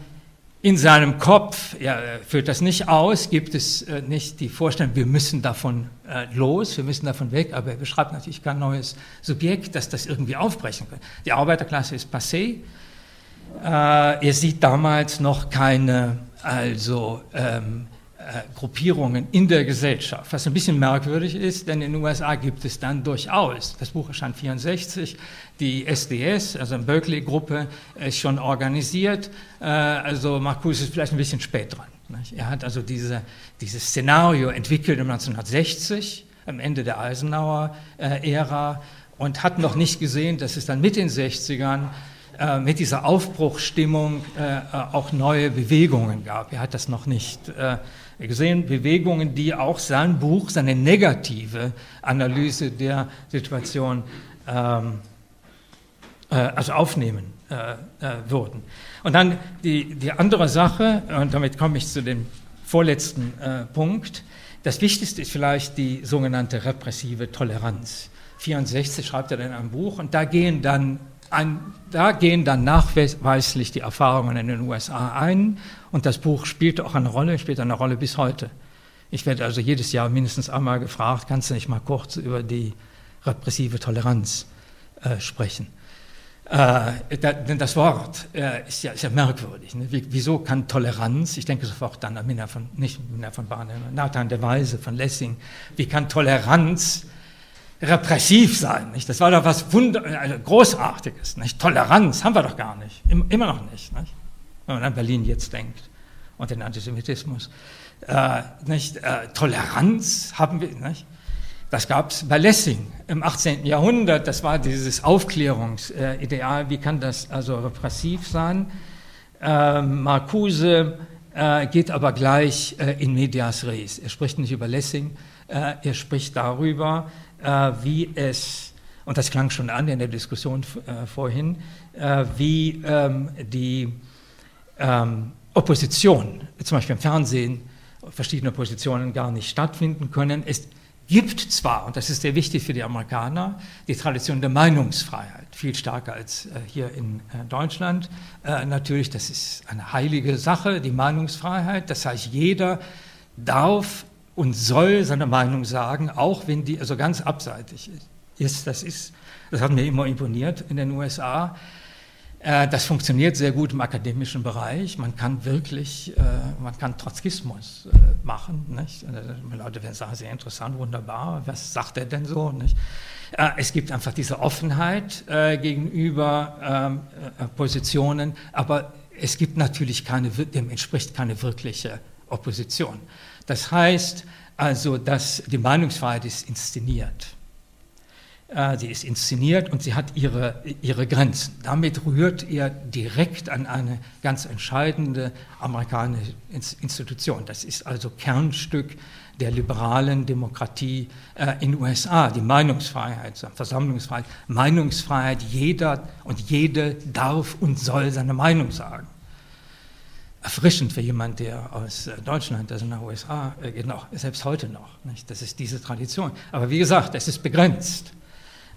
in seinem Kopf, er führt das nicht aus, gibt es äh, nicht die Vorstellung, wir müssen davon äh, los, wir müssen davon weg, aber er beschreibt natürlich kein neues Subjekt, das das irgendwie aufbrechen kann. Die Arbeiterklasse ist passé. Äh, er sieht damals noch keine, also ähm, äh, Gruppierungen in der Gesellschaft, was ein bisschen merkwürdig ist, denn in den USA gibt es dann durchaus, das Buch erscheint 64, die SDS, also eine Berkeley-Gruppe, ist schon organisiert, äh, also Marcuse ist vielleicht ein bisschen spät dran. Er hat also diese, dieses Szenario entwickelt um 1960, am Ende der Eisenhower-Ära, und hat noch nicht gesehen, dass es dann mit den 60ern äh, mit dieser Aufbruchsstimmung auch neue Bewegungen gab. Er hat das noch nicht gesehen, Bewegungen, die auch sein Buch, seine negative Analyse der Situation ähm, äh, also aufnehmen äh, äh, würden. Und dann die, die andere Sache, und damit komme ich zu dem vorletzten äh, Punkt, das Wichtigste ist vielleicht die sogenannte repressive Toleranz. 64 schreibt er in einem Buch und da gehen dann ein, da gehen dann nachweislich die Erfahrungen in den USA ein und das Buch spielt auch eine Rolle, spielt eine Rolle bis heute. Ich werde also jedes Jahr mindestens einmal gefragt, kannst du nicht mal kurz über die repressive Toleranz äh, sprechen? Äh, denn das Wort äh, ist, ja, ist, ja, merkwürdig. Ne? Wie, wieso kann Toleranz, ich denke sofort an Minna von, nicht Minna von Bahn, Nathan de Weise von Lessing, wie kann Toleranz repressiv sein. Nicht? Das war doch was Wunder also Großartiges. Nicht? Toleranz haben wir doch gar nicht. Immer noch nicht, nicht. Wenn man an Berlin jetzt denkt und den Antisemitismus. Äh, nicht? Äh, Toleranz haben wir. Nicht? Das gab es bei Lessing im 18. Jahrhundert. Das war dieses Aufklärungsideal. Wie kann das also repressiv sein? Äh, Marcuse äh, geht aber gleich äh, in medias res. Er spricht nicht über Lessing, äh, er spricht darüber, äh, wie es, und das klang schon an in der Diskussion äh, vorhin, äh, wie ähm, die ähm, Opposition, zum Beispiel im Fernsehen, verschiedene Positionen gar nicht stattfinden können. Es gibt zwar, und das ist sehr wichtig für die Amerikaner, die Tradition der Meinungsfreiheit, viel stärker als äh, hier in äh, Deutschland. Äh, natürlich, das ist eine heilige Sache, die Meinungsfreiheit. Das heißt, jeder darf und soll seine Meinung sagen, auch wenn die also ganz abseitig ist. Das, ist, das hat mir immer imponiert in den USA. Äh, das funktioniert sehr gut im akademischen Bereich. Man kann wirklich, äh, man kann Trotzkismus äh, machen. Nicht? Leute werden sagen, sehr interessant, wunderbar. Was sagt er denn so? Nicht? Es gibt einfach diese Offenheit gegenüber ähm, Positionen, aber es gibt natürlich keine, dem entspricht keine wirkliche Opposition. Das heißt also, dass die Meinungsfreiheit ist inszeniert. Äh, sie ist inszeniert und sie hat ihre, ihre Grenzen. Damit rührt er direkt an eine ganz entscheidende amerikanische Institution. Das ist also Kernstück der liberalen Demokratie äh, in den USA, die Meinungsfreiheit, Versammlungsfreiheit, Meinungsfreiheit, jeder und jede darf und soll seine Meinung sagen. Erfrischend für jemand, der aus äh, Deutschland, also nach den USA geht, noch, selbst heute noch. Nicht? Das ist diese Tradition. Aber wie gesagt, es ist begrenzt.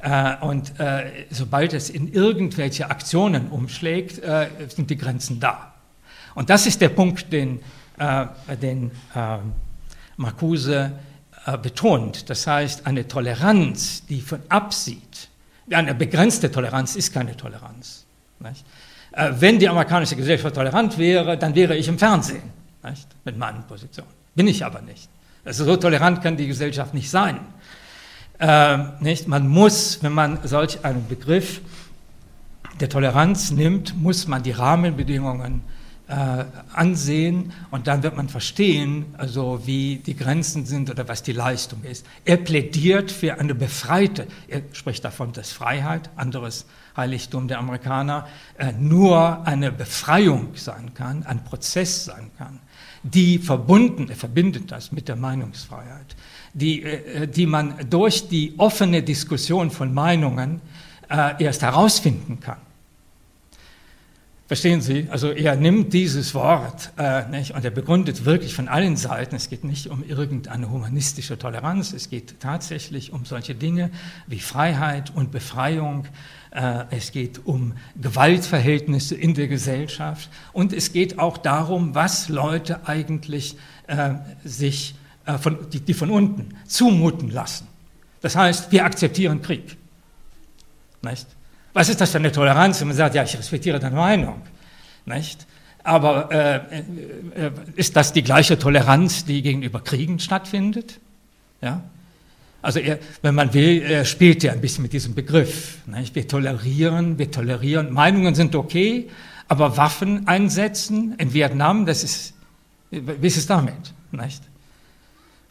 Äh, und äh, sobald es in irgendwelche Aktionen umschlägt, äh, sind die Grenzen da. Und das ist der Punkt, den, den Marcuse betont. Das heißt, eine Toleranz, die von absieht, eine begrenzte Toleranz ist keine Toleranz. Nicht? Wenn die amerikanische Gesellschaft tolerant wäre, dann wäre ich im Fernsehen nicht? mit meinen Positionen. Bin ich aber nicht. Also so tolerant kann die Gesellschaft nicht sein. Äh, nicht? Man muss, wenn man solch einen Begriff der Toleranz nimmt, muss man die Rahmenbedingungen äh, ansehen und dann wird man verstehen, also wie die Grenzen sind oder was die Leistung ist. Er plädiert für eine befreite, er spricht davon, dass Freiheit, anderes Heiligtum der Amerikaner, äh, nur eine Befreiung sein kann, ein Prozess sein kann, die verbunden, er verbindet das mit der Meinungsfreiheit, die, äh, die man durch die offene Diskussion von Meinungen äh, erst herausfinden kann. Verstehen Sie? Also er nimmt dieses Wort äh, nicht, und er begründet wirklich von allen Seiten, es geht nicht um irgendeine humanistische Toleranz, es geht tatsächlich um solche Dinge wie Freiheit und Befreiung, äh, es geht um Gewaltverhältnisse in der Gesellschaft. Und es geht auch darum, was Leute eigentlich äh, sich äh, von, die, die von unten zumuten lassen. Das heißt, wir akzeptieren Krieg. Nicht? Was ist das für eine Toleranz, wenn man sagt, ja, ich respektiere deine Meinung? Nicht? Aber äh, äh, ist das die gleiche Toleranz, die gegenüber Kriegen stattfindet? Ja? Also er, wenn man will, er spielt ja ein bisschen mit diesem Begriff. Nicht? Wir tolerieren, wir tolerieren. Meinungen sind okay, aber Waffen einsetzen in Vietnam, das ist, wie ist es damit? Nicht?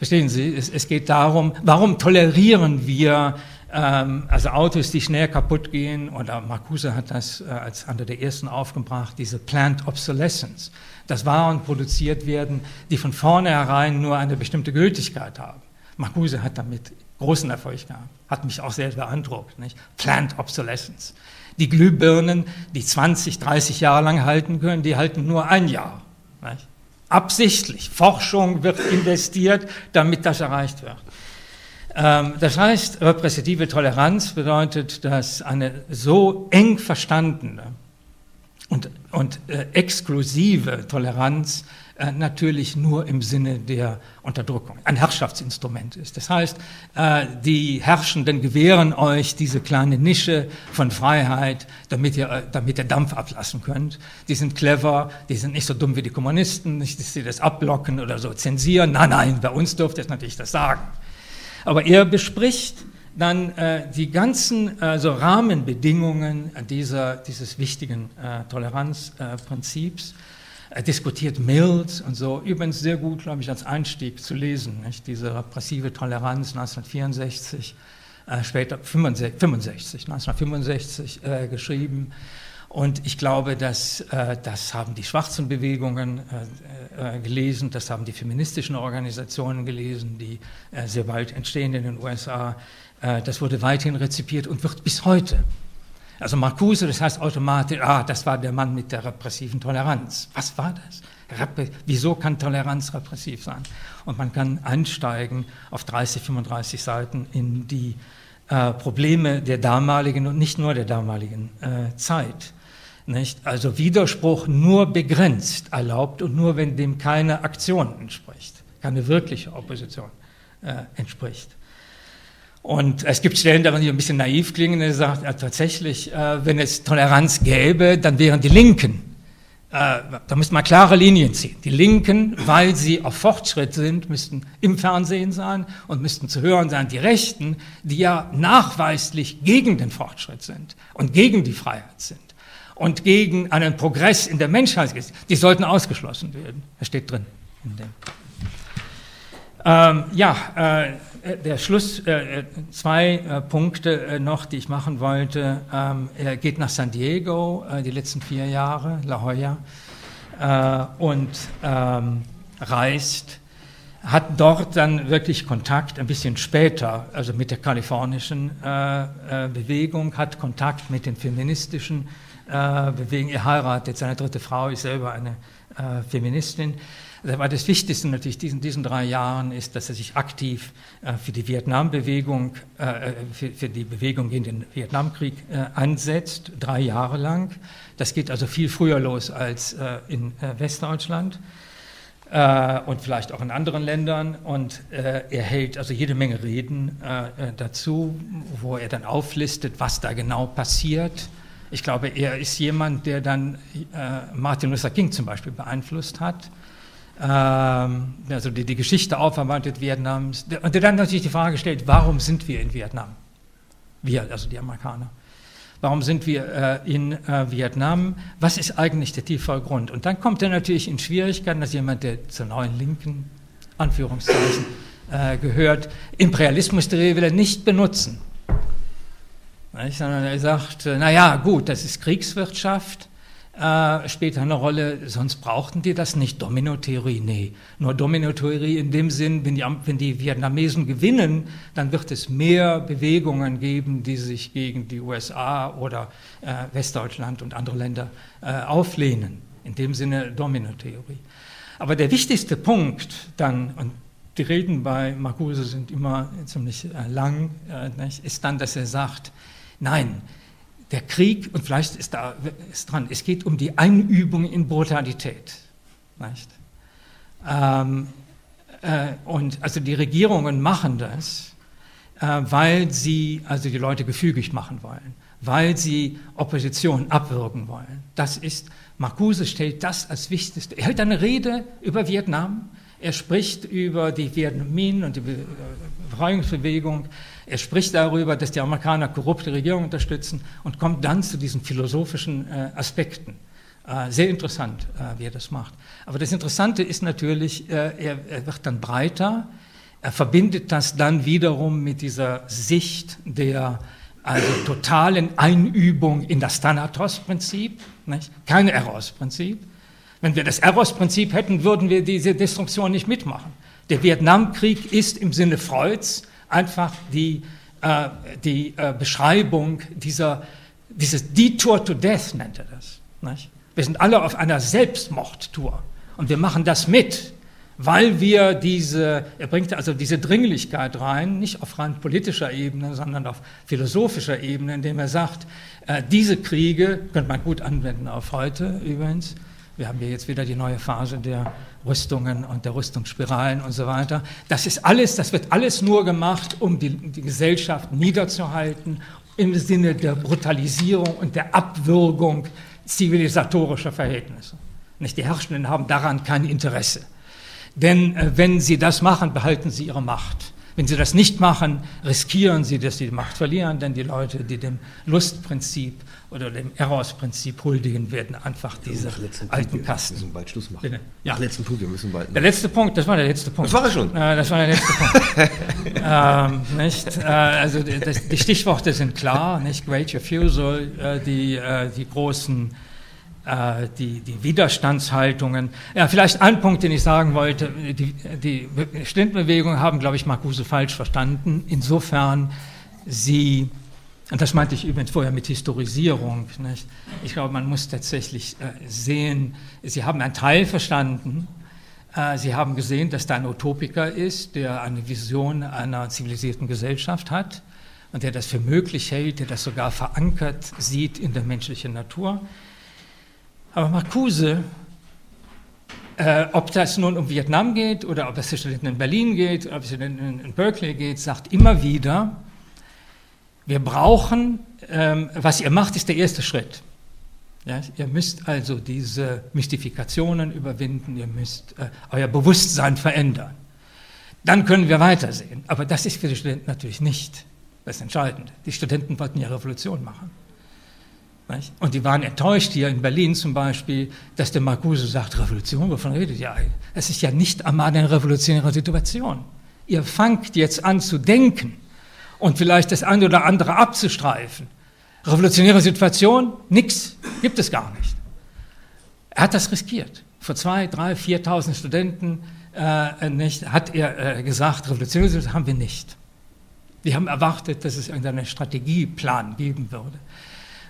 Verstehen Sie? Es, es geht darum, warum tolerieren wir ähm, also Autos, die schnell kaputt gehen, oder Marcuse hat das äh, als einer der ersten aufgebracht, diese Plant Obsolescence, dass Waren produziert werden, die von vornherein nur eine bestimmte Gültigkeit haben. Marcuse hat damit großen Erfolg gehabt, hat mich auch sehr beeindruckt. Nicht? Plant Obsolescence. Die Glühbirnen, die 20, 30 Jahre lang halten können, die halten nur ein Jahr. Nicht? Absichtlich. Forschung wird investiert, damit das erreicht wird. Ähm, das heißt, repräsentative Toleranz bedeutet, dass eine so eng verstandene und, und äh, exklusive Toleranz äh, natürlich nur im Sinne der Unterdrückung ein Herrschaftsinstrument ist. Das heißt, äh, die Herrschenden gewähren euch diese kleine Nische von Freiheit, damit ihr, äh, damit ihr Dampf ablassen könnt. Die sind clever, die sind nicht so dumm wie die Kommunisten, nicht, dass sie das abblocken oder so zensieren. Nein, nein, bei uns dürft ihr natürlich das sagen. Aber er bespricht dann äh, die ganzen also Rahmenbedingungen dieser, dieses wichtigen äh, Toleranzprinzips. Er diskutiert Mills und so, übrigens sehr gut, glaube ich, als Einstieg zu lesen, nicht? diese repressive Toleranz 1964, äh, später 65, 65 1965 äh, geschrieben. Und ich glaube, dass äh, das haben die schwarzen Bewegungen äh, äh, gelesen, das haben die feministischen Organisationen gelesen, die äh, sehr bald entstehen in den USA. Äh, das wurde weithin rezipiert und wird bis heute also Marcuse, das heißt automatisch, ah, das war der Mann mit der repressiven Toleranz. Was war das? Repre Wieso kann Toleranz repressiv sein? Und man kann einsteigen auf 30, 35 Seiten in die äh, Probleme der damaligen und nicht nur der damaligen äh, Zeit. Nicht? Also Widerspruch nur begrenzt erlaubt und nur, wenn dem keine Aktion entspricht, keine wirkliche Opposition äh, entspricht. Und es gibt Stellen, da die ein bisschen naiv klingen, er sagt, ja, tatsächlich, äh, wenn es Toleranz gäbe, dann wären die Linken, äh, da müsste man klare Linien ziehen. Die Linken, weil sie auf Fortschritt sind, müssten im Fernsehen sein und müssten zu hören sein. Die Rechten, die ja nachweislich gegen den Fortschritt sind und gegen die Freiheit sind und gegen einen Progress in der Menschheit, die sollten ausgeschlossen werden. Das steht drin. In dem. Ähm, ja, äh, der Schluss, äh, zwei äh, Punkte äh, noch, die ich machen wollte. Ähm, er geht nach San Diego äh, die letzten vier Jahre, La Jolla, äh, und ähm, reist, hat dort dann wirklich Kontakt, ein bisschen später, also mit der kalifornischen Bewegung, hat Kontakt mit den feministischen Bewegungen. Er heiratet seine dritte Frau, ist selber eine Feministin aber das Wichtigste natürlich in diesen drei Jahren ist, dass er sich aktiv äh, für die Vietnambewegung, äh, äh, für, die Bewegung gegen den Vietnamkrieg äh, ansetzt, drei Jahre lang. Das geht also viel früher los als äh, in äh, Westdeutschland und vielleicht auch in anderen Ländern. Und er hält also jede Menge Reden dazu, wo er dann auflistet, was da genau passiert. Ich glaube, er ist jemand, der dann Martin Luther King zum Beispiel beeinflusst hat also die, die Geschichte aufarbeitet Vietnams und der dann natürlich die Frage stellt, warum sind wir in Vietnam? Wir, also die Amerikaner. Warum sind wir äh, in äh, Vietnam? Was ist eigentlich der tiefe Grund? Und dann kommt er natürlich in Schwierigkeiten, dass jemand, der zur neuen Linken, Anführungszeichen, äh, gehört, Imperialismustheorie will er nicht benutzen. Nicht? Sondern er sagt, äh, naja, gut, das ist Kriegswirtschaft, äh, spielt eine Rolle, sonst brauchten die das nicht. Domino-Theorie, nee. Nur Domino-Theorie in dem Sinn, wenn die, wenn die Vietnamesen gewinnen, dann wird es mehr Bewegungen geben, die sich gegen die USA oder äh, Westdeutschland und andere Länder äh, auflehnen. In dem Sinne Domino-Theorie. Aber der wichtigste Punkt dann, und die Reden bei Marcuse sind immer ziemlich äh, lang, äh, ist dann, dass er sagt, nein, der Krieg, und vielleicht ist da ist dran, es geht um die Einübung in Brutalität. Nicht? Ähm, äh, und also die Regierungen machen das, äh, weil sie also die Leute gefügig machen wollen, weil sie Opposition abwürgen wollen. Das ist, Marcuse stellt das als Wichtigste. Er hält eine Rede über Vietnam, er spricht über die Vietnamesen und die Befreiungsbewegung, er spricht darüber, dass die Amerikaner korrupte Regierungen unterstützen und kommt dann zu diesen philosophischen äh, Aspekten. Äh, sehr interessant, äh, wie er das macht. Aber das Interessante ist natürlich, äh, er, er, wird dann breiter, er verbindet das dann wiederum mit dieser Sicht der also totalen Einübung in das Thanatos-Prinzip, kein Eros-Prinzip. Wenn wir das Eros-Prinzip hätten, würden wir diese Destruktion nicht mitmachen. Der Vietnamkrieg ist im Sinne Freuds einfach die, äh, die äh, Beschreibung dieser, dieses Detour to Death nennt er das. Nicht? Wir sind alle auf einer Selbstmordtour und wir machen das mit, weil wir diese, er bringt also diese Dringlichkeit rein, nicht auf rein politischer Ebene, sondern auf philosophischer Ebene, indem er sagt, äh, diese Kriege, könnte man gut anwenden auf heute übrigens, wir haben hier jetzt wieder die neue Phase der Rüstungen und der Rüstungsspiralen und so weiter. Das ist alles, das wird alles nur gemacht, um die, die Gesellschaft niederzuhalten im Sinne der Brutalisierung und der Abwürgung zivilisatorischer Verhältnisse. Nicht die Herrschenden haben daran kein Interesse. Denn äh, wenn sie das machen, behalten sie ihre Macht. Wenn sie das nicht machen, riskieren sie, dass sie die Macht verlieren, denn die Leute, die dem Lustprinzip oder dem Eros-Prinzip huldigen, werden einfach diese alten Punkt, Kasten. Wir müssen bald Schluss machen. Bitte? Ja. Letzten Punkt, wir müssen bald. Der letzte Punkt, das war der letzte Punkt. Das war er schon. Äh, das war der letzte Punkt. ähm, nicht? Äh, also das, die Stichworte sind klar, nicht? Great Refusal, äh, die, äh, die großen äh, die, die Widerstandshaltungen. Ja, vielleicht ein Punkt, den ich sagen wollte. Die, die Studentenbewegung haben, glaube ich, Marcuse falsch verstanden. Insofern sie, und das meinte ich übrigens vorher mit Historisierung, nicht? ich glaube, man muss tatsächlich äh, sehen, sie haben einen Teil verstanden, äh, Sie haben gesehen, dass da ein Utopiker ist, der eine Vision einer zivilisierten Gesellschaft hat und der das für möglich hält, der das sogar verankert sieht in der menschlichen Natur. Aber Marcuse, äh, ob das nun um Vietnam geht oder ob es in Berlin geht, ob es in Berkeley geht, sagt immer wieder, wir brauchen, ähm, was ihr macht, ist der erste Schritt. Ja, ihr müsst also diese Mystifikationen überwinden, ihr müsst äh, euer Bewusstsein verändern. Dann können wir weitersehen. Aber das ist für die Studenten natürlich nicht das Entscheidende. Die Studenten wollten ja Revolution machen. Und die waren enttäuscht hier in Berlin zum Beispiel, dass der Marcuse sagt, Revolution, wovon redet ihr? Es ist ja nicht einmal eine revolutionäre Situation. Ihr fangt jetzt an zu denken und vielleicht das eine oder andere abzustreifen. Revolutionäre Situation, nix, gibt es gar nicht. Er hat das riskiert. Vor zwei, drei, 4.000 Studenten äh, nicht, hat er äh, gesagt, revolutionäre Situation haben wir nicht. Wir haben erwartet, dass es irgendeinen Strategieplan geben würde.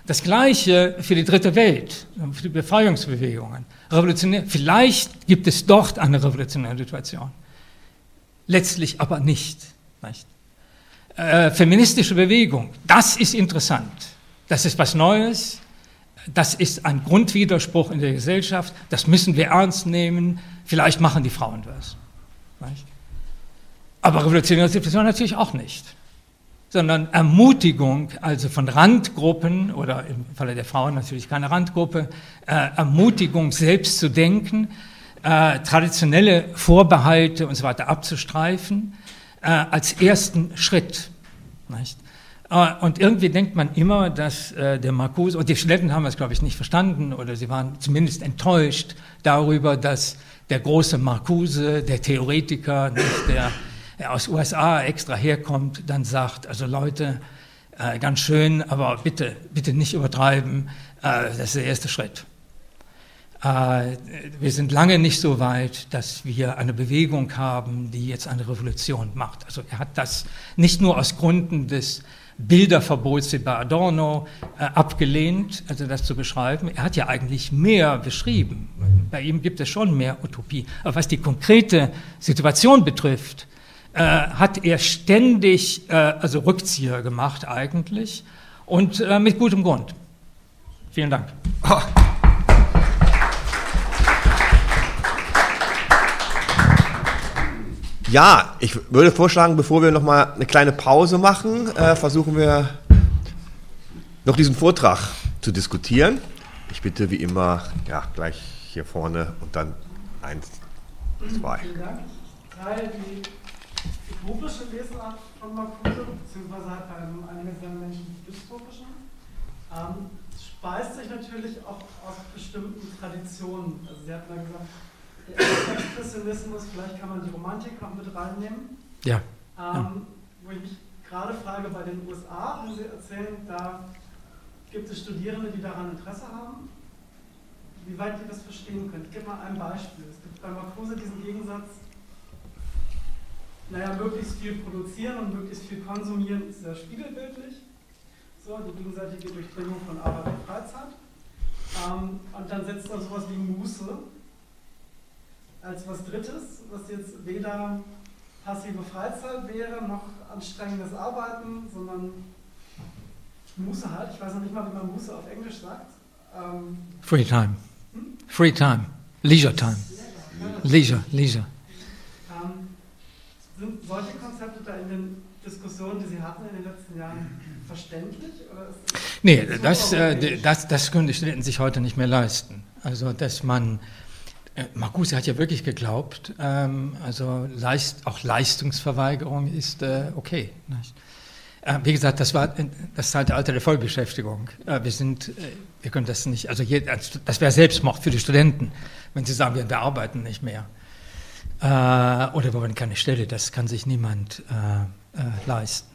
Das Gleiche für die dritte Welt, für die Befreiungsbewegungen. Revolutionär, vielleicht gibt es dort eine revolutionäre Situation. Letztlich aber nicht. nicht. Äh, feministische Bewegung, das ist interessant. Das ist was Neues. Das ist ein Grundwiderspruch in der Gesellschaft. Das müssen wir ernst nehmen. Vielleicht machen die Frauen was. Aber revolutionäre Situation natürlich auch nicht sondern Ermutigung, also von Randgruppen oder im Falle der Frauen natürlich keine Randgruppe, äh, Ermutigung, selbst zu denken, äh, traditionelle Vorbehalte und so weiter abzustreifen, äh, als ersten Schritt. Nicht? Äh, und irgendwie denkt man immer, dass äh, der Marcuse, und die Studenten haben das, glaube ich, nicht verstanden, oder sie waren zumindest enttäuscht darüber, dass der große Marcuse, der Theoretiker, nicht der aus USA extra herkommt, dann sagt, also Leute, äh, ganz schön, aber bitte, bitte nicht übertreiben, äh, das ist der erste Schritt. Äh, wir sind lange nicht so weit, dass wir eine Bewegung haben, die jetzt eine Revolution macht. Also er hat das nicht nur aus Gründen des Bilderverbots bei Adorno äh, abgelehnt, also das zu beschreiben. Er hat ja eigentlich mehr beschrieben. Bei ihm gibt es schon mehr Utopie. Aber was die konkrete Situation betrifft, äh, hat er ständig also Rückzieher gemacht eigentlich und mit gutem Grund. Vielen Dank. Ja, ich würde vorschlagen, bevor wir noch mal eine kleine Pause machen, äh, versuchen wir noch diesen Vortrag zu diskutieren. Ich bitte wie immer, ja, gleich hier vorne und dann eins, zwei. Vielen Dank. Drei, utopische Lesart von Marcuse, beziehungsweise hat seiner Menschen die dystopischen. Ähm, speist sich natürlich auch aus bestimmten Traditionen. Also Sie hatten ja gesagt, der Expressionismus, vielleicht kann man die Romantik noch mit reinnehmen. Ja. Ähm. Wo ich mich gerade frage, bei den USA, wenn Sie erzählen, da gibt es Studierende, die daran Interesse haben, wie weit die das verstehen können. Ich gebe mal ein Beispiel. Es gibt bei Marcuse diesen Gegensatz naja, möglichst viel produzieren und möglichst viel konsumieren ist sehr spiegelbildlich. So, die gegenseitige Durchdringung von Arbeit und Freizeit. Ähm, und dann setzt er sowas wie Muße als was Drittes, was jetzt weder passive Freizeit wäre, noch anstrengendes Arbeiten, sondern Muße halt. Ich weiß noch nicht mal, wie man Muße auf Englisch sagt. Ähm, Free time. Hm? Free time. Leisure time. Leisure, leisure. Sind solche Konzepte da in den Diskussionen, die Sie hatten in den letzten Jahren, verständlich? Oder nee, das, äh, das, das können die Studenten sich heute nicht mehr leisten. Also, dass man, Marcuse hat ja wirklich geglaubt, ähm, also Leist, auch Leistungsverweigerung ist äh, okay. Äh, wie gesagt, das war das Zeitalter der Vollbeschäftigung. Äh, wir sind, äh, wir können das nicht, also je, das wäre Selbstmord für die Studenten, wenn sie sagen, wir arbeiten nicht mehr. Äh, oder wir wollen keine Stelle, das kann sich niemand äh, äh, leisten.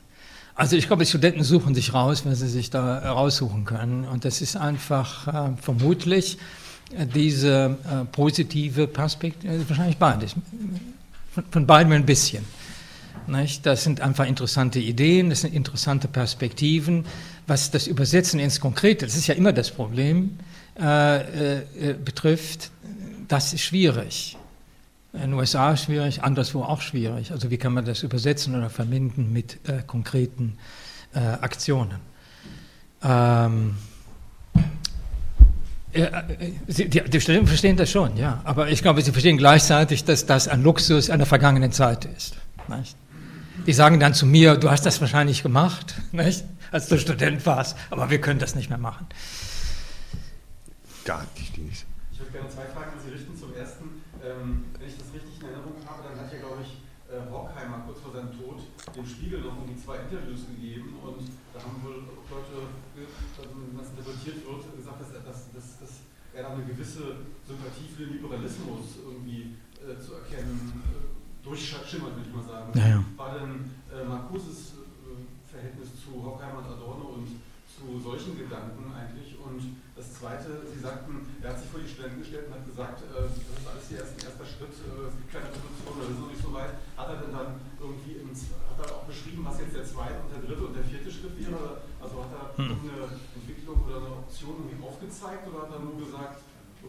Also ich glaube, die Studenten suchen sich raus, wenn sie sich da raussuchen können. Und das ist einfach äh, vermutlich diese äh, positive Perspektive, wahrscheinlich beides, von, von beidem ein bisschen. Nicht? Das sind einfach interessante Ideen, das sind interessante Perspektiven. Was das Übersetzen ins Konkrete, das ist ja immer das Problem, äh, betrifft, das ist schwierig. In den USA schwierig, anderswo auch schwierig. Also wie kann man das übersetzen oder verbinden mit äh, konkreten äh, Aktionen? Ähm, äh, Sie, die, die, Studenten verstehen das schon, ja. Aber ich glaube, sie verstehen gleichzeitig, dass das ein Luxus einer vergangenen Zeit ist. Nicht? Die sagen dann zu mir, du hast das wahrscheinlich gemacht, nicht? als du Student warst, aber wir können das nicht mehr machen. Gar nicht, nicht. Ich würde gerne zwei Fragen an Sie richten. Zum ersten, ähm, kurz vor seinem Tod dem Spiegel noch irgendwie zwei Interviews gegeben und da haben wohl Leute, wenn das interpretiert wird, gesagt, dass, dass, dass, dass er da eine gewisse Den Liberalismus irgendwie äh, zu erkennen äh, durchschimmert, würde ich mal sagen. Ja, ja. War denn äh, Marcuses äh, Verhältnis zu Horkheimer und Adorno und zu solchen Gedanken eigentlich? Und das Zweite, Sie sagten, er hat sich vor die Studenten gestellt und hat gesagt, äh, das ist alles hier erst ein erster Schritt, äh, es gibt keine Revolution oder wir sind noch nicht so weit. Hat er denn dann irgendwie, ins, hat er auch beschrieben, was jetzt der zweite und der dritte und der vierte Schritt wäre? Also hat er Hm. eine Entwicklung oder eine Option irgendwie aufgezeigt oder hat er nur gesagt,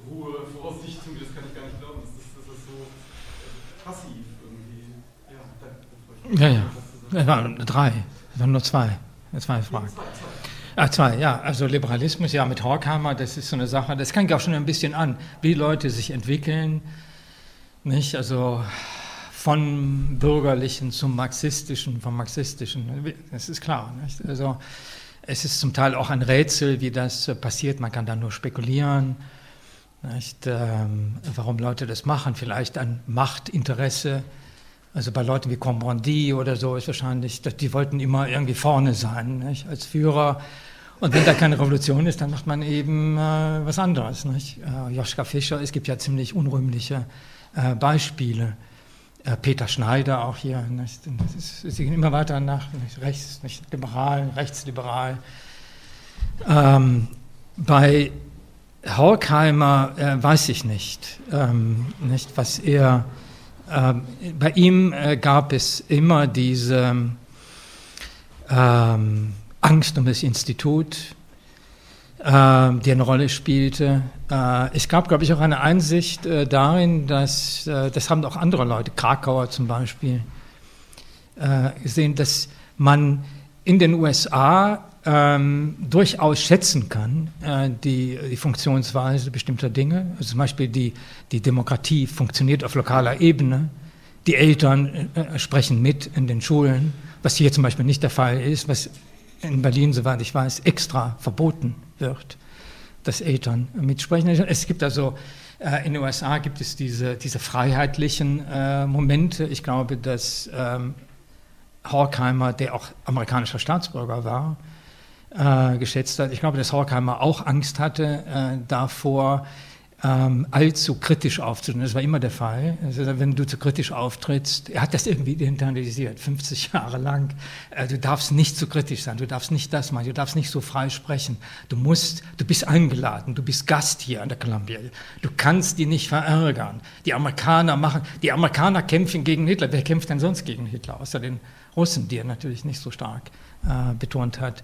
Ruhe, Vorsicht, irgendwie, das kann ich gar nicht glauben, das ist, das ist so äh, passiv irgendwie. Ja, danke. Ja, ja. Es waren drei, es waren nur zwei. Zwei Fragen. Zwei, zwei. Ah, zwei, ja. Also Liberalismus, ja, mit Horkheimer, das ist so eine Sache, das kann ich auch schon ein bisschen an, wie Leute sich entwickeln, nicht? Also von bürgerlichen zum marxistischen, vom marxistischen, das ist klar, nicht? Also es ist zum Teil auch ein Rätsel, wie das äh, passiert, man kann da nur spekulieren, nicht? Ähm, warum Leute das machen, vielleicht ein Machtinteresse, also bei Leuten wie Combrandi oder so ist wahrscheinlich, die wollten immer irgendwie vorne sein nicht? als Führer. Und wenn da keine Revolution ist, dann macht man eben äh, was anderes. Nicht? Äh, Joschka Fischer, es gibt ja ziemlich unrühmliche äh, Beispiele. Äh, Peter Schneider auch hier. Nicht? Ist, sie gehen immer weiter nach nicht? rechts, nicht? liberal, rechtsliberal. Ähm, bei Horkheimer äh, weiß ich nicht, ähm, nicht, was er ähm, bei ihm äh, gab es immer diese ähm, Angst um das Institut, ähm, die eine Rolle spielte. Äh, es gab, glaube ich, auch eine Einsicht äh, darin, dass, äh, das haben auch andere Leute, Krakauer zum Beispiel, äh, gesehen, dass man in den USA ähm, durchaus schätzen kann, äh, die, die Funktionsweise bestimmter Dinge. Also zum Beispiel die, die Demokratie funktioniert auf lokaler Ebene. Die Eltern äh, sprechen mit in den Schulen, was hier zum Beispiel nicht der Fall ist, was in Berlin, soweit ich weiß, extra verboten wird, dass Eltern mitsprechen. Es gibt also äh, in den USA gibt es diese, diese freiheitlichen äh, Momente. Ich glaube, dass ähm, Horkheimer, der auch amerikanischer Staatsbürger war, äh, geschätzt hat. Ich glaube, dass Horkheimer auch Angst hatte äh, davor, ähm, allzu kritisch aufzutreten. Das war immer der Fall. Also, wenn du zu kritisch auftrittst, er hat das irgendwie internalisiert, 50 Jahre lang. Äh, du darfst nicht zu kritisch sein, du darfst nicht das machen, du darfst nicht so frei sprechen. Du musst, du bist eingeladen, du bist Gast hier an der Columbia. Du kannst die nicht verärgern. Die Amerikaner machen, die Amerikaner kämpfen gegen Hitler. Wer kämpft denn sonst gegen Hitler? Außer den Russen, die er natürlich nicht so stark äh, betont hat.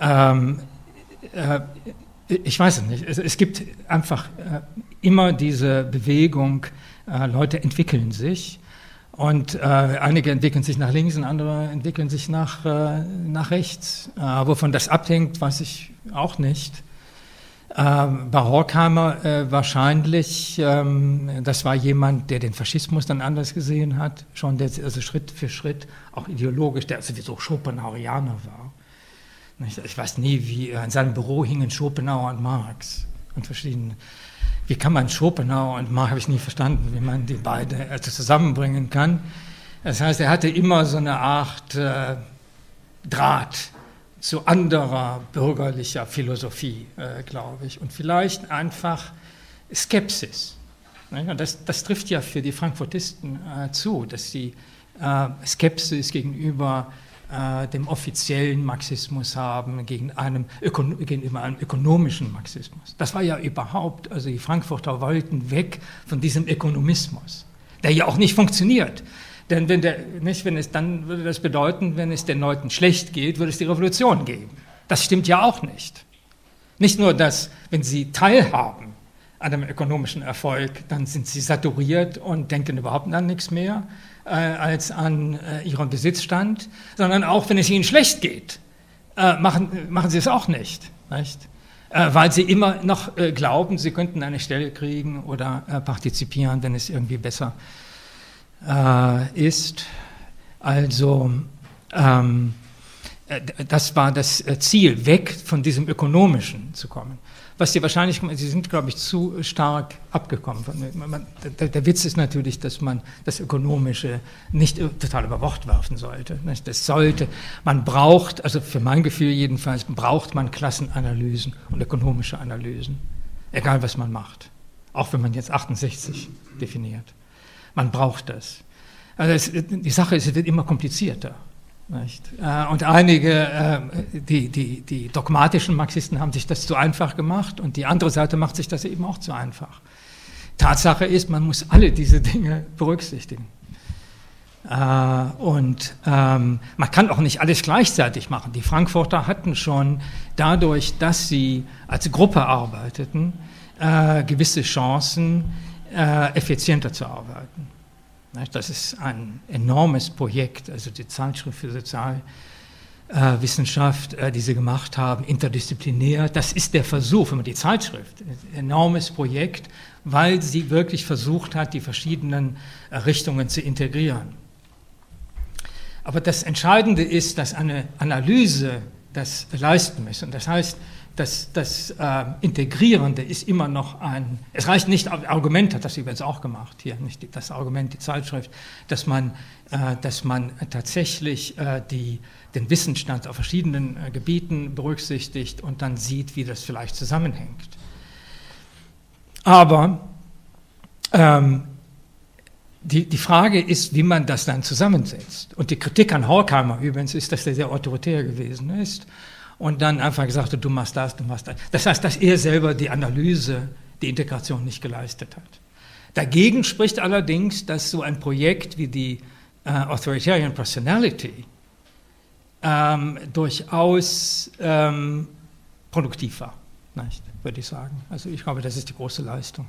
Ähm, äh, ich weiß es nicht. Es, es gibt einfach äh, immer diese Bewegung, äh, Leute entwickeln sich und äh, einige entwickeln sich nach links und andere entwickeln sich nach, äh, nach rechts. Äh, wovon das abhängt, weiß ich auch nicht. Ähm, bei Horkheimer äh, wahrscheinlich, ähm, das war jemand, der den Faschismus dann anders gesehen hat, schon der also Schritt für Schritt, auch ideologisch, der sowieso Schopenhauerianer war. Nicht? Ich weiß nie, wie in seinem Büro hingen Schopenhauer und Marx und verschiedene. Wie kann man Schopenhauer und Marx, habe ich nie verstanden, wie man die beiden also zusammenbringen kann. Das heißt, er hatte immer so eine Art äh, Draht zu anderer bürgerlicher Philosophie, äh, glaube ich. Und vielleicht einfach Skepsis. Das, das, trifft ja für die Frankfurtisten äh, zu, dass sie äh, Skepsis gegenüber äh, dem offiziellen Marxismus haben, gegen einem gegenüber einem ökonomischen Marxismus. Das war ja überhaupt, also die Frankfurter wollten weg von diesem Ökonomismus, der ja auch nicht funktioniert. Denn wenn, der, nicht, wenn es dann würde das bedeuten, wenn es den Leuten schlecht geht, würde es die Revolution geben. Das stimmt ja auch nicht. Nicht nur, dass, wenn sie teilhaben an einem ökonomischen Erfolg, dann sind sie saturiert und denken überhaupt an nichts mehr äh, als an äh, ihren Besitzstand, sondern auch, wenn es ihnen schlecht geht, äh, machen, machen sie es auch nicht. nicht? Äh, weil sie immer noch äh, glauben, sie könnten eine Stelle kriegen oder äh, partizipieren, wenn es irgendwie besser ist. Also ähm, äh, das war das Ziel, weg von diesem Ökonomischen zu kommen. Was sie wahrscheinlich, sie sind, glaube ich, zu stark abgekommen. Der, der, Witz ist natürlich, dass man das Ökonomische nicht total über Bord werfen sollte. Das sollte, man braucht, also für mein Gefühl jedenfalls, braucht man Klassenanalysen und ökonomische Analysen. Egal, was man macht. Auch wenn man jetzt 68 definiert. Man braucht das. Also es, die Sache ist, es wird immer komplizierter. Nicht? Äh, und einige, äh, die, die, die dogmatischen Marxisten haben sich das zu einfach gemacht und die andere Seite macht sich das eben auch zu einfach. Tatsache ist, man muss alle diese Dinge berücksichtigen. Äh, und ähm, man kann auch nicht alles gleichzeitig machen. Die Frankfurter hatten schon dadurch, dass sie als Gruppe arbeiteten, gewisse Chancen, effizienter zu arbeiten. Das ist ein enormes Projekt, also die Zeitschrift für Sozialwissenschaft, äh, die sie gemacht haben, interdisziplinär. Das ist der Versuch, wenn man die Zeitschrift, ein enormes Projekt, weil sie wirklich versucht hat, die verschiedenen äh, Richtungen zu integrieren. Aber das Entscheidende ist, dass eine Analyse das leisten muss. Und das heißt, das, das äh, Integrierende ist immer noch ein, es reicht nicht, Argument hat das übrigens auch gemacht, hier nicht das Argument, die Zeitschrift, dass man, äh, dass man tatsächlich äh, die, den Wissensstand auf verschiedenen äh, Gebieten berücksichtigt und dann sieht, wie das vielleicht zusammenhängt. Aber ähm, die, die Frage ist, wie man das dann zusammensetzt. Und die Kritik an Horkheimer übrigens ist, dass der sehr autoritär gewesen ist und dann einfach gesagt hat, du machst das, du machst das. Das heißt, dass er selber die Analyse, die Integration nicht geleistet hat. Dagegen spricht allerdings, dass so ein Projekt wie die äh, Authoritarian Personality ähm, durchaus ähm, produktiv war, nicht, würde ich sagen. Also ich glaube, das ist die große Leistung